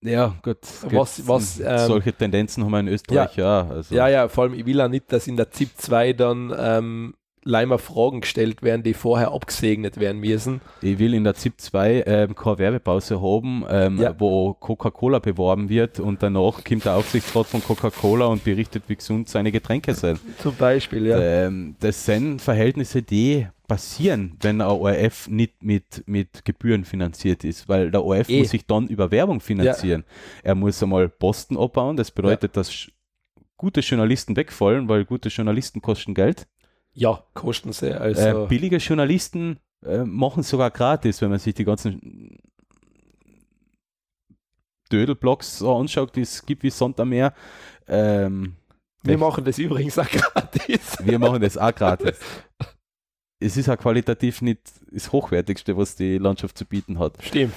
S3: Ja, gut.
S4: Was- was, ähm,
S3: solche Tendenzen haben wir in Österreich, ja. also.
S4: Ja, ja, vor allem, ich will auch nicht, dass in der ZIP 2 dann ähm, leider Fragen gestellt werden, die vorher abgesegnet werden müssen.
S3: Ich will in der ZIP 2 ähm, keine Werbepause haben, ähm,
S4: Ja.
S3: wo Coca-Cola beworben wird und danach kommt der Aufsichtsrat von Coca-Cola und berichtet, wie gesund seine Getränke sind.
S4: Zum Beispiel,
S3: Ähm, das sind Verhältnisse, die passieren, wenn ein ORF nicht mit, mit Gebühren finanziert ist, weil der ORF
S4: Eh.
S3: muss sich dann über Werbung finanzieren. Er muss einmal Posten abbauen, das bedeutet, dass sch- gute Journalisten wegfallen, weil gute Journalisten kosten Geld.
S4: Ja, kosten sie. Also,
S3: Äh, billige Journalisten äh, machen sogar gratis, wenn man sich die ganzen Dödelblogs so anschaut, die es gibt wie Sonntagmeer. Ähm,
S4: wir machen das übrigens auch gratis.
S3: wir machen das auch gratis. es ist auch qualitativ nicht das Hochwertigste, was die Landschaft zu bieten hat.
S4: Stimmt.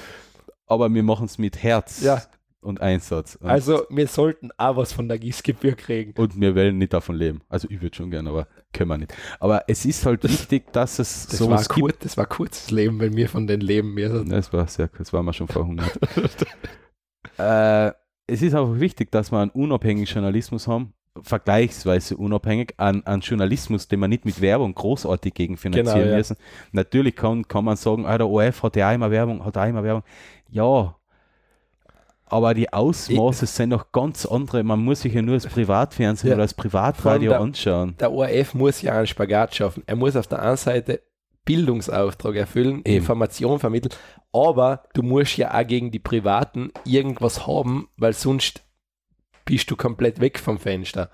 S3: Aber wir machen es mit Herz
S4: Ja.
S3: und Einsatz. Und,
S4: Also, wir sollten auch was von der Gießgebühr kriegen.
S3: und wir wollen nicht davon leben. Also ich würde schon gerne, aber können wir nicht. Aber es ist halt wichtig, dass es
S4: Das, war
S3: sowas gibt.
S4: kurz, das war kurzes Leben, wenn wir von den Leben müssen.
S3: Das war sehr, das war mir schon verhungert. äh, es ist auch wichtig, dass wir einen unabhängigen Journalismus haben, vergleichsweise unabhängig, an, an Journalismus, den wir nicht mit Werbung großartig gegenfinanzieren
S4: Genau, ja.
S3: müssen. Natürlich kann, kann man sagen, ah, der ORF hat ja immer Werbung, hat auch immer Werbung. Ja, aber die Ausmaße sind noch ganz andere. Man muss sich ja nur das Privatfernsehen
S4: Ja.
S3: oder das Privatradio
S4: der-
S3: anschauen.
S4: Der ORF muss ja einen Spagat schaffen. Er muss auf der einen Seite Bildungsauftrag erfüllen,
S3: Eben.
S4: Information vermitteln, aber du musst ja auch gegen die Privaten irgendwas haben, weil sonst bist du komplett weg vom Fenster.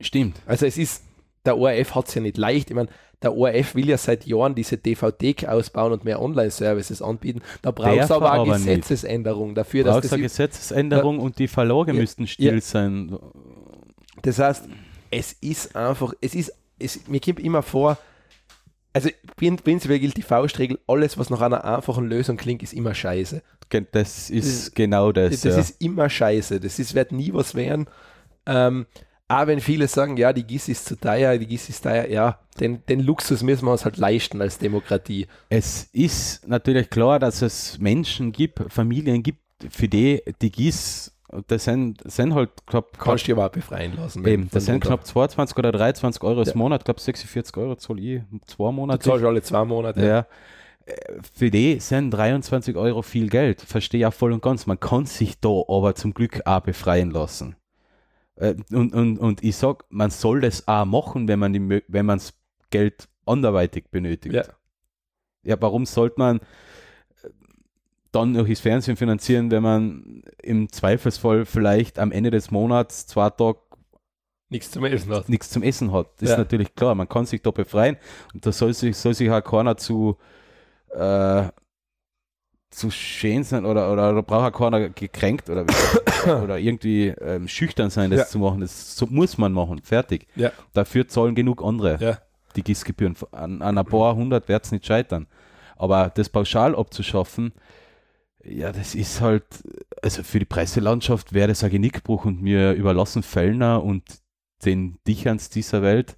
S3: Stimmt.
S4: Also es ist, der ORF hat es ja nicht leicht. Ich meine, der ORF will ja seit Jahren diese DVD ausbauen und mehr Online-Services anbieten. Da brauchst
S3: Darf
S4: du aber
S3: er
S4: eine
S3: aber nicht.
S4: Gesetzesänderung dafür, dass
S3: Brauchst
S4: das,
S3: eine Gesetzesänderung und die Verlage
S4: Ja.
S3: müssten still
S4: Ja.
S3: sein.
S4: Das heißt, es ist einfach, es ist, es, mir kommt immer vor, also prin- prinzipiell gilt die Faustregel, alles, was nach einer einfachen Lösung klingt, ist immer scheiße.
S3: Das ist
S4: Das-
S3: genau das.
S4: Das,
S3: ja.
S4: ist immer scheiße. Das ist, wird nie was werden. Ähm, auch wenn viele sagen, ja, die GIS ist zu teuer, die GIS ist teuer, ja, den, den Luxus müssen wir uns halt leisten als Demokratie.
S3: es ist natürlich klar, dass es Menschen gibt, Familien gibt, für die die GIS, das sind, sind halt knapp,
S4: Kannst du aber auch befreien lassen.
S3: eben, das sind knapp 22 oder 23 Euro im
S4: Ja.
S3: Monat, ich glaube 46 Euro zahle ich zwei
S4: Du
S3: Monate.
S4: zahlst alle zwei Monate.
S3: Ja. Für die sind 23 Euro viel Geld, verstehe ich auch voll und ganz. Man kann sich da aber zum Glück auch befreien lassen. Äh, Und, und, und ich sag, man soll das auch machen, wenn man die, wenn man das Geld anderweitig benötigt.
S4: Ja.
S3: ja, warum sollte man äh, dann noch das Fernsehen finanzieren, wenn man im Zweifelsfall vielleicht am Ende des Monats zwei Tage
S4: Nichts zum Essen hat.
S3: nichts zum Essen hat. Das
S4: Ja.
S3: ist natürlich klar, man kann sich da befreien und da soll sich, soll sich auch keiner zu, äh, zu schön sein oder, oder, oder braucht auch keiner gekränkt oder, oder irgendwie ähm, schüchtern sein, das
S4: Ja.
S3: zu machen. Das so muss man machen, fertig.
S4: Ja.
S3: Dafür zahlen genug andere
S4: Ja.
S3: die GIS-Gebühren. An, an ein paar hundert wird es nicht scheitern. Aber das pauschal abzuschaffen, ja, das ist halt, also für die Presselandschaft wäre das ein Genickbruch und wir überlassen Fellner und den Dicherns dieser Welt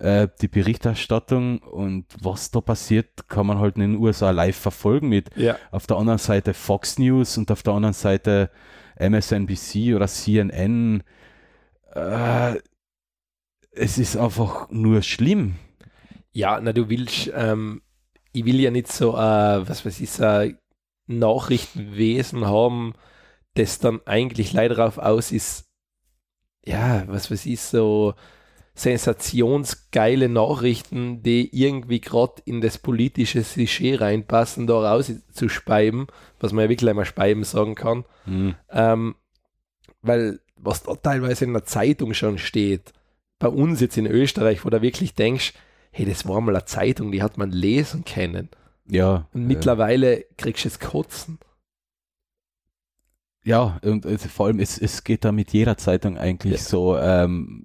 S3: äh, die Berichterstattung und was da passiert, kann man halt in den USA live verfolgen mit
S4: Ja.
S3: auf der anderen Seite Fox News und auf der anderen Seite MSNBC oder CNN. Äh, es ist einfach nur schlimm.
S4: Ja, na, du willst, ähm, ich will ja nicht so, äh, was weiß ich, so ein Nachrichtenwesen haben, das dann eigentlich leider darauf aus ist, ja, was weiß ich, so sensationsgeile Nachrichten, die irgendwie gerade in das politische Klischee reinpassen, da raus zu speiben, was man ja wirklich einmal speiben sagen kann.
S3: Hm.
S4: Ähm, weil was da teilweise in der Zeitung schon steht, bei uns jetzt in Österreich, wo du wirklich denkst, hey, das war mal eine Zeitung, die hat man lesen können.
S3: Ja.
S4: Und
S3: äh,
S4: mittlerweile kriegst du es kotzen.
S3: Ja, und äh, vor allem, es, es geht da mit jeder Zeitung eigentlich
S4: Ja.
S3: so. Ähm,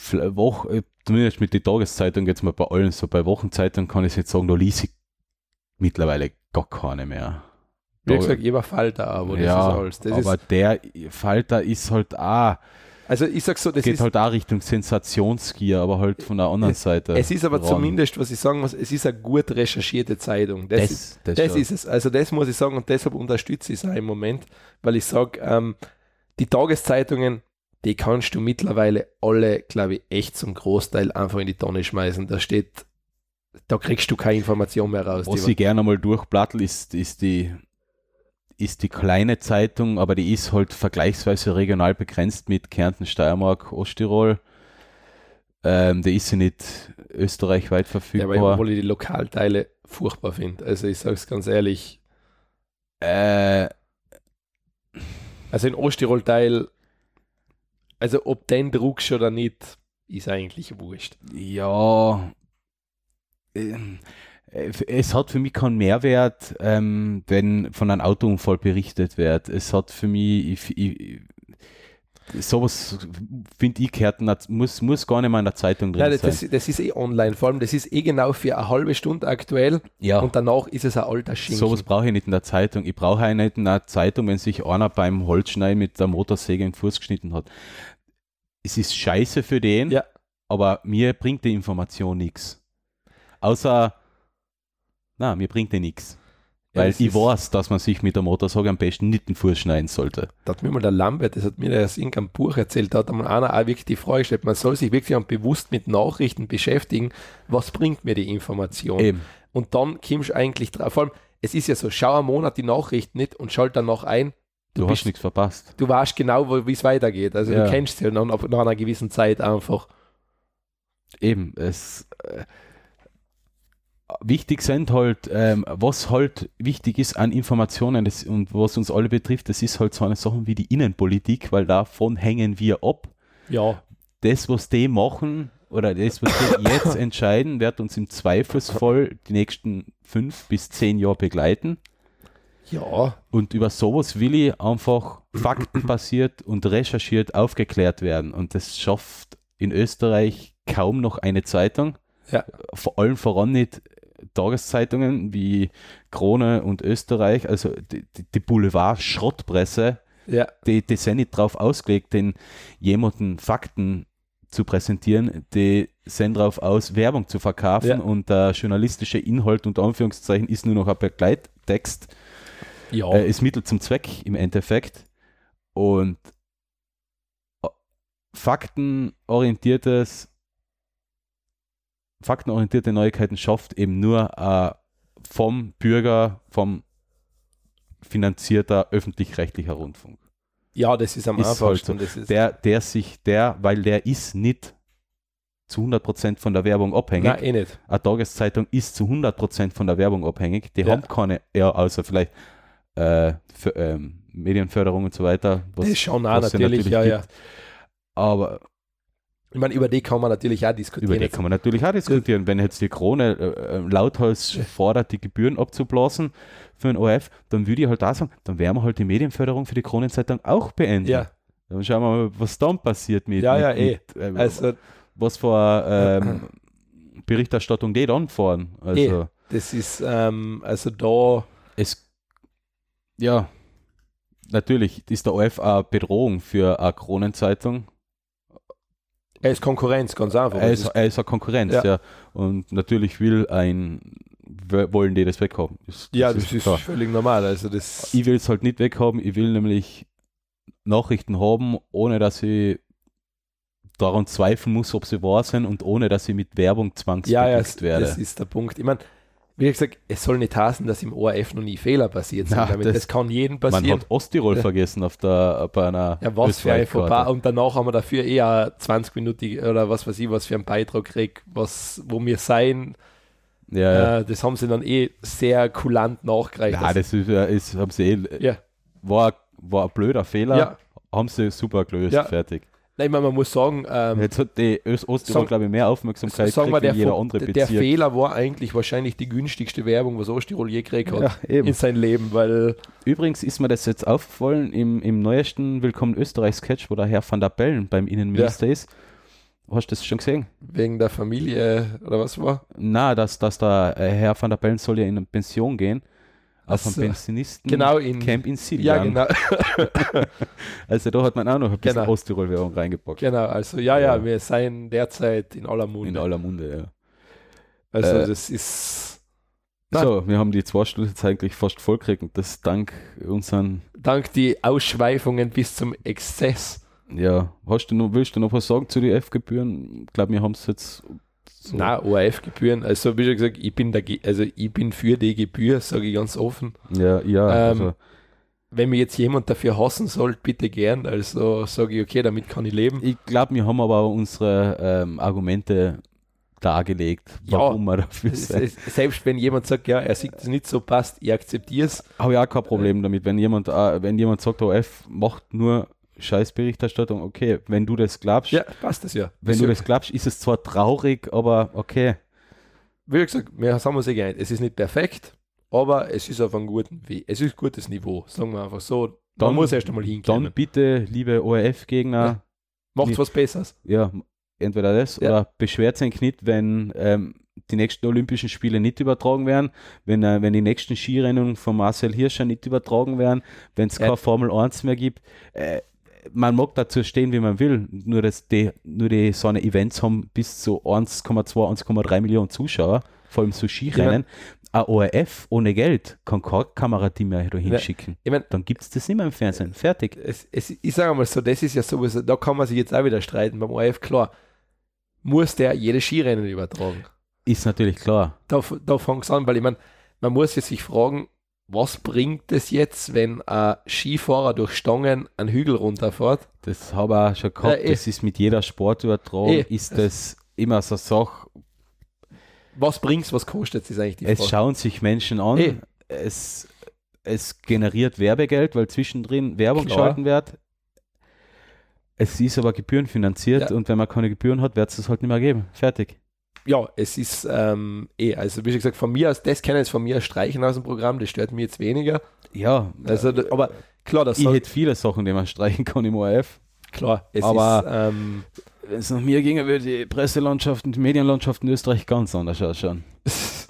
S3: Fl- Woch, äh, zumindest mit den Tageszeitungen jetzt mal bei allen so, bei Wochenzeitungen kann ich jetzt sagen, da lese ich mittlerweile gar keine mehr.
S4: Wie gesagt, ich war Falter, aber das
S3: ja,
S4: ist alles. Das
S3: aber
S4: ist,
S3: der Falter ist halt auch,
S4: also ich sag so, das
S3: geht
S4: ist,
S3: halt auch Richtung Sensationsgier, aber halt von der anderen Seite.
S4: es ist aber
S3: ran.
S4: zumindest, was ich sagen muss, es ist eine gut recherchierte Zeitung. Das,
S3: das,
S4: ist,
S3: das,
S4: das ist es. Also das muss ich sagen und deshalb unterstütze ich es auch im Moment, weil ich sage, ähm, die Tageszeitungen, die kannst du mittlerweile alle, glaube ich, echt zum Großteil einfach in die Tonne schmeißen. Da steht, da kriegst du keine Information mehr raus.
S3: Was ich gerne mal durchplattel, ist, ist die ist die kleine Zeitung, aber die ist halt vergleichsweise regional begrenzt mit Kärnten, Steiermark, Osttirol. Ähm, die ist sie nicht österreichweit
S4: ja, aber
S3: verfügbar.
S4: obwohl ich die Lokalteile furchtbar finde. Also ich sage es ganz ehrlich,
S3: äh,
S4: also in Osttirol-Teil, also ob den druckst oder nicht, ist eigentlich wurscht.
S3: ja, ähm, äh, es hat für mich keinen Mehrwert, ähm, wenn von einem Autounfall berichtet wird. Es hat für mich, ich, ich, sowas finde ich gehört, muss, muss gar nicht mal in der Zeitung drin
S4: Nein, das,
S3: sein.
S4: das, das ist eh online, vor allem das ist eh genau für eine halbe Stunde aktuell
S3: ja.
S4: und danach ist es ein alter Schinken.
S3: Sowas brauche ich nicht in der Zeitung. Ich brauche auch nicht in der Zeitung, wenn sich einer beim Holzschneiden mit der Motorsäge in den Fuß geschnitten hat. Es ist scheiße für den,
S4: Ja.
S3: aber mir bringt die Information nichts. Außer, na, mir bringt die nichts.
S4: Ja,
S3: Weil
S4: das
S3: ich weiß, dass man sich mit der Motorsäge am besten nicht den Fuß schneiden sollte.
S4: Da hat mir mal der Lambert, das hat mir das in irgendeinem Buch erzählt, da hat einmal einer auch wirklich die Frage gestellt, man soll sich wirklich bewusst mit Nachrichten beschäftigen, was bringt mir die Information?
S3: Eben.
S4: Und dann kommst du eigentlich drauf, vor allem, es ist ja so, schau einen Monat die Nachrichten nicht und schalt danach ein,
S3: Du,
S4: Du
S3: hast
S4: bist-
S3: nichts verpasst.
S4: du weißt genau, wie es weitergeht. Also
S3: Ja.
S4: du kennst es ja nach, nach einer gewissen Zeit einfach.
S3: Eben, es äh, wichtig sind halt, ähm, was halt wichtig ist an Informationen das, und was uns alle betrifft, das ist halt so eine Sache wie die Innenpolitik, weil davon hängen wir ab.
S4: Ja.
S3: Das, was die machen oder das, was die jetzt entscheiden, wird uns im Zweifelsfall die nächsten fünf bis zehn Jahre begleiten.
S4: Ja.
S3: Und über sowas will ich einfach faktenbasiert und recherchiert aufgeklärt werden. Und das schafft in Österreich kaum noch eine Zeitung.
S4: Ja.
S3: Vor allem voran nicht Tageszeitungen wie Krone und Österreich, also die, die, Boulevard-Schrottpresse,
S4: Ja.
S3: die, die sind nicht drauf ausgelegt, den jemanden Fakten zu präsentieren, die sind darauf aus, Werbung zu verkaufen
S4: Ja.
S3: und der journalistische Inhalt unter Anführungszeichen ist nur noch ein Begleittext
S4: Ja.
S3: äh, ist Mittel zum Zweck im Endeffekt. Und äh, faktenorientiertes, faktenorientierte Neuigkeiten schafft eben nur äh, vom Bürger, vom finanzierter öffentlich-rechtlicher Rundfunk.
S4: ja, das ist am
S3: ist
S4: einfachsten.
S3: halt so. Der, der sich, der, weil der ist nicht zu 100% von der Werbung abhängig.
S4: Nein, eh nicht.
S3: Eine Tageszeitung ist zu 100% von der Werbung abhängig. Die
S4: Ja.
S3: haben keine, ja, außer vielleicht äh, für, ähm, Medienförderung und so weiter. Was,
S4: das schon auch
S3: es
S4: natürlich, ja, ja.
S3: gibt. Aber
S4: Ich meine, über die kann man natürlich auch diskutieren.
S3: über die kann man natürlich auch diskutieren. Wenn jetzt die Krone äh, äh, lauthals fordert, die Gebühren abzublasen für ein ORF, dann würde ich halt auch sagen, dann werden wir halt die Medienförderung für die Kronenzeitung auch beenden.
S4: ja,
S3: Dann schauen wir mal, was dann passiert mit,
S4: Ja,
S3: mit,
S4: ja, eh.
S3: mit äh,
S4: also
S3: was für ähm, Berichterstattung die dann fahren. Also
S4: das ist, ähm, also da,
S3: es ja natürlich ist der ORF eine Bedrohung für eine Kronenzeitung.
S4: er ist Konkurrenz, ganz einfach.
S3: Er
S4: Das
S3: ist, er ist eine Konkurrenz,
S4: Ja.
S3: ja. Und natürlich will ein wollen die das weghaben. Das,
S4: ja, das ist
S3: klar.
S4: völlig normal. Also das,
S3: Ich will es halt nicht weghaben. Ich will nämlich Nachrichten haben, ohne dass ich daran zweifeln muss, ob sie wahr sind und ohne dass ich mit Werbung
S4: ja, ja,
S3: zwangsbedingt
S4: das,
S3: werde.
S4: das ist der Punkt. Ich meine, wie gesagt, es soll nicht heißen, dass im ORF noch nie Fehler passiert sind.
S3: Na.
S4: Das,
S3: das-
S4: kann jedem
S3: Man
S4: passieren.
S3: hat Osttirol
S4: Ja.
S3: vergessen auf der, bei einer
S4: Ja, was für ein. Fauxpas. Und danach haben wir dafür eher 20 Minuten oder was weiß ich, was für einen Beitrag krieg, was, wo wir sein.
S3: Ja.
S4: Äh, das haben sie dann eh sehr kulant nachgereicht.
S3: ja, das ist, ja- ist haben sie eh,
S4: ja.
S3: war, war ein blöder Fehler.
S4: Ja.
S3: Haben sie super gelöst, fertig.
S4: Nein, ich meine, man muss sagen, ähm,
S3: Jetzt hat die Öst glaube ich, mehr Aufmerksamkeit
S4: sagen wir, der,
S3: jeder andere
S4: der
S3: Bezirk.
S4: Fehler war eigentlich wahrscheinlich die günstigste Werbung, was Osttirol je gekriegt hat
S3: Ja,
S4: in sein Leben, weil
S3: Übrigens ist mir das jetzt aufgefallen im, im neuesten Willkommen Österreich Sketch, wo der Herr van der Bellen beim Innenminister ist. Hast du das schon gesehen?
S4: Wegen der Familie oder was war?
S3: Na, dass, dass der äh, Herr van der Bellen soll ja in eine Pension gehen. Auf
S4: Ach
S3: ein
S4: so.
S3: Pensionisten
S4: Genau, in-
S3: Camp in
S4: Ja,
S3: Siljan.
S4: genau.
S3: Also da hat man auch noch ein bisschen
S4: Genau.
S3: Osttirol-Währung reingepackt.
S4: genau. Also, ja, ja,
S3: Ja.
S4: wir seien derzeit in aller Munde.
S3: In aller Munde, ja.
S4: also,
S3: Äh,
S4: das ist Na.
S3: So, wir haben die zwei Stunden jetzt eigentlich fast vollkriegt und das dank unseren,
S4: dank die Ausschweifungen bis zum Exzess.
S3: ja, hast du noch, willst du noch was sagen zu den F-Gebühren? Ich glaube, wir haben es jetzt so.
S4: Na, ORF-Gebühren. Also, wie schon gesagt, ich bin, dage- also, ich bin für die Gebühr, sage ich ganz offen.
S3: Ja, ja,
S4: Ähm,
S3: also,
S4: Wenn mir jetzt jemand dafür hassen soll, bitte gern. Also sage ich, okay, damit kann ich leben.
S3: ich glaube, wir haben aber unsere ähm, Argumente dargelegt,
S4: Ja.
S3: warum wir dafür
S4: Es-
S3: sind.
S4: es- Selbst wenn jemand sagt, ja, er sieht das nicht so passt, ich akzeptiere es.
S3: Habe ich auch kein Problem damit, wenn jemand, äh, wenn jemand sagt, OF macht nur Scheißberichterstattung, okay, wenn du das glaubst,
S4: Ja, passt das ja.
S3: wenn
S4: Ist
S3: du
S4: ja-
S3: das glaubst, ist es zwar traurig, aber okay.
S4: Wie gesagt, wir haben uns eh. Es ist nicht perfekt, aber es ist auf einem guten Weg. Es ist gutes Niveau, sagen wir einfach so.
S3: Dann-
S4: Man muss erst einmal
S3: Dann
S4: hinkommen.
S3: bitte, liebe ORF-Gegner,
S4: Macht
S3: die-
S4: was Besseres.
S3: ja, entweder das
S4: Ja.
S3: oder beschwert euch nicht, wenn ähm, die nächsten Olympischen Spiele nicht übertragen werden, wenn, äh, wenn die nächsten Skirennen von Marcel Hirscher nicht übertragen werden, wenn es
S4: Ja.
S3: keine Formel 1 mehr gibt. Äh, man mag dazu stehen, wie man will, nur dass die, nur die so eine Events haben bis zu 1,2, 1,3 Millionen Zuschauer, vor allem so Skirennen. Ein ORF ohne Geld kann kein Kamerateam mehr da hinschicken.
S4: Ich meine,
S3: Dann gibt es das nicht mehr im Fernsehen. Fertig.
S4: es, es, ich sage mal so, das ist ja sowieso, da kann man sich jetzt auch wieder streiten beim ORF, klar. Muss der jedes Skirennen übertragen?
S3: Ist natürlich klar.
S4: da, da fängt es an, weil ich meine, man muss jetzt sich fragen, was bringt es jetzt, wenn ein Skifahrer durch Stangen einen Hügel runterfährt?
S3: Das habe ich auch schon gehabt.
S4: Ja,
S3: das ist mit jeder Sportübertragung,
S4: Eh.
S3: ist das immer so eine Sache.
S4: Was bringt es, was kostet es, eigentlich die
S3: Es
S4: Frage.
S3: schauen sich Menschen an.
S4: Eh.
S3: Es, es generiert Werbegeld, weil zwischendrin Werbung
S4: Klar.
S3: geschalten wird. Es ist aber gebührenfinanziert
S4: Ja.
S3: und wenn man keine Gebühren hat, wird es das halt nicht mehr geben. Fertig.
S4: Ja, es ist ähm, eh, also wie schon gesagt, von mir aus, das kann jetzt von mir streichen aus dem Programm, das stört mich jetzt weniger.
S3: Ja,
S4: Also, da- aber klar, das
S3: ich hätte viele Sachen, die man streichen kann im ORF.
S4: klar, es
S3: aber-
S4: ist, ähm,
S3: Wenn es nach mir ginge, würde die Presselandschaft und die Medienlandschaft in Österreich ganz anders ausschauen.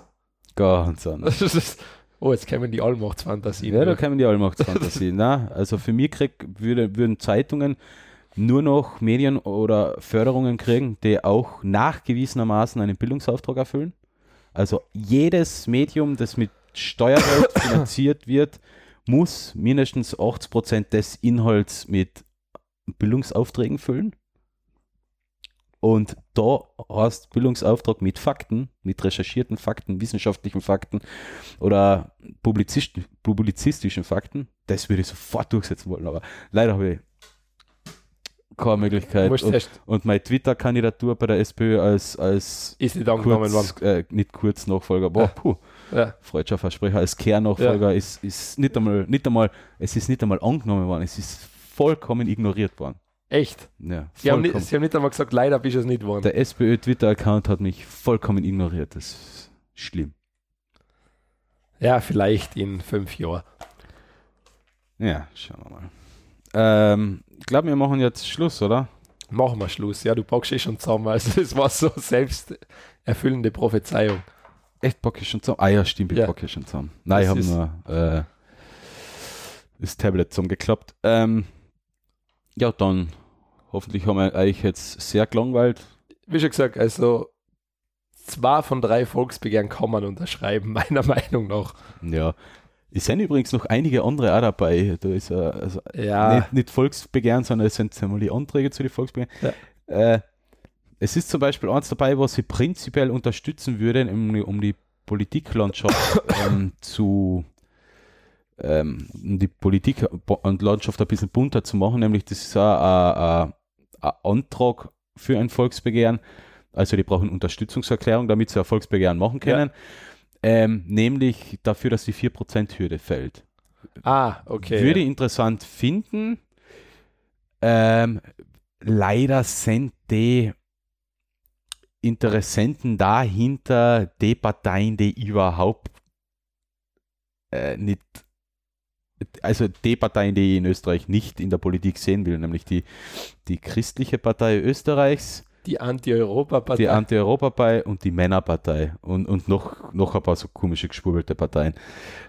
S3: Ganz anders.
S4: oh, jetzt kämen die Allmachtsfantasien.
S3: Ja, da kämen die Allmachtsfantasien. Na, also für mich krieg, würde, würden Zeitungen nur noch Medien oder Förderungen kriegen, die auch nachgewiesenermaßen einen Bildungsauftrag erfüllen. Also jedes Medium, das mit Steuergeld finanziert wird, muss mindestens 80% des Inhalts mit Bildungsaufträgen füllen. Und da hast Bildungsauftrag mit Fakten, mit recherchierten Fakten, wissenschaftlichen Fakten oder publizist publizistischen Fakten. Das würde ich sofort durchsetzen wollen, aber leider habe ich keine Möglichkeit. Und, und meine Twitter-Kandidatur bei der SPÖ als, als
S4: ist nicht
S3: kurz, äh, nicht kurz Nachfolger, boah,
S4: Ja.
S3: puh,
S4: Ja.
S3: freudscher Versprecher, als Kernnachfolger ist, ist nicht einmal, nicht einmal, es ist nicht einmal angenommen worden, es ist vollkommen ignoriert worden.
S4: Echt?
S3: Ja,
S4: Sie haben, nicht, sie haben nicht einmal gesagt, leider bist du es nicht geworden.
S3: Der SPÖ-Twitter-Account hat mich vollkommen ignoriert. Das ist schlimm.
S4: Ja, vielleicht in fünf Jahren.
S3: Ja, schauen wir mal. Ähm, ich glaube, wir machen jetzt Schluss, oder?
S4: Machen wir Schluss. Ja, du packst eh schon zusammen. Also das war so selbst erfüllende Prophezeiung.
S3: Echt packe ich schon zusammen? Ah ja, stimmt, ich
S4: Ja.
S3: packe schon zusammen. Nein, ich
S4: Das
S3: habe
S4: ist-
S3: nur äh, das Tablet zusammengeklappt. Ähm, ja, dann hoffentlich haben wir euch jetzt sehr gelangweilt.
S4: Wie schon gesagt, also zwei von drei Volksbegehren kann man unterschreiben, meiner Meinung nach.
S3: Ja. Es sind übrigens noch einige andere auch dabei. Da ist äh, also
S4: Ja,
S3: nicht, nicht Volksbegehren, sondern es sind einmal die Anträge zu den Volksbegehren. Äh, es ist zum Beispiel eins dabei, was sie prinzipiell unterstützen würden, um, die- um die Politiklandschaft ähm, zu ähm, die Politik und Landschaft ein bisschen bunter zu machen, nämlich das ist ein, ein, ein Antrag für ein Volksbegehren. Also die brauchen Unterstützungserklärung, damit sie ein Volksbegehren machen können. Ähm, nämlich dafür, dass die 4%-Hürde fällt.
S4: ah, okay.
S3: Würde ich interessant finden. Ähm, leider sind die Interessenten dahinter die Parteien, die überhaupt äh, nicht, also die Parteien, die ich in Österreich nicht in der Politik sehen will, nämlich die, die christliche Partei Österreichs,
S4: Die Anti-Europa-Partei.
S3: Die Anti-Europa-Partei und die Männerpartei und, und noch, noch ein paar so komische geschwurbelte Parteien.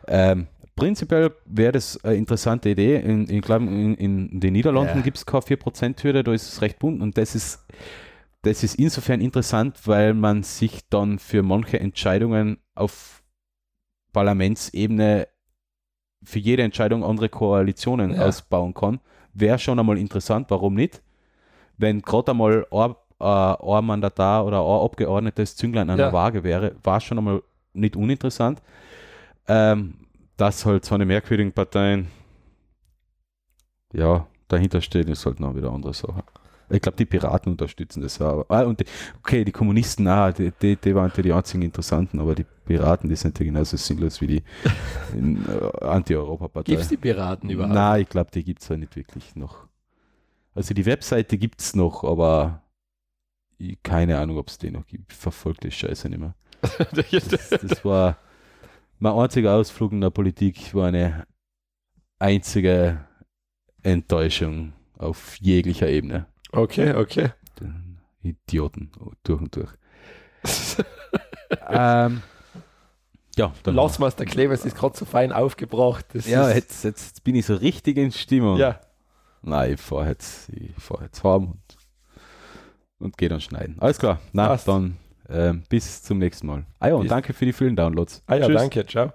S3: Ähm, prinzipiell wäre das eine interessante Idee. In, in, in, in den Niederlanden
S4: Ja.
S3: gibt es keine 4%-Hürde, da ist es recht bunt und das ist, das ist insofern interessant, weil man sich dann für manche Entscheidungen auf Parlamentsebene für jede Entscheidung andere Koalitionen
S4: Ja.
S3: ausbauen kann. Wäre schon einmal interessant, warum nicht? Wenn gerade einmal ein, äh, ein Mandatar oder ein Abgeordnetes Zünglein an
S4: Ja.
S3: der Waage wäre, war schon einmal nicht uninteressant. Ähm, dass halt so eine merkwürdigen Parteien ja, dahinter steht, ist halt noch wieder eine andere Sache. Ich glaube, die Piraten unterstützen das auch. Ah, und die, okay, die Kommunisten, ah, die, die, die waren die einzigen Interessanten, aber die Piraten, die sind ja genauso sinnlos wie die äh, Anti-Europa-Partei.
S4: Gibt es die Piraten überhaupt?
S3: Nein, ich glaube, die gibt es ja nicht wirklich noch. Also die Webseite gibt es noch, aber keine Ahnung, ob es die noch gibt. Ich verfolge die Scheiße nicht mehr. Das, das war mein einziger Ausflug in der Politik, war eine einzige Enttäuschung auf jeglicher Ebene.
S4: okay, okay.
S3: Idioten durch und durch. ähm, ja, dann
S4: Lass mal, der Klebers ist gerade so fein aufgebracht. Das
S3: ja jetzt, jetzt bin ich so richtig in Stimmung.
S4: ja.
S3: Nein, ich fahre jetzt, ich fahr jetzt heim und, gehe dann schneiden. Alles klar. Na,
S4: Passt.
S3: dann ähm, bis zum nächsten Mal. Ah ja, und
S4: Bis-
S3: danke für die vielen Downloads.
S4: Ah ja,
S3: Tschüss.
S4: danke, ciao.